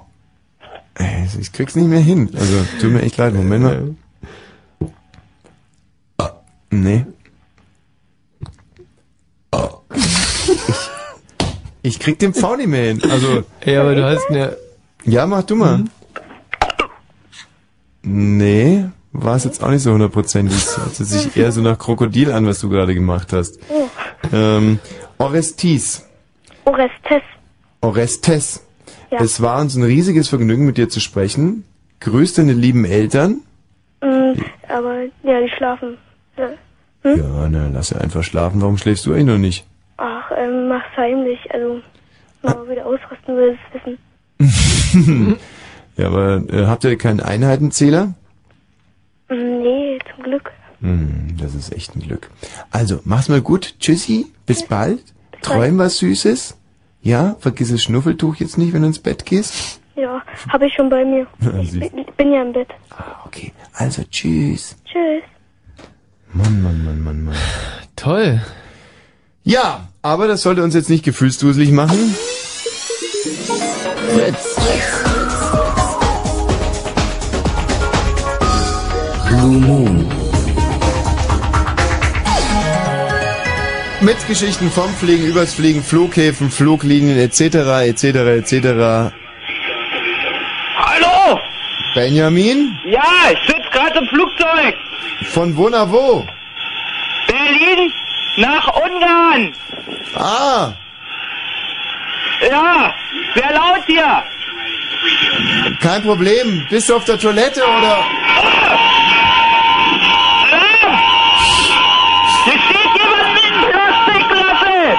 Ey, ich krieg's nicht mehr hin. Also, tut mir echt leid, Moment mal. Oh. Nee. Oh. Ich, ich krieg den Pfau nicht mehr hin. Also. Ey, aber du hast ja. Ja, mach du mal. Mhm. Nee war es jetzt auch nicht so hundertprozentig. Es hört sich eher so nach Krokodil an, was du gerade gemacht hast. Oh. Ähm, Orestes. Orestes. Orestes. Ja. Es war uns ein riesiges Vergnügen, mit dir zu sprechen. Grüß deine lieben Eltern. Mm, aber, ja, die schlafen. Ja. Ja, na, lass sie einfach schlafen. Warum schläfst du eigentlich noch nicht? Ach, ähm, mach's heimlich. Also, Mama wieder ausrasten will es wissen. ja, aber äh, habt ihr keinen Einheitenzähler? Nee, zum Glück. Hm, das ist echt ein Glück. Also, mach's mal gut. Tschüssi. Bis bald. Träum was Süßes. Ja, vergiss das Schnuffeltuch jetzt nicht, wenn du ins Bett gehst. Ja, habe ich schon bei mir. Ich bin, bin ja im Bett. Okay, also tschüss. Tschüss. Mann, Mann, Mann, Mann, Mann. Toll. Ja, aber das sollte uns jetzt nicht gefühlsduselig machen. Fritz. Blue Moon. Mit Geschichten vom Fliegen, übers Fliegen, Flughäfen, Fluglinien etc. etc. etc. Hallo! Benjamin? Ja, ich sitze gerade im Flugzeug. Von wo nach wo? Berlin nach Ungarn. Ah, Ja, sehr laut hier. Kein Problem. Bist du auf der Toilette oder?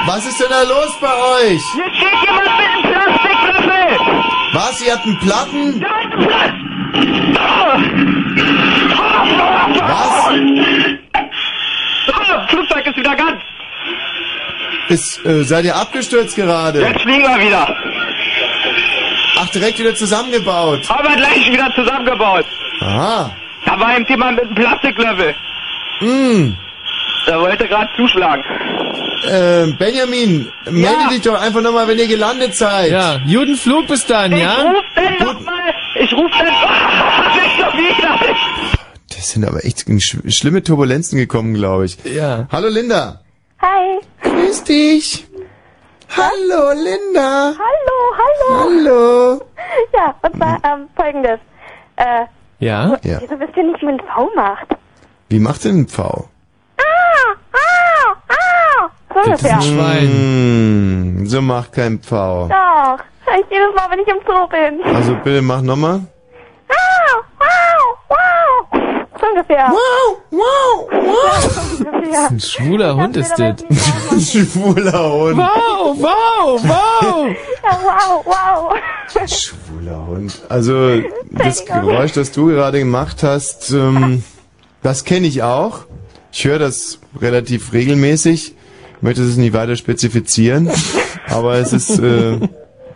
Was ist denn da los bei euch? Hier steht jemand mit einem Plastiklöffel. Was, ihr habt einen Platten? Was? Oh, Flugzeug ist wieder ganz. Ist, äh, seid ihr abgestürzt gerade? Jetzt fliegen wir wieder. Ach, direkt wieder zusammengebaut. Aber gleich wieder zusammengebaut. Aha. Da war eben jemand mit einem Plastiklöffel. Hm. Der wollte gerade zuschlagen. Äh, Benjamin, melde dich doch einfach nochmal, wenn ihr gelandet seid. Ja, guten Flug bis dann, Ich ja? ruf denn nochmal. Ich ruf denn. Nicht schon wieder. Das sind aber echt sch schlimme Turbulenzen gekommen, glaube ich. Ja. Hallo Linda. Hi. Grüß dich. Hallo Linda. Hallo, hallo. Hallo. Ja, und zwar ähm, folgendes. Äh, Ja? Ja. wieso wisst ihr nicht, wie man V macht? Wie macht denn ein Pfau? Ah, ah, ah. So Das ist ein Schwein. Hm, so macht kein Pfau. Doch. Ich jedes Mal, wenn ich im Zoo bin. Also bitte mach nochmal. Wow, wow, wow. So ungefähr. Wow, wow, wow. So ungefähr. Ein schwuler Hund ist das. Schwuler Hund. Wow, wow, wow. Ja, wow, wow. Schwuler Hund. Also das Geräusch, das du gerade gemacht hast, ähm, das kenne ich auch. Ich höre das relativ regelmäßig. Ich möchte es nicht weiter spezifizieren, aber es ist äh,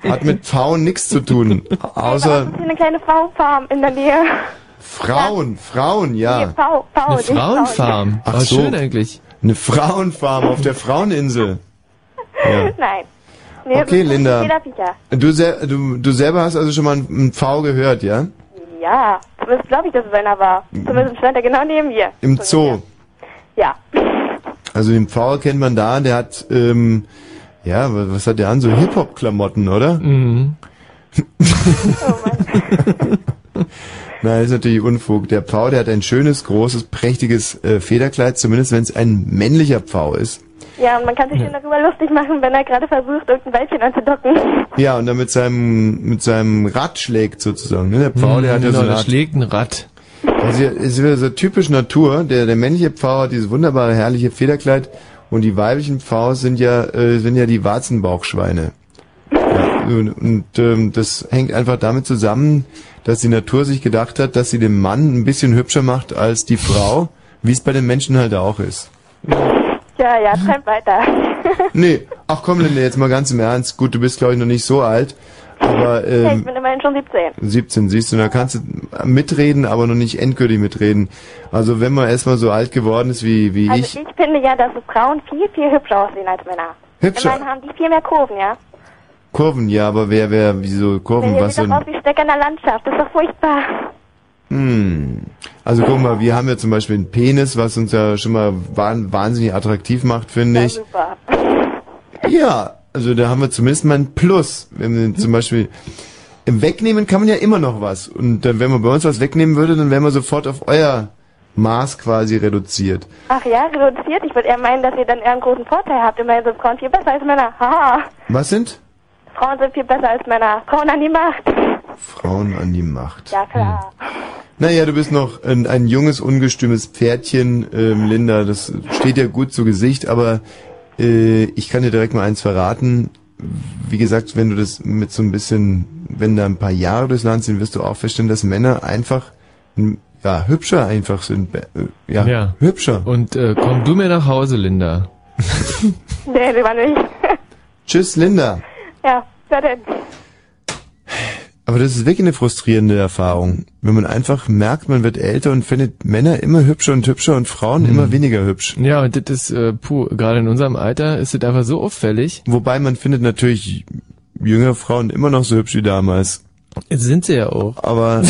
hat mit Pfauen nichts zu tun, außer Hier eine kleine V-Farm in der Nähe. Frauen, Frauen, Nee, ja. V, V. Eine nicht Frauen. Frauenfarm. Ach War so. schön eigentlich. Eine Frauenfarm auf der Fraueninsel. Ja. Nein. Nee, Okay, Linda. Du, sel du, du selber hast also schon mal einen Pfau gehört, ja? Ja, zumindest glaube ich, dass es einer war. Zumindest stand er genau neben mir. Im Zoo. Ja. Also den Pfau kennt man da, der hat, ähm, ja, wa- was hat der an? So Hip-Hop-Klamotten, oder? Mhm. Nein, das ist natürlich Unfug. Der Pfau, der hat ein schönes, großes, prächtiges äh, Federkleid, zumindest wenn es ein männlicher Pfau ist. Ja, und man kann sich schon darüber lustig machen, wenn er gerade versucht, irgendein Weibchen anzudocken. Ja, und dann mit seinem, mit seinem Rad schlägt sozusagen. Ne? Der Pfau, der hat ja genau, so eine der Art, schlägt ein Rad. also ist wieder so typisch Natur. Der, der männliche Pfau hat dieses wunderbare, herrliche Federkleid und die weiblichen Pfaus sind ja, äh, sind ja die Warzenbauchschweine. Ja, und und ähm, das hängt einfach damit zusammen, dass die Natur sich gedacht hat, dass sie den Mann ein bisschen hübscher macht als die Frau, wie es bei den Menschen halt auch ist. Ja, ja, treib weiter. Nee, ach komm Linda, jetzt mal ganz im Ernst. Gut, du bist glaube ich noch nicht so alt, aber Hey, ich ähm, bin immerhin schon 17. 17, siehst du, da kannst du mitreden, aber noch nicht endgültig mitreden. Also wenn man erstmal so alt geworden ist wie, wie Also ich, ich finde ja, dass Frauen viel, viel hübscher aussehen als Männer. Hübscher? Immerhin haben die viel mehr Kurven, ja? Kurven, ja, aber wer, wer, wieso Kurven, Hier was denn? doch aus wie in der Landschaft. Das ist doch furchtbar. Hm. Also guck mal, wir haben ja zum Beispiel einen Penis, was uns ja schon mal wahn- wahnsinnig attraktiv macht, finde Ja, ich. super. Ja, Also da haben wir zumindest mal ein Plus. Wenn wir zum Beispiel im Wegnehmen kann man ja immer noch was. Und dann, wenn man bei uns was wegnehmen würde, dann wären wir sofort auf euer Maß quasi reduziert. Ach ja, reduziert. Ich würde eher meinen, dass ihr dann eher einen großen Vorteil habt. Immerhin sind Frauen viel besser als Männer. Haha. Was sind? Frauen sind viel besser als Männer. Frauen an die Macht. Frauen an die Macht. Ja, klar. Naja, du bist noch ein, ein junges, ungestümes Pferdchen, ähm, Linda. Das steht dir gut zu Gesicht, aber äh, ich kann dir direkt mal eins verraten. Wie gesagt, wenn du das mit so ein bisschen, wenn da ein paar Jahre durchs Land sind, wirst du auch feststellen, dass Männer einfach ja hübscher einfach sind. Äh, Ja, Ja. hübscher. Und äh, komm du mir nach Hause, Linda. Nee, lieber nicht. Tschüss, Linda. Ja, wer denn? Aber das ist wirklich eine frustrierende Erfahrung, wenn man einfach merkt, man wird älter und findet Männer immer hübscher und hübscher und Frauen Mhm. immer weniger hübsch. Ja, und das ist, äh, puh, gerade in unserem Alter ist das einfach so auffällig. Wobei man findet natürlich jüngere Frauen immer noch so hübsch wie damals. Sind sie ja auch. Aber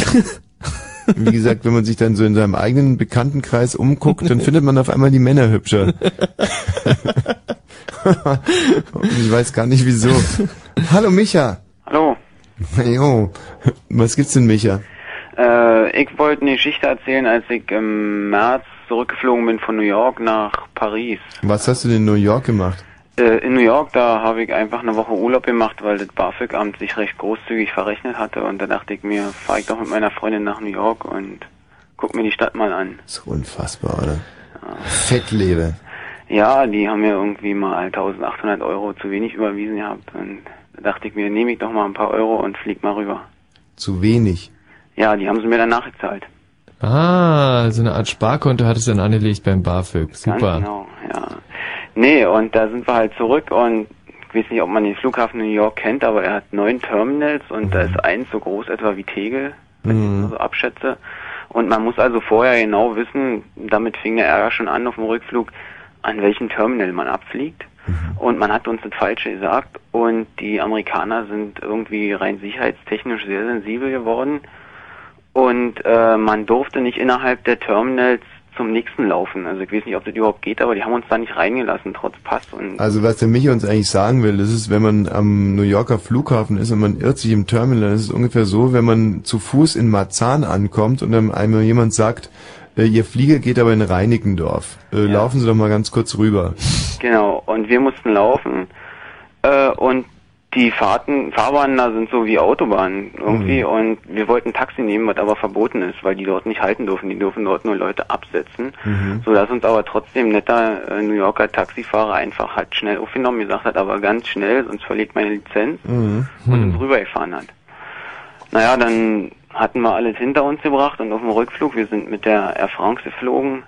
wie gesagt, wenn man sich dann so in seinem eigenen Bekanntenkreis umguckt, dann findet man auf einmal die Männer hübscher. ich weiß gar nicht wieso. Hallo Micha. Hallo. Jo, was gibt's denn Micha? Äh, ich wollte eine Geschichte erzählen, als ich im März zurückgeflogen bin von New York nach Paris. Was hast du denn in New York gemacht? Äh, in New York, da habe ich einfach eine Woche Urlaub gemacht, weil das BAföG-Amt sich recht großzügig verrechnet hatte. Und da dachte ich mir, fahre ich doch mit meiner Freundin nach New York und guck mir die Stadt mal an. Ist unfassbar, oder? Fettlebe. Ja, die haben mir irgendwie mal 1800 Euro zu wenig überwiesen gehabt. Und da dachte ich mir, nehme ich doch mal ein paar Euro und flieg mal rüber. Zu wenig. Ja, die haben sie mir dann nachgezahlt. Ah, so eine Art Sparkonto hattest du dann angelegt beim BAföG. Super. Ganz genau, ja. Nee, und da sind wir halt zurück und ich weiß nicht, ob man den Flughafen New York kennt, aber er hat neun Terminals und da ist eins so groß etwa wie Tegel, wenn ich das so abschätze. Und man muss also vorher genau wissen, damit fing der Ärger schon an auf dem Rückflug, an welchem Terminal man abfliegt. Und man hat uns das Falsche gesagt und die Amerikaner sind irgendwie rein sicherheitstechnisch sehr sensibel geworden und äh, man durfte nicht innerhalb der Terminals zum nächsten laufen. Also ich weiß nicht, ob das überhaupt geht, aber die haben uns da nicht reingelassen, trotz Pass und Also was der Michi uns eigentlich sagen will, das ist, wenn man am New Yorker Flughafen ist und man irrt sich im Terminal, dann ist es ungefähr so, wenn man zu Fuß in Marzahn ankommt und dann einem jemand sagt, Ihr Flieger geht aber in Reinickendorf. Äh, Laufen Sie doch mal ganz kurz rüber. Genau, und wir mussten laufen äh, und die Fahrten, Fahrbahnen da sind so wie Autobahnen irgendwie Mhm. und wir wollten Taxi nehmen, was aber verboten ist, weil die dort nicht halten dürfen. Die dürfen dort nur Leute absetzen. Mhm. So dass uns aber trotzdem netter äh, New Yorker Taxifahrer einfach hat schnell aufgenommen, gesagt hat, aber ganz schnell, sonst verliert meine Lizenz Mhm. und uns rübergefahren hat. Naja, dann hatten wir alles hinter uns gebracht und auf dem Rückflug, wir sind mit der Air France geflogen,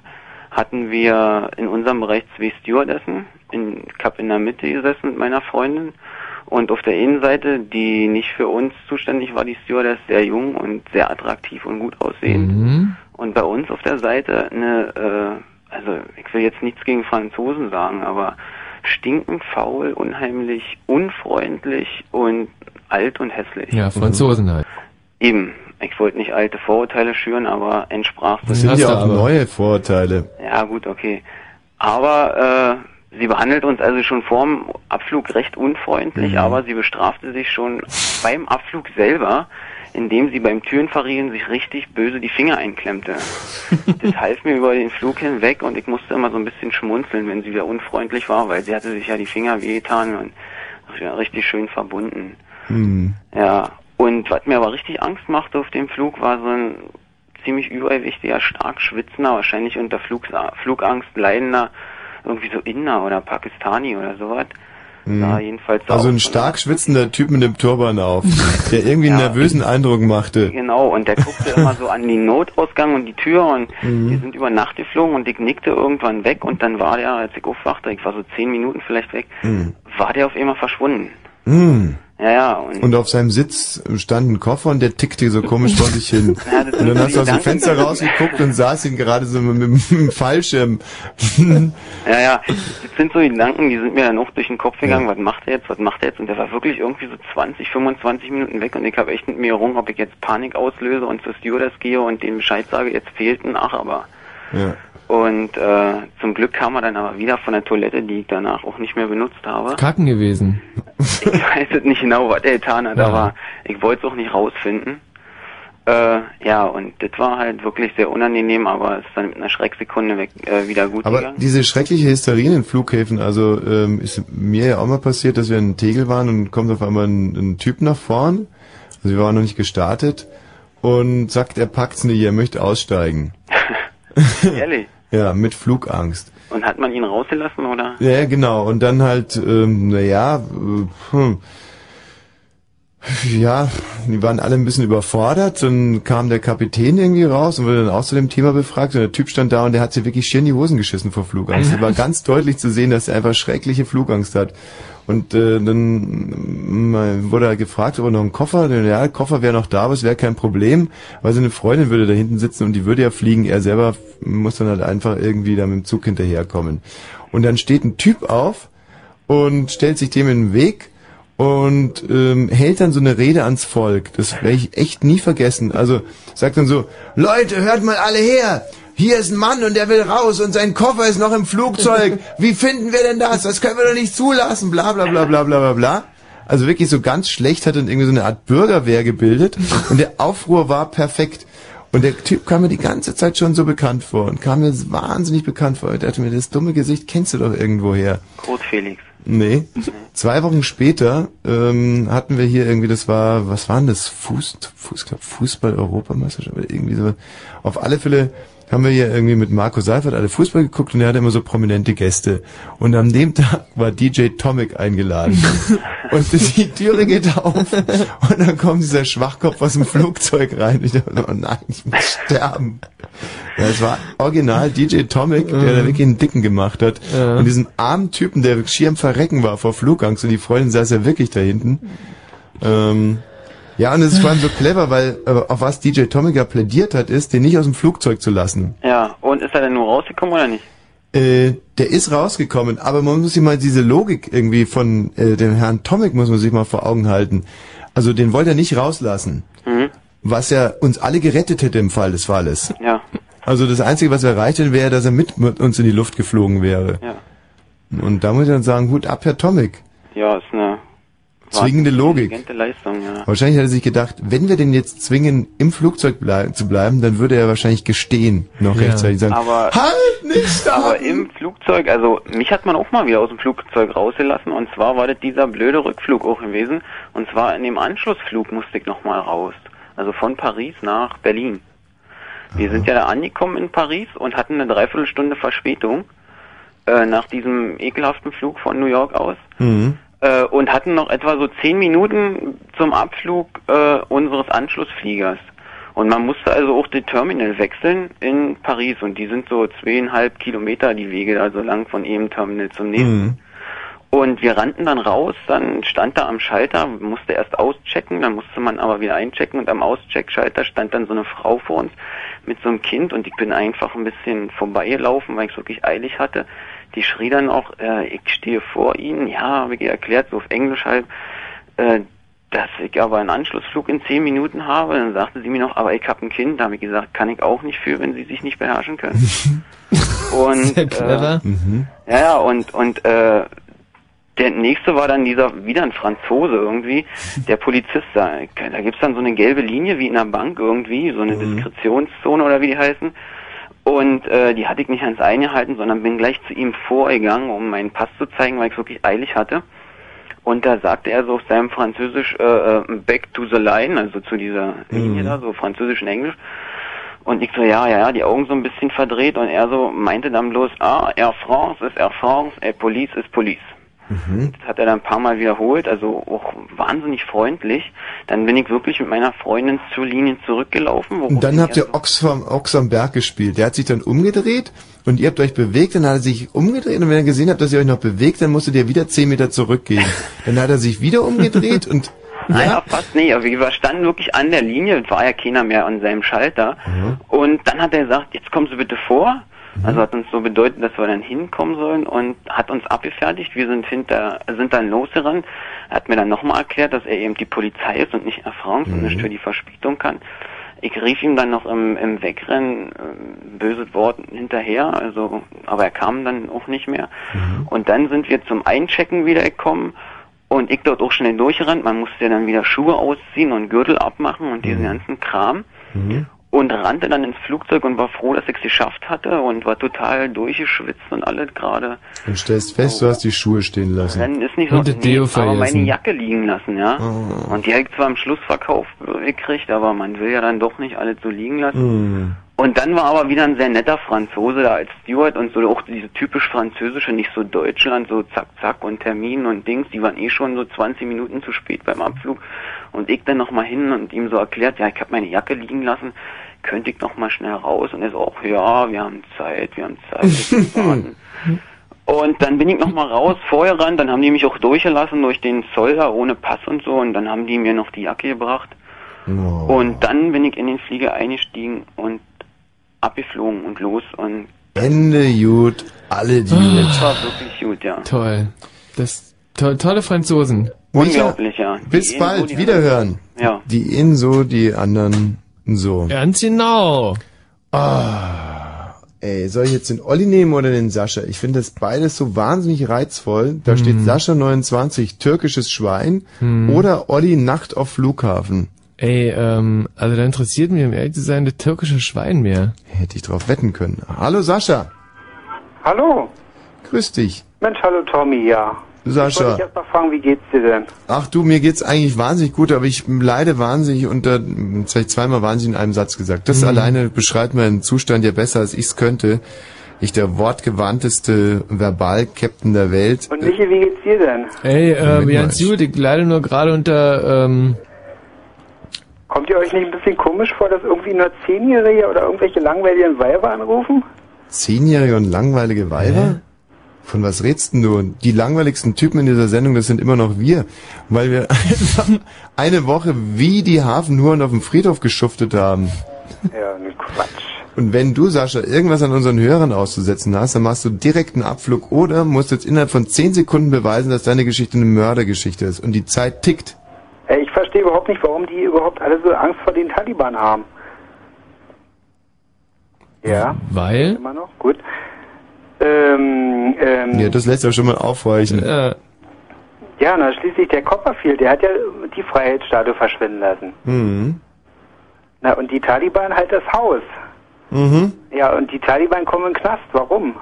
hatten wir in unserem Bereich zwei Stewardessen. In, ich hab in der Mitte gesessen mit meiner Freundin und auf der Innenseite, die nicht für uns zuständig war, die Stewardess, sehr jung und sehr attraktiv und gut aussehend. Mhm. Und bei uns auf der Seite eine, äh, also ich will jetzt nichts gegen Franzosen sagen, aber stinkend faul, unheimlich, unfreundlich und alt und hässlich. Ja, Franzosen halt. Eben. Ich wollte nicht alte Vorurteile schüren, aber entsprach Das sind ja auch neue Vorurteile. Ja, gut, okay. Aber äh, sie behandelt uns also schon vorm Abflug recht unfreundlich, Mhm. aber sie bestrafte sich schon beim Abflug selber, indem sie beim Türenverriegeln sich richtig böse die Finger einklemmte. das half mir über den Flug hinweg und ich musste immer so ein bisschen schmunzeln, wenn sie wieder unfreundlich war, weil sie hatte sich ja die Finger wehgetan und ja, richtig schön verbunden. Hm. Ja, und was mir aber richtig Angst machte auf dem Flug, war so ein ziemlich übergewichtiger, stark schwitzender, wahrscheinlich unter Flug, Flugangst leidender, irgendwie so Inder oder Pakistani oder sowas. Sah jedenfalls so Also ein stark schwitzender Typ mit einem Turban auf, der irgendwie einen nervösen Eindruck machte. Genau, und der guckte immer so an die Notausgang und die Tür und Mhm. wir sind über Nacht geflogen und ich nickte irgendwann weg und dann war der, als ich aufwachte, ich war so zehn Minuten vielleicht weg, Mhm. war der auf einmal verschwunden. Hm. Ja, ja, und, Und auf seinem Sitz stand ein Koffer und der tickte so komisch vor sich hin. Ja, Und dann hast du aus dem. Fenster rausgeguckt und saß ihn gerade so mit, mit dem Fallschirm. ja, ja, das sind so Gedanken, die sind mir dann auch durch den Kopf gegangen, was macht er jetzt, was macht er jetzt? Und der war wirklich irgendwie so 20, 25 Minuten weg und ich habe echt mit mir gerungen, ob ich jetzt Panik auslöse und zur Stewardess gehe und dem Bescheid sage, jetzt fehlt ein Ach, aber Ja. Und äh, zum Glück kam er dann aber wieder von der Toilette, die ich danach auch nicht mehr benutzt habe. Kacken gewesen. Ich weiß jetzt nicht genau, was er getan hat, Ja. aber ich wollte es auch nicht rausfinden. Äh, ja, und das war halt wirklich sehr unangenehm, aber es ist dann mit einer Schrecksekunde weg, äh, wieder gut Aber gegangen. diese schreckliche Hysterie in den Flughäfen, also ähm, ist mir ja auch mal passiert, dass wir in Tegel waren und kommt auf einmal ein, ein Typ nach vorn, also wir waren noch nicht gestartet und sagt, er packt's nicht, er möchte aussteigen. Ehrlich. Ja, mit Flugangst. Und hat man ihn rausgelassen, oder? Ja, genau. Und dann halt, ähm, naja, äh, hm, ja, die waren alle ein bisschen überfordert. Dann kam der Kapitän irgendwie raus und wurde dann auch zu dem Thema befragt. Und der Typ stand da und der hat sich wirklich schier in die Hosen geschissen vor Flugangst. Es war ganz deutlich zu sehen, dass er einfach schreckliche Flugangst hat. Und äh, dann äh, wurde er gefragt, ob er noch einen Koffer Ja, der Koffer wäre noch da, aber es wäre kein Problem, weil seine Freundin würde da hinten sitzen und die würde ja fliegen. Er selber muss dann halt einfach irgendwie da mit dem Zug hinterherkommen. Und dann steht ein Typ auf und stellt sich dem in den Weg und ähm, hält dann so eine Rede ans Volk. Das werde ich echt nie vergessen. Also sagt dann so, Leute, hört mal alle her. Hier ist ein Mann und der will raus und sein Koffer ist noch im Flugzeug. Wie finden wir denn das? Das können wir doch nicht zulassen. Bla bla bla bla bla bla bla. Also wirklich so ganz schlecht hat dann irgendwie so eine Art Bürgerwehr gebildet und der Aufruhr war perfekt. Und der Typ kam mir die ganze Zeit schon so bekannt vor und kam mir wahnsinnig bekannt vor. Ich dachte mir, das dumme Gesicht kennst du doch irgendwoher. Kurt Felix. Nee. Zwei Wochen später ähm, hatten wir hier irgendwie, das war, was war denn das? Fuß, Fuß, Fußball-Europameisterschaft oder irgendwie so. Auf alle Fälle haben wir hier irgendwie mit Marco Seifert alle Fußball geguckt und er hatte immer so prominente Gäste. Und an dem Tag war DJ Tomic eingeladen. und die Türe geht auf und dann kommt dieser Schwachkopf aus dem Flugzeug rein. Ich dachte, oh nein, ich muss sterben. Ja, es war original DJ Tomic, der da wirklich einen Dicken gemacht hat. Und diesen armen Typen, der schier am Verrecken war vor Flugangst und die Freundin saß ja wirklich da hinten. Ähm, ja, und es ist vor allem so clever, weil äh, auf was DJ Tomic ja plädiert hat, ist, den nicht aus dem Flugzeug zu lassen. Ja, und ist er denn nur rausgekommen oder nicht? Äh, der ist rausgekommen, aber man muss sich mal diese Logik irgendwie von äh, dem Herrn Tomic muss man sich mal vor Augen halten. Also den wollte er nicht rauslassen, Mhm. was ja uns alle gerettet hätte im Fall des Falles. Ja. Also das Einzige, was er erreicht hätte, wäre, dass er mit, mit uns in die Luft geflogen wäre. Ja. Und da muss ich dann sagen, Hut ab, Herr Tomic. Ja, ist eine Zwingende Logik. Leistung, ja. Wahrscheinlich hat er sich gedacht, wenn wir den jetzt zwingen, im Flugzeug blei zu bleiben, dann würde er wahrscheinlich gestehen, noch Ja. rechtzeitig sagen, Aber, halt nicht da! aber im Flugzeug, also mich hat man auch mal wieder aus dem Flugzeug rausgelassen und zwar war das dieser blöde Rückflug auch gewesen und zwar in dem Anschlussflug musste ich nochmal raus. Also von Paris nach Berlin. Wir sind ja da angekommen in Paris und hatten eine Dreiviertelstunde Verspätung äh, nach diesem ekelhaften Flug von New York aus. Mhm. Äh, und hatten noch etwa so zehn Minuten zum Abflug äh, unseres Anschlussfliegers. Und man musste also auch die Terminal wechseln in Paris und die sind so zweieinhalb Kilometer die Wege da so lang von einem Terminal zum nächsten. Mhm. Und wir rannten dann raus, dann stand da am Schalter, musste erst auschecken, dann musste man aber wieder einchecken und am Auscheckschalter stand dann so eine Frau vor uns mit so einem Kind und ich bin einfach ein bisschen vorbeigelaufen, weil ich es wirklich eilig hatte. Die schrie dann auch, äh, ich stehe vor Ihnen, ja, habe ich ihr erklärt, so auf Englisch halt, äh, dass ich aber einen Anschlussflug in zehn Minuten habe. Dann sagte sie mir noch, aber ich habe ein Kind. Da habe ich gesagt, kann ich auch nicht für, wenn Sie sich nicht beherrschen können. und Sehr clever. Äh, ja, ja, und und äh, der nächste war dann dieser, wieder ein Franzose irgendwie, der Polizist da. Da gibt's dann so eine gelbe Linie wie in einer Bank irgendwie, so eine Diskretionszone oder wie die heißen. Und äh, die hatte ich nicht ans eingehalten, sondern bin gleich zu ihm vorgegangen, um meinen Pass zu zeigen, weil ich wirklich eilig hatte. Und da sagte er so auf seinem Französisch äh, äh, back to the line, also zu dieser Linie da, so Französisch und Englisch. Und ich so, ja, ja, ja, die Augen so ein bisschen verdreht und er so meinte dann bloß, ah, Air France ist Air France, Air Police ist Police. Das hat er dann ein paar Mal wiederholt, also auch wahnsinnig freundlich. Dann bin ich wirklich mit meiner Freundin zur Linie zurückgelaufen. Und dann habt ihr Ochs, vom, Ochs am Berg gespielt. Der hat sich dann umgedreht und ihr habt euch bewegt, dann hat er sich umgedreht und wenn er gesehen habt, dass ihr euch noch bewegt, dann musstet ihr wieder zehn Meter zurückgehen. Dann hat er sich wieder umgedreht und Naja, fast nicht. Aber wir standen wirklich an der Linie, war ja keiner mehr an seinem Schalter. Und dann hat er gesagt, jetzt kommen Sie bitte vor. Also hat uns so bedeutet, dass wir dann hinkommen sollen und hat uns abgefertigt. Wir sind hinter, sind dann losgerannt. Er hat mir dann nochmal erklärt, dass er eben die Polizei ist und nicht Air France und nicht für die Verspätung kann. Ich rief ihm dann noch im, im Wegrennen äh, böses Wort hinterher, also, aber er kam dann auch nicht mehr. Und dann sind wir zum Einchecken wieder gekommen und ich dort auch schnell durchgerannt. Man musste ja dann wieder Schuhe ausziehen und Gürtel abmachen und diesen ganzen Kram. Und rannte dann ins Flugzeug und war froh, dass ich es geschafft hatte und war total durchgeschwitzt und alles gerade. Und stellst fest, du hast die Schuhe stehen lassen. Rennen ist nicht so, Und das Deo aber meine. Jacke liegen lassen, ja. Oh. Und die habe ich zwar am Schluss verkauft gekriegt, aber man will ja dann doch nicht alles so liegen lassen. Hm. Und dann war aber wieder ein sehr netter Franzose da als Steward und so auch diese typisch französische, nicht so Deutschland, so zack, zack und Termin und Dings, die waren eh schon so 20 Minuten zu spät beim Abflug. Und ich dann nochmal hin und ihm so erklärt, ja, ich habe meine Jacke liegen lassen, könnte ich nochmal schnell raus? Und er so, auch, ja, wir haben Zeit, wir haben Zeit. Und dann bin ich nochmal raus, vorher ran, dann haben die mich auch durchgelassen durch den Zoll da ohne Pass und so und dann haben die mir noch die Jacke gebracht. Oh. Und dann bin ich in den Flieger eingestiegen und abgeflogen und los und Ende gut, alle die. das war wirklich gut, ja. Toll. Das to tolle Franzosen. Unglaublich, ja. Die Bis Inso, bald, die wiederhören. Ja. Die in so, die anderen so. Ganz genau. Ah, ey, soll ich jetzt den Olli nehmen oder den Sascha? Ich finde das beides so wahnsinnig reizvoll. Da Hm. steht Sascha 29, türkisches Schwein Hm. oder Olli Nacht auf Flughafen. Ey, ähm, also da interessiert mich, um ehrlich zu sein, das türkische Schwein mehr. Hätte ich drauf wetten können. Hallo Sascha. Hallo. Grüß dich. Mensch, hallo Tommy, ja. Ich Sascha. wollte dich erst mal fragen, wie geht's dir denn? Ach du, mir geht's eigentlich wahnsinnig gut, aber ich leide wahnsinnig unter, jetzt habe ich zweimal wahnsinnig in einem Satz gesagt. Das Mhm. alleine beschreibt meinen Zustand ja besser, als ich's könnte. Ich der wortgewandteste Verbal-Captain der Welt. Und Michi, wie geht's dir denn? Ey, äh, ganz gut, ich leide nur gerade unter, ähm, Kommt ihr euch nicht ein bisschen komisch vor, dass irgendwie nur Zehnjährige oder irgendwelche langweiligen Weiber anrufen? Zehnjährige und langweilige Weiber? Von was redst denn du? Die langweiligsten Typen in dieser Sendung, das sind immer noch wir. Weil wir einfach eine Woche wie die Hafenhuren auf dem Friedhof geschuftet haben. Ja, ne Quatsch. Und wenn du, Sascha, irgendwas an unseren Hörern auszusetzen hast, dann machst du direkt einen Abflug oder musst jetzt innerhalb von zehn Sekunden beweisen, dass deine Geschichte eine Mördergeschichte ist. Und die Zeit tickt. Ey, ich verstehe überhaupt nicht, warum die überhaupt alle so Angst vor den Taliban haben. Ja, weil? immer noch, gut. Ähm, ähm, Ja, das lässt ja schon mal aufhorchen. Ja. ja, na schließlich der Copperfield, der hat ja die Freiheitsstatue verschwinden lassen. Mhm. Na, und die Taliban halt das Haus. Mhm. Ja, und die Taliban kommen in den Knast. Warum?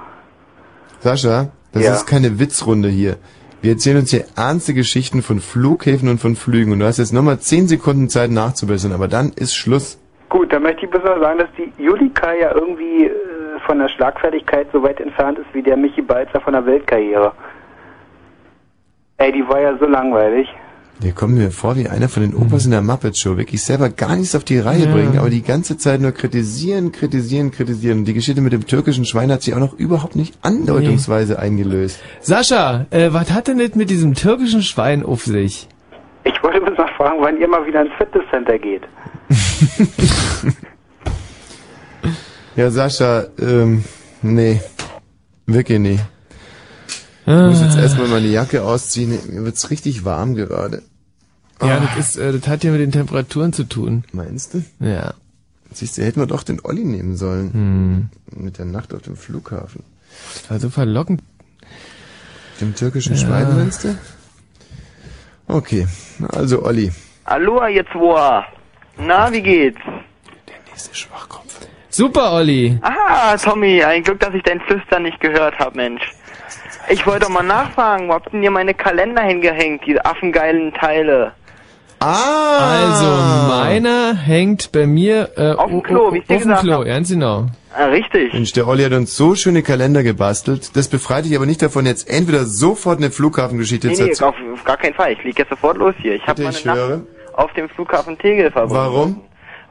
Sascha, das Ja. ist keine Witzrunde hier. Wir erzählen uns hier ernste Geschichten von Flughäfen und von Flügen. Und du hast jetzt nochmal zehn Sekunden Zeit nachzubessern, aber dann ist Schluss. Gut, dann möchte ich bloß noch sagen, dass die Julika ja irgendwie äh, von der Schlagfertigkeit so weit entfernt ist wie der Michi Balzer von der Weltkarriere. Ey, die war ja so langweilig. Der kommt mir vor wie einer von den Opas in der Muppet Show. Wirklich selber gar nichts auf die Reihe Ja. bringen, aber die ganze Zeit nur kritisieren, kritisieren, kritisieren. Und die Geschichte mit dem türkischen Schwein hat sich auch noch überhaupt nicht andeutungsweise eingelöst. Sascha, äh, was hat denn das mit diesem türkischen Schwein auf sich? Ich wollte bloß mal fragen, wann ihr mal wieder ins Fitnesscenter geht. Ja, Sascha, ähm, nee. Wirklich nicht. Ich muss jetzt erstmal meine Jacke ausziehen. Mir wird's richtig warm gerade. Ja, das, ist, äh, das hat ja mit den Temperaturen zu tun. Meinst du? Ja. Siehst du, hätten wir doch den Olli nehmen sollen. Mit der Nacht auf dem Flughafen. Das war so verlockend. Dem türkischen Ja. Schwein, meinst du? Okay, also Olli. Hallo, ihr zwei. Na, wie geht's? Super, Olli. Ah, Tommy, ein Glück, dass ich dein Flüstern nicht gehört habe, Mensch. Ich wollte doch mal nachfragen, wo habt denn ihr meine Kalender hingehängt, diese affengeilen Teile? Ah! Also, meiner hängt bei mir äh, Auf dem Klo, wie ich dir auf dem gesagt Klo, hab. ganz genau. Ah, richtig. Mensch, der Olli hat uns so schöne Kalender gebastelt. Das befreit dich aber nicht davon, jetzt entweder sofort eine Flughafengeschichte Nee, zu nee, erzählen. auf, auf gar keinen Fall. Ich leg jetzt sofort los hier. Ich habe Bitte, meine ich Nacht höre. auf dem Flughafen Tegel verbracht. Warum?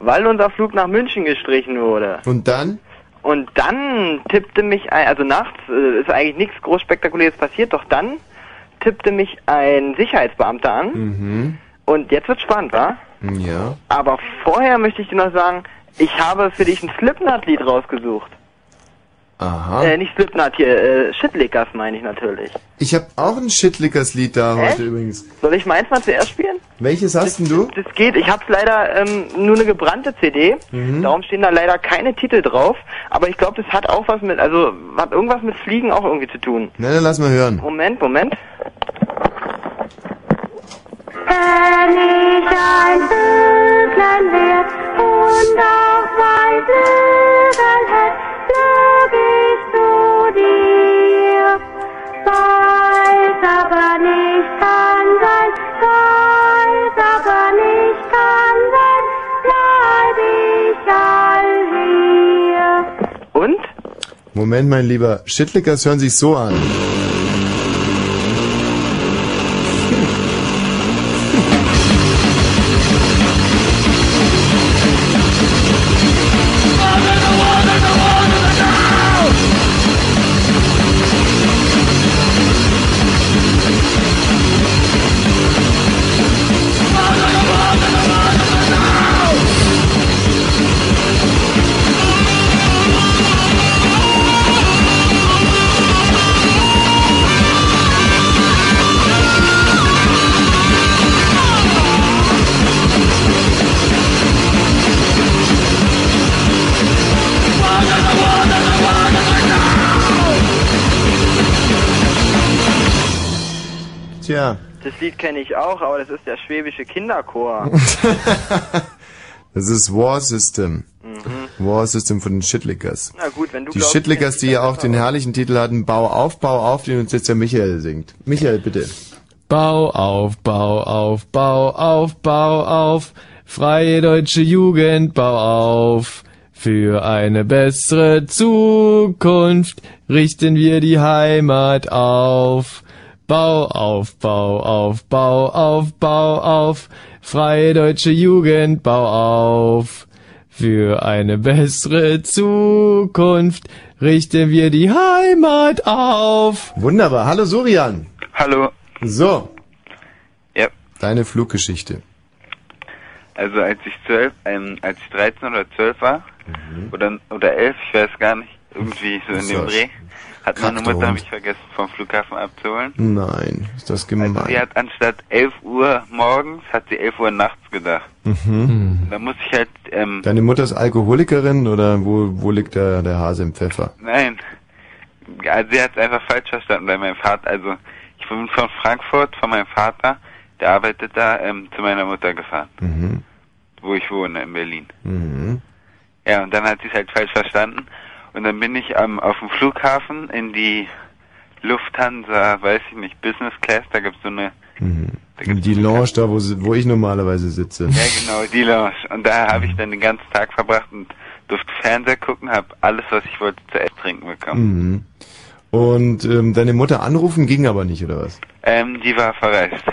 Weil unser Flug nach München gestrichen wurde. Und dann? Und dann tippte mich ein, also nachts äh, ist eigentlich nichts groß spektakuläres passiert, doch dann tippte mich ein Sicherheitsbeamter an. Mhm. Und jetzt wird's spannend, wa? Ja. Aber vorher möchte ich dir noch sagen, ich habe für dich ein Slipknot-Lied rausgesucht. Aha. Äh, nicht Slipknot hier, äh, Shitlickers meine ich natürlich. Ich habe auch ein Shitlickers Lied da Echt? heute übrigens. Soll ich meins mal zuerst spielen? Welches hast denn du? Das geht. Ich hab's leider ähm, nur eine gebrannte CD. Mhm. Darum stehen da leider keine Titel drauf. Aber ich glaube, das hat auch was mit, also hat irgendwas mit Fliegen auch irgendwie zu tun. Na, dann lass mal hören. Moment, Moment. Wenn ich ein Vöglein wär und auf mein Flügel hätt, flög ich zu dir. Weiß aber nicht kann sein, weiß aber nicht kann sein, bleib ich all hier. Und? Moment, mein Lieber. Shitlickers hören sich so an. Lied kenne ich auch, aber das ist der schwäbische Kinderchor. das ist War System. War System von den Shitlickers. Na gut, wenn du Die glaubst, Shitlickers, die ja auch den herrlichen Titel hatten, Bau auf, Bau auf, den uns jetzt der Michael singt. Michael, bitte. Bau auf, bau auf, bau auf, bau auf. Freie deutsche Jugend, bau auf. Für eine bessere Zukunft richten wir die Heimat auf. Bau auf, bau auf, bau auf, bau auf. Freie deutsche Jugend, bau auf. Für eine bessere Zukunft richten wir die Heimat auf. Wunderbar. Hallo Surian. Hallo. So. Ja. Deine Fluggeschichte. Also als ich zwölf, ähm, als ich 13 oder 12 war, oder, oder 11, ich weiß gar nicht, irgendwie so in dem Dreh, hat meine Mutter mich vergessen vom Flughafen abzuholen. Nein, ist das gemein. Sie hat anstatt 11 Uhr morgens, hat sie 11 Uhr nachts gedacht. Mhm. Da muss ich halt, ähm, Deine Mutter ist Alkoholikerin oder wo, wo liegt der, der Hase im Pfeffer? nein, also sie hat es einfach falsch verstanden bei meinem Vater. Also ich bin von Frankfurt, von meinem Vater, der arbeitet da, ähm, zu meiner Mutter gefahren, Mhm. wo ich wohne, in Berlin. Mhm. Ja, und dann hat sie es halt falsch verstanden. Und dann bin ich ähm, auf dem Flughafen in die Lufthansa, weiß ich nicht, Business Class, da gibt's so eine, Mhm. Die Lounge da, wo, wo ich normalerweise sitze. ja genau, die Lounge. Und da habe ich dann den ganzen Tag verbracht und durfte Fernseher gucken, habe alles, was ich wollte, zu essen trinken bekommen. Mhm. Und ähm, deine Mutter anrufen ging aber nicht, oder was? Ähm, die war verreist.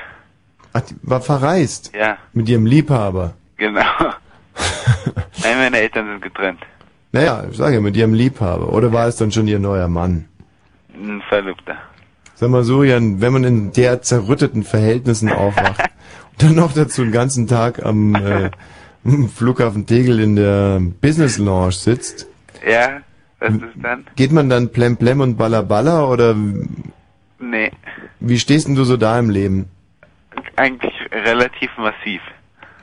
Ach, die war verreist. Ja, Mit ihrem Liebhaber. genau. Nein, meine Eltern sind getrennt. Naja, ich sage ja, mit ihrem Liebhaber. Oder war es dann schon ihr neuer Mann? Ein Verlobter. Sag mal so, Jan, wenn man in der zerrütteten Verhältnissen aufwacht und dann noch dazu den ganzen Tag am äh, Flughafen Tegel in der Business Lounge sitzt, Ja, was ist dann? geht man dann plemplem und ballaballa oder Nee, wie stehst denn du so da im Leben? eigentlich relativ massiv.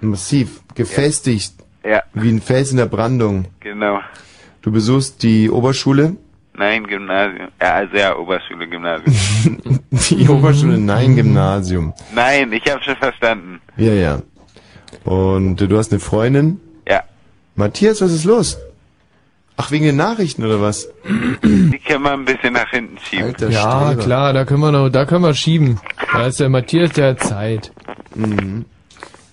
Massiv, gefestigt, Ja, wie ein Fels in der Brandung. genau. Du besuchst die Oberschule, Nein, Gymnasium. Ja, also ja, Oberschule, Gymnasium. die Oberschule, nein, Gymnasium. Nein, ich habe schon verstanden. Ja, ja. Und äh, du hast eine Freundin? Ja. Matthias, was ist los? Ach, wegen den Nachrichten oder was? Die können wir ein bisschen nach hinten schieben. Alter Ja, Streber. klar, da können wir noch, da können wir schieben. Da ist der Matthias, der hat Zeit. Mhm.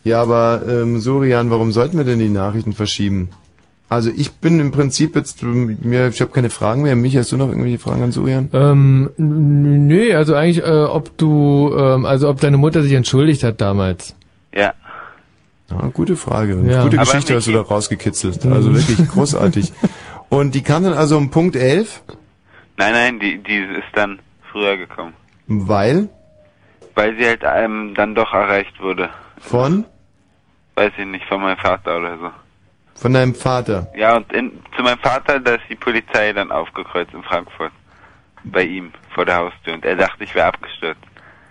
Ja, aber ähm, Surian, warum sollten wir denn die Nachrichten verschieben? Also ich bin im Prinzip jetzt, ähm, mir, ich habe keine Fragen mehr. Mich, hast du noch irgendwelche Fragen an Surian? Ähm, n- nee, also eigentlich, äh, ob du, ähm, also ob deine Mutter sich entschuldigt hat damals. Ja. Ja, gute Frage. Ja. Gute Aber Geschichte hast du da rausgekitzelt. Also Mhm. wirklich großartig. Und die kam dann also um Punkt 11, Nein, nein, die, die ist dann früher gekommen. weil Weil sie halt ähm, dann doch erreicht wurde. von, Weiß ich nicht, von meinem Vater oder so. Von deinem Vater. Ja, und in, zu meinem Vater, da ist die Polizei dann aufgekreuzt in Frankfurt. Bei ihm, vor der Haustür. Und er dachte, ich wäre abgestürzt.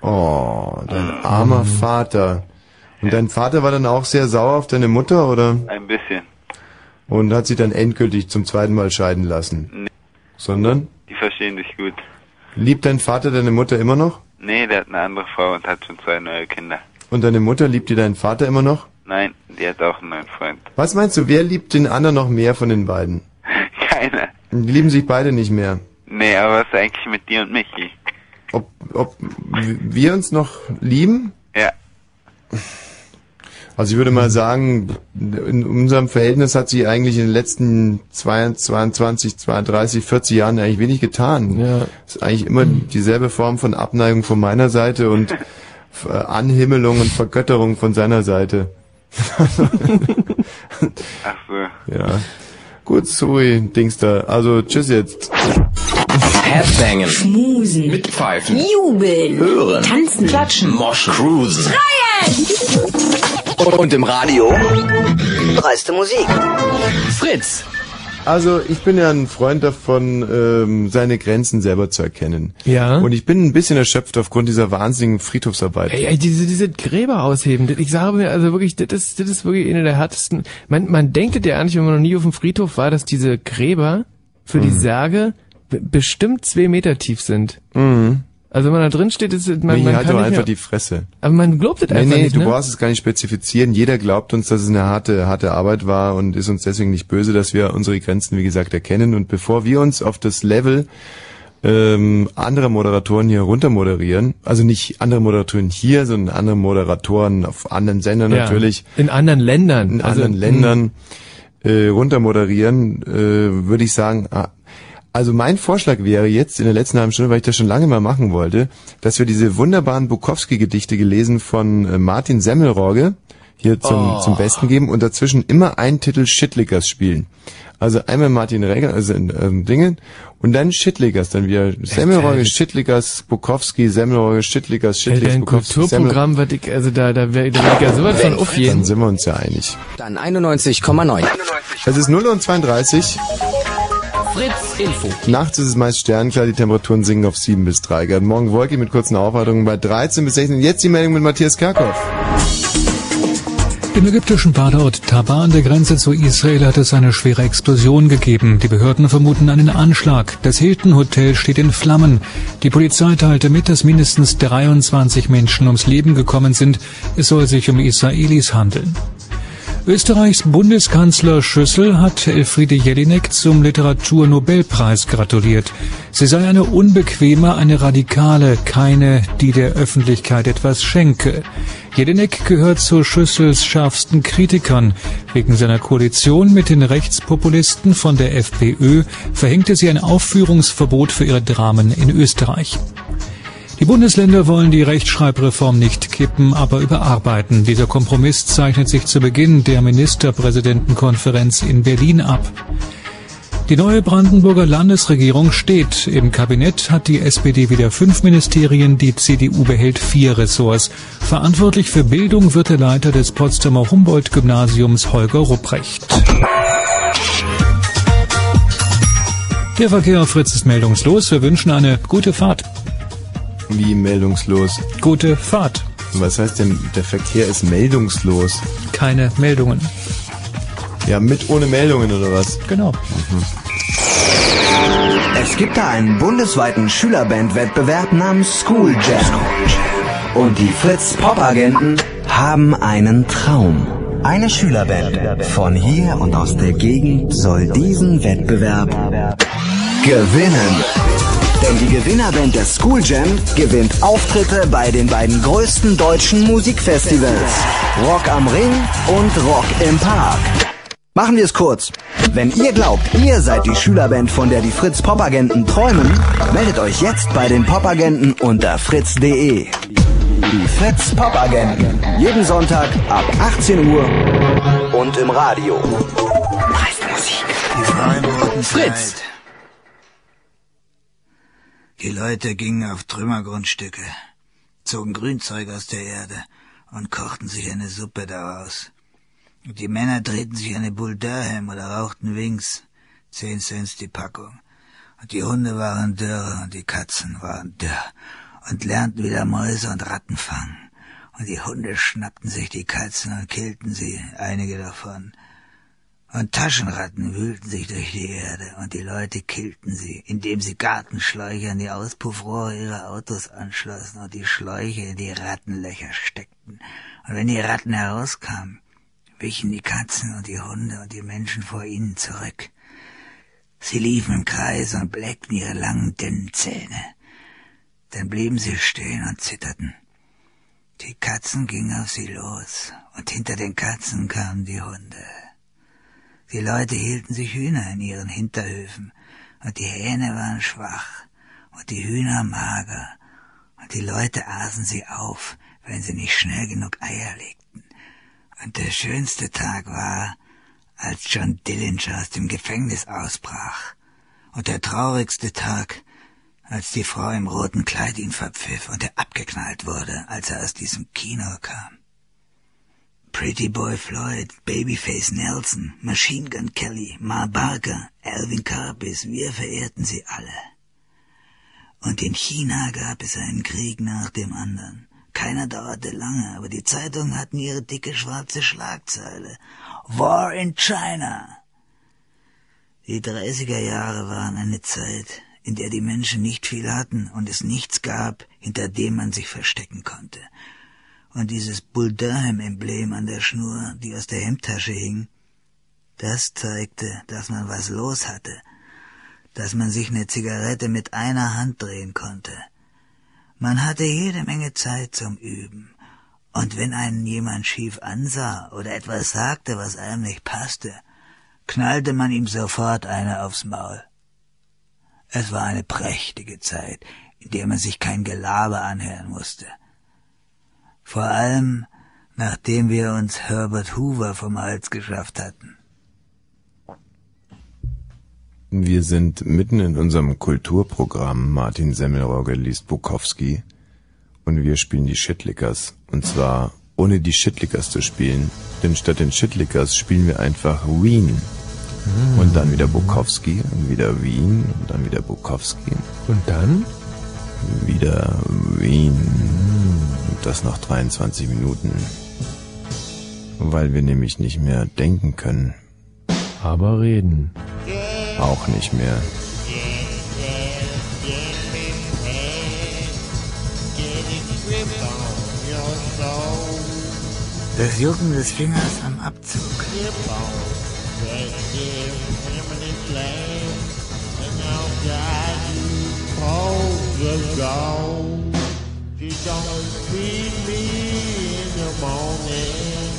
Oh, dein armer Vater. Und dein Vater war dann auch sehr sauer auf deine Mutter, oder? Ein bisschen. Und hat sie dann endgültig zum zweiten Mal scheiden lassen? Nee. Sondern? Die verstehen dich gut. Liebt dein Vater deine Mutter immer noch? Nee, der hat eine andere Frau und hat schon zwei neue Kinder. Und deine Mutter liebt dir deinen Vater immer noch? Nein, die hat auch einen neuen Freund. Was meinst du, wer liebt den anderen noch mehr von den beiden? Keiner. Die lieben sich beide nicht mehr. Nee, aber was ist eigentlich mit dir und Michi? Ob, ob w- wir uns noch lieben? Ja. Also ich würde mal sagen, in unserem Verhältnis hat sich eigentlich in den letzten 22, 32, 40 Jahren eigentlich wenig getan. Ja. Es ist eigentlich immer dieselbe Form von Abneigung von meiner Seite und Anhimmelung und Vergötterung von seiner Seite. Ach so. Ja. Gut, sorry, Dings da. Also tschüss jetzt. Headbangen. Schmusen. Mitpfeifen. Jubeln. Hören. Tanzen. Klatschen. Moschen. Cruisen. Schreien. Und im Radio. Dreiste Musik. Fritz. Also ich bin ja ein Freund davon, ähm, seine Grenzen selber zu erkennen. Ja. Und ich bin ein bisschen erschöpft aufgrund dieser wahnsinnigen Friedhofsarbeit. Ey, ey, diese, diese Gräber ausheben, ich sage mir, also wirklich, das ist, das ist wirklich eine der härtesten. Man, man denkt ja eigentlich, wenn man noch nie auf dem Friedhof war, dass diese Gräber für die Mhm. Särge b- bestimmt zwei Meter tief sind. Mhm. Also wenn man da drin steht, ist man, nee, man halt kann doch nicht einfach mehr, die Fresse. Aber man glaubt es Nee, einfach nee, nicht, du ne? brauchst es gar nicht spezifizieren. Jeder glaubt uns, dass es eine harte, harte Arbeit war und ist uns deswegen nicht böse, dass wir unsere Grenzen, wie gesagt, erkennen. Und bevor wir uns auf das Level ähm, anderer Moderatoren hier runter moderieren, also nicht andere Moderatoren hier, sondern andere Moderatoren auf anderen Sendern Ja, natürlich, In anderen Ländern. in also, anderen Ländern äh, runter moderieren, äh, würde ich sagen, ah, also mein Vorschlag wäre jetzt in der letzten halben Stunde, weil ich das schon lange mal machen wollte, dass wir diese wunderbaren Bukowski-Gedichte gelesen von äh, Martin Semmelrogge hier zum, Oh. zum Besten geben und dazwischen immer einen Titel Shitlickers spielen. Also einmal Martin Regger, also ähm, Dingen, und dann Shitlickers, dann wieder Semmelrogge, Shitlickers, Bukowski, Semmelrogge, Shitlickers, Ey, Shitlickers, dein Bukowski, Kulturprogramm, was ich, also da, da wäre da wär ich ja sowas von Dann aufgehen. sind wir uns ja einig. Dann 91,9. Es ist 0 und 32. Fritz Info. Nachts ist es meist sternklar, die Temperaturen sinken auf 7 bis 3 Grad. Morgen wolkig mit kurzen Aufwartungen bei 13 bis 16. Jetzt die Meldung mit Matthias Kerkhoff. Im ägyptischen Badeort Taba an der Grenze zu Israel hat es eine schwere Explosion gegeben. Die Behörden vermuten einen Anschlag. Das Hilton Hotel steht in Flammen. Die Polizei teilte mit, dass mindestens 23 Menschen ums Leben gekommen sind. Es soll sich um Israelis handeln. Österreichs Bundeskanzler Schüssel hat Elfriede Jelinek zum Literaturnobelpreis gratuliert. Sie sei eine unbequeme, eine radikale, keine, die der Öffentlichkeit etwas schenke. Jelinek gehört zu Schüssels schärfsten Kritikern. Wegen seiner Koalition mit den Rechtspopulisten von der FPÖ verhängte sie ein Aufführungsverbot für ihre Dramen in Österreich. Die Bundesländer wollen die Rechtschreibreform nicht kippen, aber überarbeiten. Dieser Kompromiss zeichnet sich zu Beginn der Ministerpräsidentenkonferenz in Berlin ab. Die neue Brandenburger Landesregierung steht. Im Kabinett hat die SPD wieder fünf Ministerien, die CDU behält vier Ressorts. Verantwortlich für Bildung wird der Leiter des Potsdamer Humboldt-Gymnasiums Holger Rupprecht. Der Verkehr auf Fritz ist meldungslos. Wir wünschen eine gute Fahrt. Wie meldungslos? Gute Fahrt. Was heißt denn, der Verkehr ist meldungslos? Keine Meldungen. Ja, mit ohne Meldungen oder was? Genau. Es gibt da einen bundesweiten Schülerbandwettbewerb namens School Jam. Und die Fritz Pop Agenten haben einen Traum. Eine Schülerband von hier und aus der Gegend soll diesen Wettbewerb gewinnen. Denn die Gewinnerband der School Jam gewinnt Auftritte bei den beiden größten deutschen Musikfestivals. Rock am Ring und Rock im Park. Machen wir es kurz. Wenn ihr glaubt, ihr seid die Schülerband, von der die Fritz Popagenten träumen, meldet euch jetzt bei den Popagenten unter fritz.de. Die Fritz Popagenten. Jeden Sonntag ab 18 Uhr und im Radio. Dreiste Musik. Fritz. Die Leute gingen auf Trümmergrundstücke, zogen Grünzeug aus der Erde und kochten sich eine Suppe daraus. Die Männer drehten sich eine Bull Durham oder rauchten Wings. Zehn Cent die Packung. Und die Hunde waren dürr und die Katzen waren dürr und lernten wieder Mäuse und Ratten fangen. Und die Hunde schnappten sich die Katzen und killten sie, einige davon. Und Taschenratten wühlten sich durch die Erde und die Leute killten sie, indem sie Gartenschläuche an die Auspuffrohre ihrer Autos anschlossen und die Schläuche in die Rattenlöcher steckten. Und wenn die Ratten herauskamen, wichen die Katzen und die Hunde und die Menschen vor ihnen zurück. Sie liefen im Kreis und bleckten ihre langen, dünnen Zähne. Dann blieben sie stehen und zitterten. Die Katzen gingen auf sie los, und hinter den Katzen kamen die Hunde. Die Leute hielten sich Hühner in ihren Hinterhöfen, und die Hähne waren schwach, und die Hühner mager, und die Leute aßen sie auf, wenn sie nicht schnell genug Eier legten. Und der schönste Tag war, als John Dillinger aus dem Gefängnis ausbrach, und der traurigste Tag, als die Frau im roten Kleid ihn verpfiff und er abgeknallt wurde, als er aus diesem Kino kam. Pretty Boy Floyd, Babyface Nelson, Machine Gun Kelly, Ma Barker, Alvin Karpis, wir verehrten sie alle. Und in China gab es einen Krieg nach dem anderen. Keiner dauerte lange, aber die Zeitungen hatten ihre dicke schwarze Schlagzeile. War in China. Die 30er Jahre waren eine Zeit, in der die Menschen nicht viel hatten und es nichts gab, hinter dem man sich verstecken konnte. Und dieses Bull Durham-Emblem an der Schnur, die aus der Hemdtasche hing, das zeigte, dass man was los hatte, dass man sich eine Zigarette mit einer Hand drehen konnte. Man hatte jede Menge Zeit zum Üben. Und wenn einen jemand schief ansah oder etwas sagte, was einem nicht passte, knallte man ihm sofort eine aufs Maul. Es war eine prächtige Zeit, in der man sich kein Gelaber anhören musste. Vor allem, nachdem wir uns Herbert Hoover vom Hals geschafft hatten. Wir sind mitten in unserem Kulturprogramm Martin Semmelrogge liest Bukowski und wir spielen die Shitlickers. Und zwar ohne die Shitlickers zu spielen, denn statt den Shitlickers spielen wir einfach Wien. Und dann wieder Bukowski und wieder Wien und dann wieder Bukowski. Und dann? Wieder Wien. Und das nach 23 Minuten. Weil wir nämlich nicht mehr denken können. Aber reden. Auch nicht mehr. Das Jucken des Fingers am Abzug. Just go. You don't see me in the morning.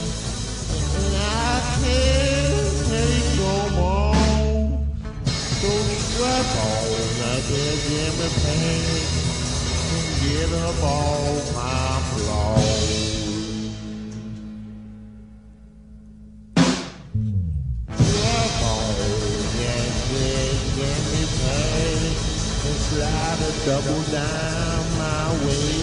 And I can't take no more. Don't sweat all that is in the pain. And get up all my flaws. Slide a double down my way.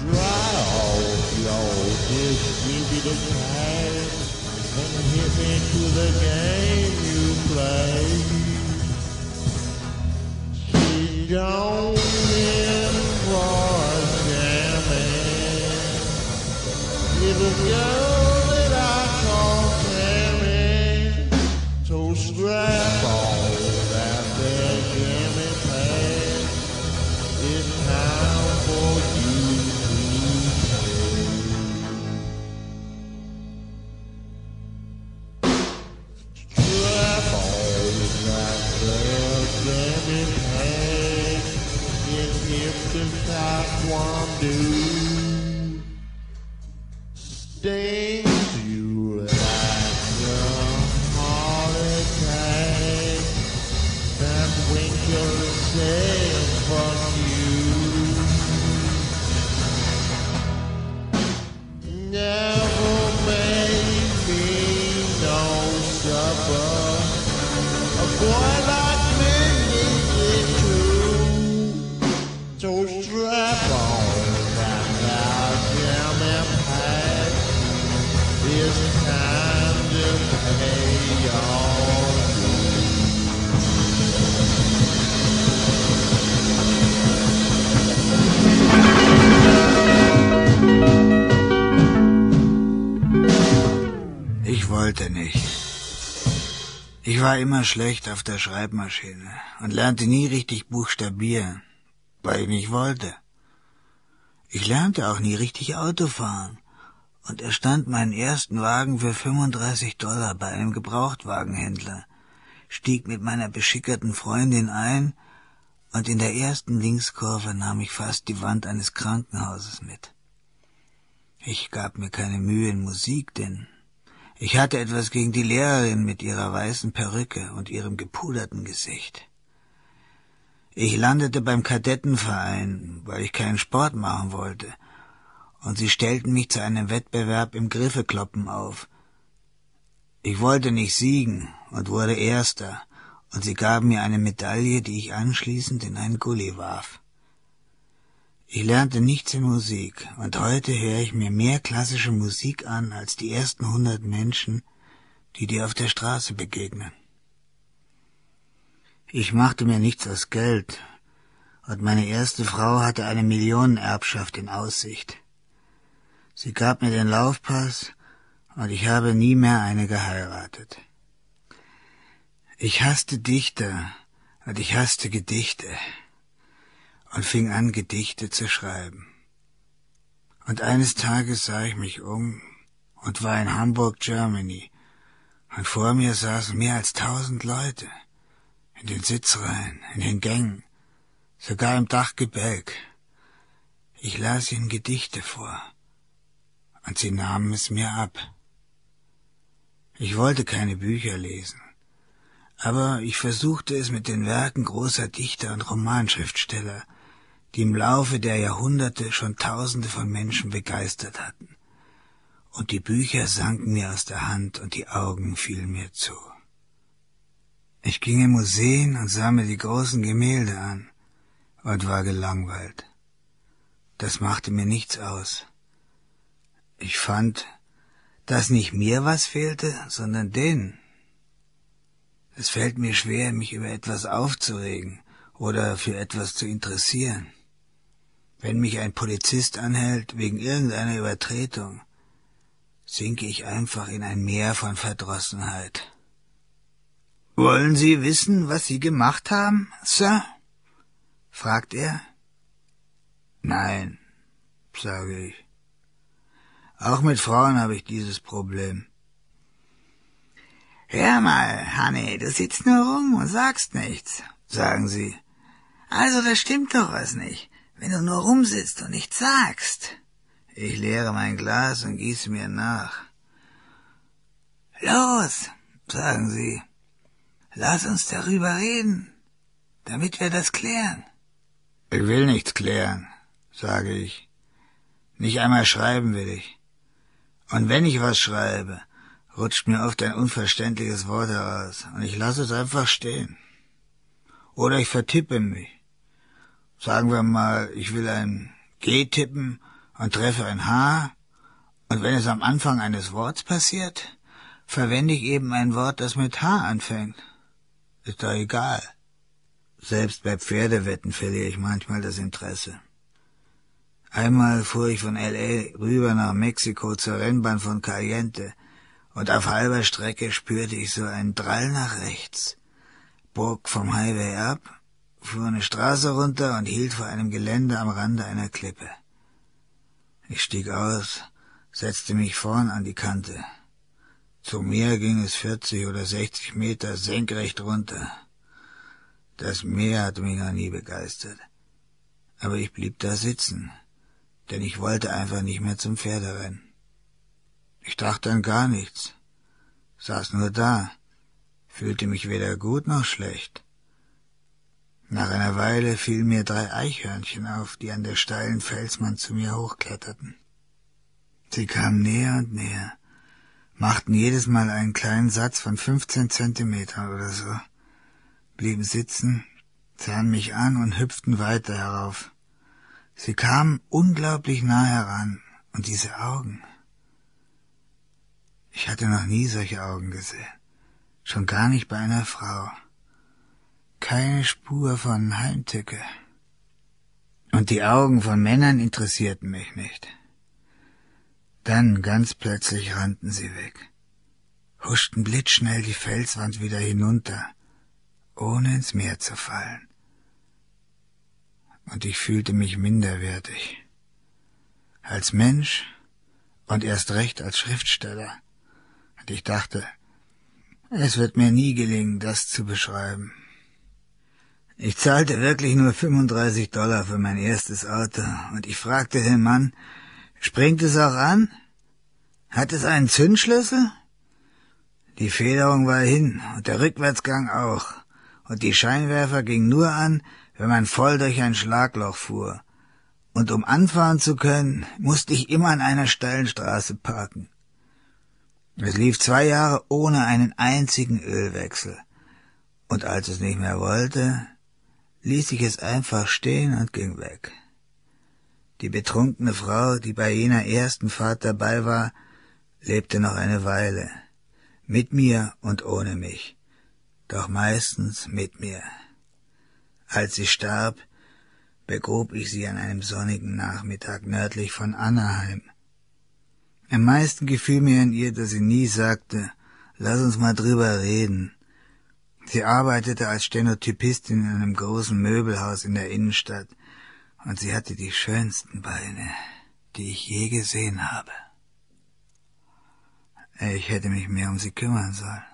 Dry off your distributed cash and hit me to the game you play. She don't live for jamming. Little girl that one dude. Sting. Wollte nicht. Ich war immer schlecht auf der Schreibmaschine und lernte nie richtig buchstabieren, weil ich nicht wollte. Ich lernte auch nie richtig Autofahren und erstand meinen ersten Wagen für 35 Dollar bei einem Gebrauchtwagenhändler, stieg mit meiner beschickerten Freundin ein und in der ersten Linkskurve nahm ich fast die Wand eines Krankenhauses mit. Ich gab mir keine Mühe in Musik, denn ich hatte etwas gegen die Lehrerin mit ihrer weißen Perücke und ihrem gepuderten Gesicht. Ich landete beim Kadettenverein, weil ich keinen Sport machen wollte, und sie stellten mich zu einem Wettbewerb im Griffekloppen auf. Ich wollte nicht siegen und wurde Erster, und sie gaben mir eine Medaille, die ich anschließend in einen Gully warf. Ich lernte nichts in Musik, und heute höre ich mir mehr klassische Musik an als die ersten hundert Menschen, die dir auf der Straße begegnen. Ich machte mir nichts aus Geld, und meine erste Frau hatte eine Millionenerbschaft in Aussicht. Sie gab mir den Laufpass, und ich habe nie mehr eine geheiratet. Ich hasste Dichter, und ich hasste Gedichte und fing an, Gedichte zu schreiben. Und eines Tages sah ich mich um und war in Hamburg, Germany, und vor mir saßen mehr als tausend Leute, in den Sitzreihen, in den Gängen, sogar im Dachgebälk. Ich las ihnen Gedichte vor, und sie nahmen es mir ab. Ich wollte keine Bücher lesen, aber ich versuchte es mit den Werken großer Dichter und Romanschriftsteller, die im Laufe der Jahrhunderte schon Tausende von Menschen begeistert hatten. Und die Bücher sanken mir aus der Hand und die Augen fielen mir zu. Ich ging in Museen und sah mir die großen Gemälde an und war gelangweilt. Das machte mir nichts aus. Ich fand, dass nicht mir was fehlte, sondern denen. Es fällt mir schwer, mich über etwas aufzuregen oder für etwas zu interessieren. Wenn mich ein Polizist anhält wegen irgendeiner Übertretung, sinke ich einfach in ein Meer von Verdrossenheit. Wollen Sie wissen, was Sie gemacht haben, Sir? fragt er. Nein, sage ich. Auch mit Frauen habe ich dieses Problem. Hör mal, Honey, du sitzt nur rum und sagst nichts, sagen sie. Also, da stimmt doch was nicht wenn du nur rumsitzt und nichts sagst. Ich leere mein Glas und gieße mir nach. Los, sagen sie, lass uns darüber reden, damit wir das klären. Ich will nichts klären, sage ich. Nicht einmal schreiben will ich. Und wenn ich was schreibe, rutscht mir oft ein unverständliches Wort heraus und ich lasse es einfach stehen. Oder ich vertippe mich. Sagen wir mal, ich will ein G tippen und treffe ein H, und wenn es am Anfang eines Worts passiert, verwende ich eben ein Wort, das mit H anfängt. Ist doch egal. Selbst bei Pferdewetten verliere ich manchmal das Interesse. Einmal fuhr ich von L.A. rüber nach Mexiko zur Rennbahn von Caliente, und auf halber Strecke spürte ich so einen Drall nach rechts, bog vom Highway ab fuhr eine Straße runter und hielt vor einem Gelände am Rande einer Klippe. Ich stieg aus, setzte mich vorn an die Kante. Zum Meer ging es vierzig oder sechzig Meter senkrecht runter. Das Meer hatte mich noch nie begeistert. Aber ich blieb da sitzen, denn ich wollte einfach nicht mehr zum Pferderennen. Ich dachte an gar nichts, saß nur da, fühlte mich weder gut noch schlecht. Nach einer Weile fielen mir drei Eichhörnchen auf, die an der steilen Felswand zu mir hochkletterten. Sie kamen näher und näher, machten jedes Mal einen kleinen Satz von fünfzehn Zentimetern oder so, blieben sitzen, sahen mich an und hüpften weiter herauf. Sie kamen unglaublich nah heran, und diese Augen. Ich hatte noch nie solche Augen gesehen. Schon gar nicht bei einer Frau. Keine Spur von Heimtücke. Und die Augen von Männern interessierten mich nicht. Dann ganz plötzlich rannten sie weg, huschten blitzschnell die Felswand wieder hinunter, ohne ins Meer zu fallen. Und ich fühlte mich minderwertig. Als Mensch und erst recht als Schriftsteller. Und ich dachte, es wird mir nie gelingen, das zu beschreiben. Ich zahlte wirklich nur 35 Dollar für mein erstes Auto und ich fragte den Mann, springt es auch an? Hat es einen Zündschlüssel? Die Federung war hin und der Rückwärtsgang auch und die Scheinwerfer gingen nur an, wenn man voll durch ein Schlagloch fuhr. Und um anfahren zu können, musste ich immer an einer steilen Straße parken. Es lief zwei Jahre ohne einen einzigen Ölwechsel. Und als es nicht mehr wollte, ließ ich es einfach stehen und ging weg. Die betrunkene Frau, die bei jener ersten Fahrt dabei war, lebte noch eine Weile, mit mir und ohne mich, doch meistens mit mir. Als sie starb, begrub ich sie an einem sonnigen Nachmittag nördlich von Anaheim. Am meisten gefiel mir an ihr, dass sie nie sagte, lass uns mal drüber reden. Sie arbeitete als Stenotypistin in einem großen Möbelhaus in der Innenstadt, und sie hatte die schönsten Beine, die ich je gesehen habe. Ich hätte mich mehr um sie kümmern sollen.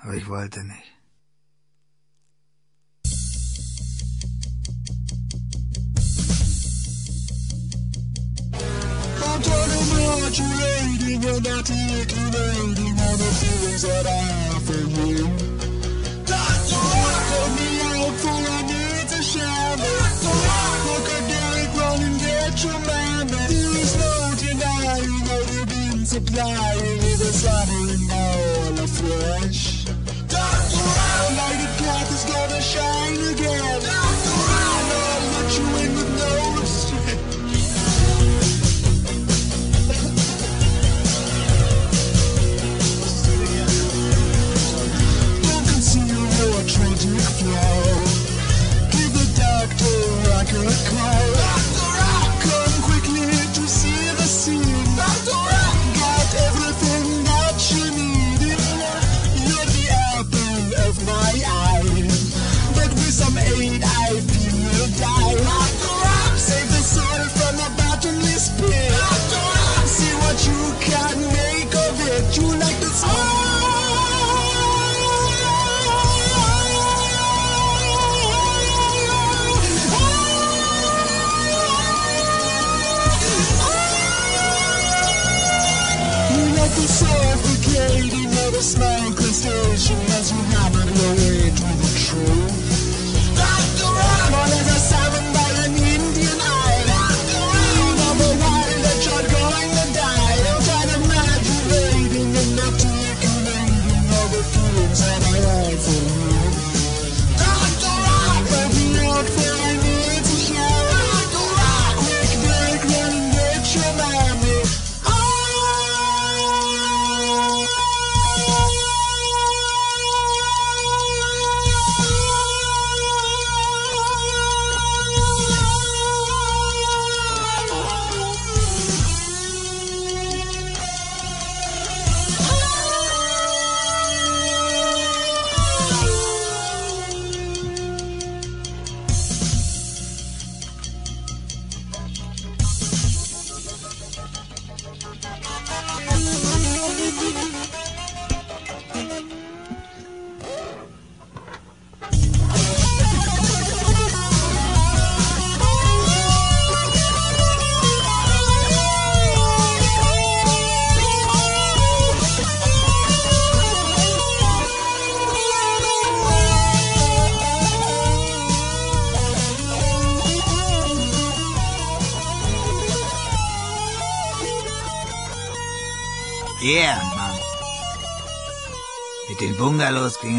Aber ich wollte nicht. I'm turning blue, curating, and not declinating all the feelings that I have for you. That's the rock of me, I'm full of needs and shallow. That's the rock of Cadelic, running detrimental. There is no denying that you've been supplying me this lover and all flesh. That's the rock, lighted path is gonna shine again. A good call.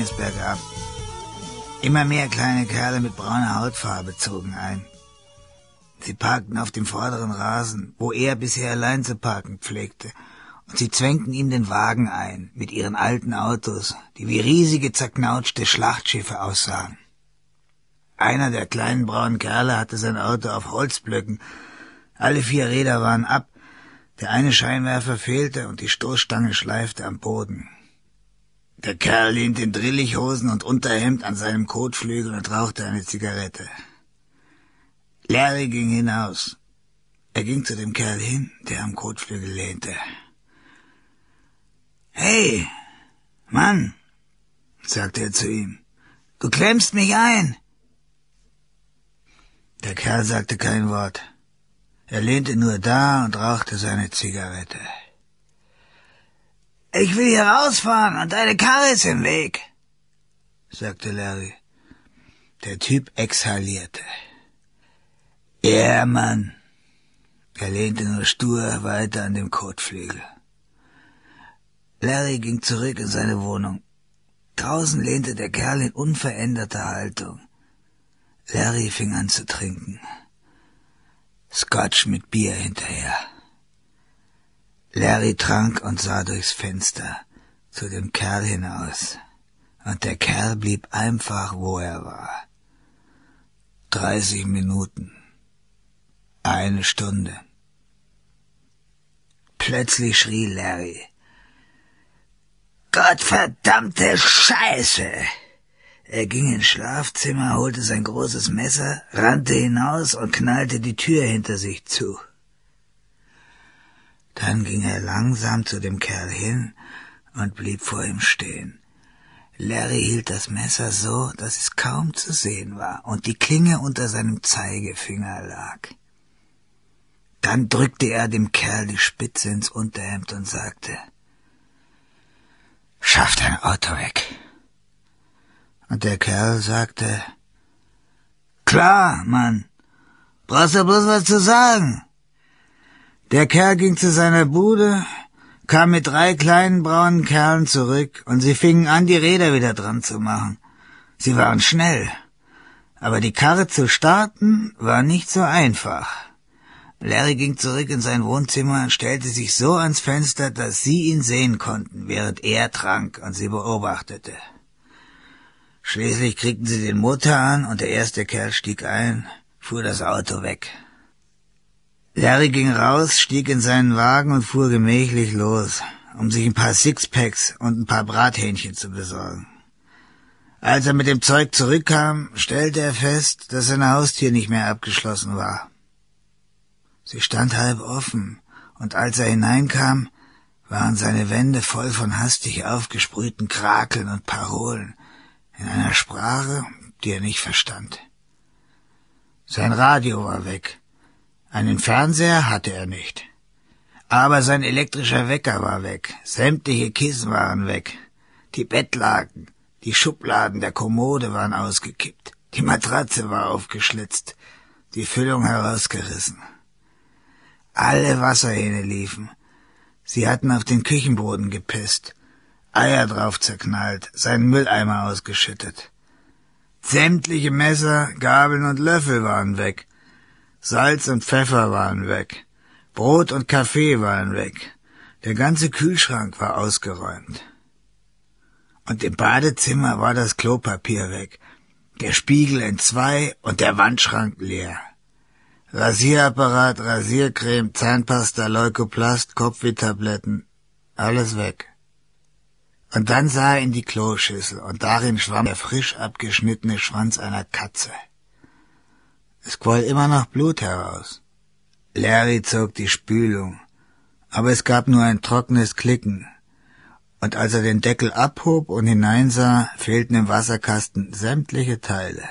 Es bergab. Immer mehr kleine Kerle mit brauner Hautfarbe zogen ein. Sie parkten auf dem vorderen Rasen, wo er bisher allein zu parken pflegte, und sie zwängten ihm den Wagen ein mit ihren alten Autos, die wie riesige zerknautschte Schlachtschiffe aussahen. Einer der kleinen braunen Kerle hatte sein Auto auf Holzblöcken. Alle vier Räder waren ab, der eine Scheinwerfer fehlte und die Stoßstange schleifte am Boden. Der Kerl lehnte in Drillichhosen und Unterhemd an seinem Kotflügel und rauchte eine Zigarette. Larry ging hinaus. Er ging zu dem Kerl hin, der am Kotflügel lehnte. Hey, Mann, sagte er zu ihm, du klemmst mich ein. Der Kerl sagte kein Wort. Er lehnte nur da und rauchte seine Zigarette. Ich will hier rausfahren und deine Karre ist im Weg, sagte Larry. Der Typ exhalierte. Ja, Mann. Er lehnte nur stur weiter an dem Kotflügel. Larry ging zurück in seine Wohnung. Draußen lehnte der Kerl in unveränderter Haltung. Larry fing an zu trinken. Scotch mit Bier hinterher. Larry trank und sah durchs Fenster zu dem Kerl hinaus. Und der Kerl blieb einfach, wo er war. Dreißig Minuten. Eine Stunde. Plötzlich schrie Larry. Gottverdammte Scheiße! Er ging ins Schlafzimmer, holte sein großes Messer, rannte hinaus und knallte die Tür hinter sich zu. Dann ging er langsam zu dem Kerl hin und blieb vor ihm stehen. Larry hielt das Messer so, dass es kaum zu sehen war und die Klinge unter seinem Zeigefinger lag. Dann drückte er dem Kerl die Spitze ins Unterhemd und sagte, Schaff dein Auto weg. Und der Kerl sagte, Klar, Mann, brauchst du bloß was zu sagen. Der Kerl ging zu seiner Bude, kam mit drei kleinen braunen Kerlen zurück und sie fingen an, die Räder wieder dran zu machen. Sie waren schnell, aber die Karre zu starten war nicht so einfach. Larry ging zurück in sein Wohnzimmer und stellte sich so ans Fenster, dass sie ihn sehen konnten, während er trank und sie beobachtete. Schließlich kriegten sie den Motor an und der erste Kerl stieg ein, fuhr das Auto weg. Larry ging raus, stieg in seinen Wagen und fuhr gemächlich los, um sich ein paar Sixpacks und ein paar Brathähnchen zu besorgen. Als er mit dem Zeug zurückkam, stellte er fest, dass seine Haustür nicht mehr abgeschlossen war. Sie stand halb offen, und als er hineinkam, waren seine Wände voll von hastig aufgesprühten Krakeln und Parolen in einer Sprache, die er nicht verstand. Sein Radio war weg. Einen Fernseher hatte er nicht. Aber sein elektrischer Wecker war weg. Sämtliche Kissen waren weg. Die Bettlaken, die Schubladen der Kommode waren ausgekippt. Die Matratze war aufgeschlitzt, die Füllung herausgerissen. Alle Wasserhähne liefen. Sie hatten auf den Küchenboden gepisst, Eier drauf zerknallt, seinen Mülleimer ausgeschüttet. Sämtliche Messer, Gabeln und Löffel waren weg. Salz und Pfeffer waren weg. Brot und Kaffee waren weg. Der ganze Kühlschrank war ausgeräumt. Und im Badezimmer war das Klopapier weg, der Spiegel in zwei und der Wandschrank leer. Rasierapparat, Rasiercreme, Zahnpasta, Leukoplast, Kopfwehtabletten, alles weg. Und dann sah er in die Kloschüssel, und darin schwamm der frisch abgeschnittene Schwanz einer Katze. Es quoll immer noch Blut heraus. Larry zog die Spülung, aber es gab nur ein trockenes Klicken, und als er den Deckel abhob und hineinsah, fehlten im Wasserkasten sämtliche Teile.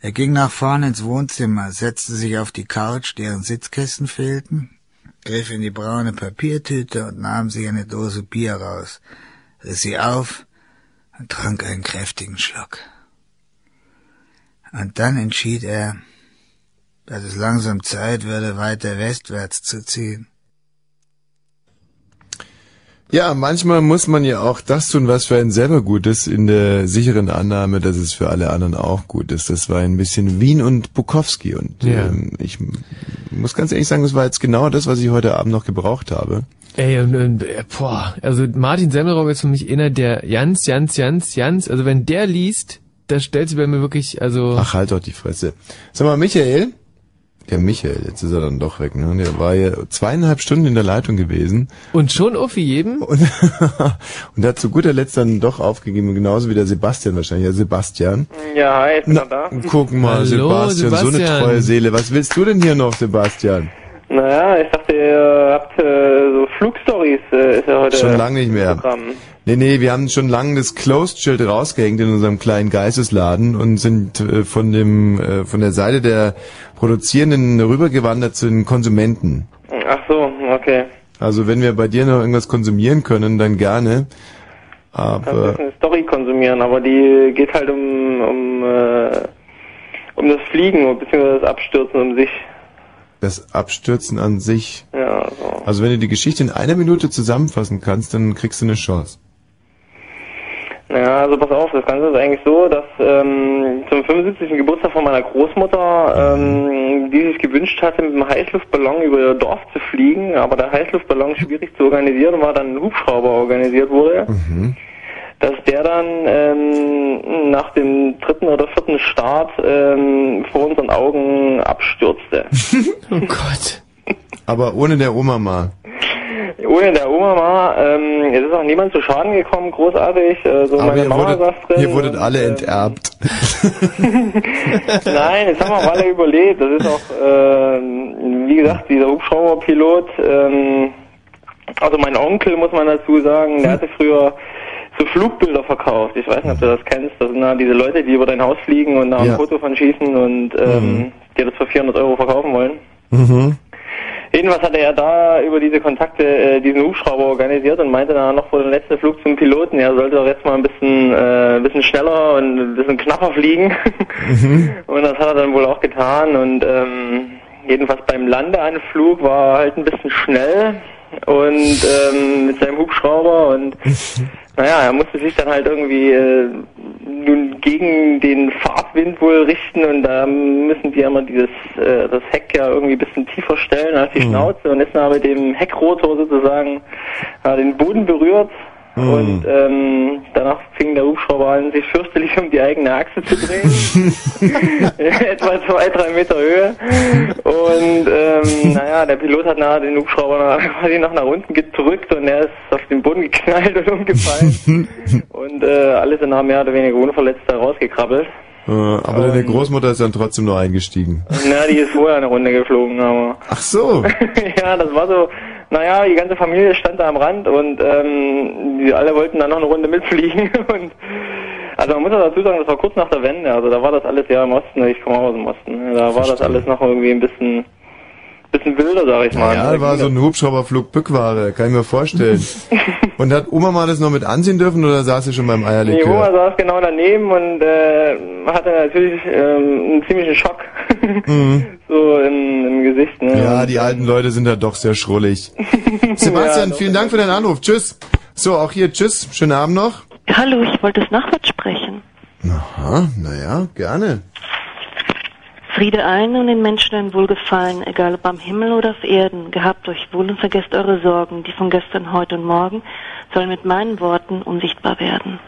Er ging nach vorn ins Wohnzimmer, setzte sich auf die Couch, deren Sitzkissen fehlten, griff in die braune Papiertüte und nahm sich eine Dose Bier raus, riss sie auf und trank einen kräftigen Schluck. Und dann entschied er, dass es langsam Zeit würde, weiter westwärts zu ziehen. Ja, manchmal muss man ja auch das tun, was für einen selber gut ist, in der sicheren Annahme, dass es für alle anderen auch gut ist. Das war ein bisschen Wien und Bukowski und Ja. ähm, ich muss ganz ehrlich sagen, das war jetzt genau das, was ich heute Abend noch gebraucht habe. Ey, und, und äh, boah, also Martin Semmelrogge ist für mich einer der Jans, Jans, Jans, Jans. Also wenn der liest, da stellt sich bei mir wirklich, also. Ach, halt doch die Fresse. Sag mal, Michael? Der Michael, jetzt ist er dann doch weg, ne? Der war ja zweieinhalb Stunden in der Leitung gewesen. Und schon Uffi jedem? Und, und hat zu guter Letzt dann doch aufgegeben, genauso wie der Sebastian wahrscheinlich. Ja, Sebastian. Ja, hi, ich bin noch da. Guck mal, Hallo, Sebastian, so eine Sebastian. treue Seele. Was willst du denn hier noch, Sebastian? Naja, ich dachte, ihr habt äh, so Flugstories, äh, ist ja heute Schon lange nicht mehr. Programm. Nee, nee, wir haben schon lange das Closed-Schild rausgehängt in unserem kleinen Geistesladen und sind äh, von dem äh, von der Seite der Produzierenden rübergewandert zu den Konsumenten. Ach so, okay. Also wenn wir bei dir noch irgendwas konsumieren können, dann gerne. Aber jetzt eine Story konsumieren, aber die geht halt um um äh, um das Fliegen beziehungsweise das Abstürzen um sich. das Abstürzen an sich. Ja, so. Also wenn du die Geschichte in einer Minute zusammenfassen kannst, dann kriegst du eine Chance. Naja, also pass auf, das Ganze ist eigentlich so, dass ähm, zum 75. Geburtstag von meiner Großmutter, ähm, die sich gewünscht hatte, mit einem Heißluftballon über ihr Dorf zu fliegen, aber der Heißluftballon schwierig zu organisieren war, dann ein Hubschrauber organisiert wurde, dass der dann ähm, nach dem dritten oder vierten Start ähm, vor unseren Augen abstürzte. oh Gott. Aber ohne der Oma mal. Ohne der Oma war, ähm, es ist auch niemand zu Schaden gekommen, großartig. Äh, so Aber meine ihr Mama wurdet, saß drin. ihr wurdet alle enterbt. Nein, das haben auch alle überlebt. Das ist auch, ähm, wie gesagt, dieser Hubschrauberpilot, ähm, also mein Onkel, muss man dazu sagen, der hatte früher so Flugbilder verkauft. Ich weiß nicht, ob du das kennst. Das sind da diese Leute, die über dein Haus fliegen und da ein Ja. Foto von schießen und ähm, Mhm. dir das für 400 Euro verkaufen wollen. Mhm. Jedenfalls hat er ja da über diese Kontakte äh, diesen Hubschrauber organisiert und meinte dann noch vor dem letzten Flug zum Piloten, er sollte doch jetzt mal ein bisschen, äh, ein bisschen schneller und ein bisschen knapper fliegen. Und das hat er dann wohl auch getan und ähm, jedenfalls beim Landeanflug war er halt ein bisschen schnell und ähm, mit seinem Hubschrauber und naja, er musste sich dann halt irgendwie äh, nun gegen den Fahrtwind wohl richten und da müssen die immer dieses äh, das Heck ja irgendwie ein bisschen tiefer stellen als die Mhm. Schnauze und ist dann mit dem Heckrotor sozusagen äh, den Boden berührt Mhm. und ähm, danach fing der Hubschrauber an, sich fürchterlich um die eigene Achse zu drehen. Etwa zwei, drei Meter Höhe. Und ähm, naja, der Pilot hat nachher den Hubschrauber nach, quasi noch nach unten gedrückt und er ist auf den Boden geknallt und umgefallen. und äh, alles in allem mehr oder weniger unverletzt da rausgekrabbelt. Äh, aber deine Großmutter ist dann trotzdem noch eingestiegen. Na, die ist vorher eine Runde geflogen, aber. Ach so. ja, das war so, naja, die ganze Familie stand da am Rand und ähm, die alle wollten dann noch eine Runde mitfliegen. Und also man muss auch dazu sagen, das war kurz nach der Wende, also da war das alles ja im Osten, ich komme auch aus dem Osten, da war das alles noch irgendwie ein bisschen bisschen wilder, sag ich mal. Ja, war so ein Hubschrauberflug Bückware, kann ich mir vorstellen. Und hat Oma mal das noch mit ansehen dürfen oder saß sie schon beim Die Eierlikör? Oma saß genau daneben und äh, hatte natürlich ähm, einen ziemlichen Schock Mhm. so im, im Gesicht. Ne? Ja, die alten Leute sind da doch sehr schrullig. Sebastian, Ja, vielen Dank für deinen Anruf. Tschüss. So, auch hier tschüss. Schönen Abend noch. Hallo, ich wollte das Nachwort sprechen. Aha, naja, gerne. Friede allen und den Menschen ein Wohlgefallen, egal ob am Himmel oder auf Erden. Gehabt euch wohl und vergesst eure Sorgen, die von gestern, heute und morgen sollen mit meinen Worten unsichtbar werden.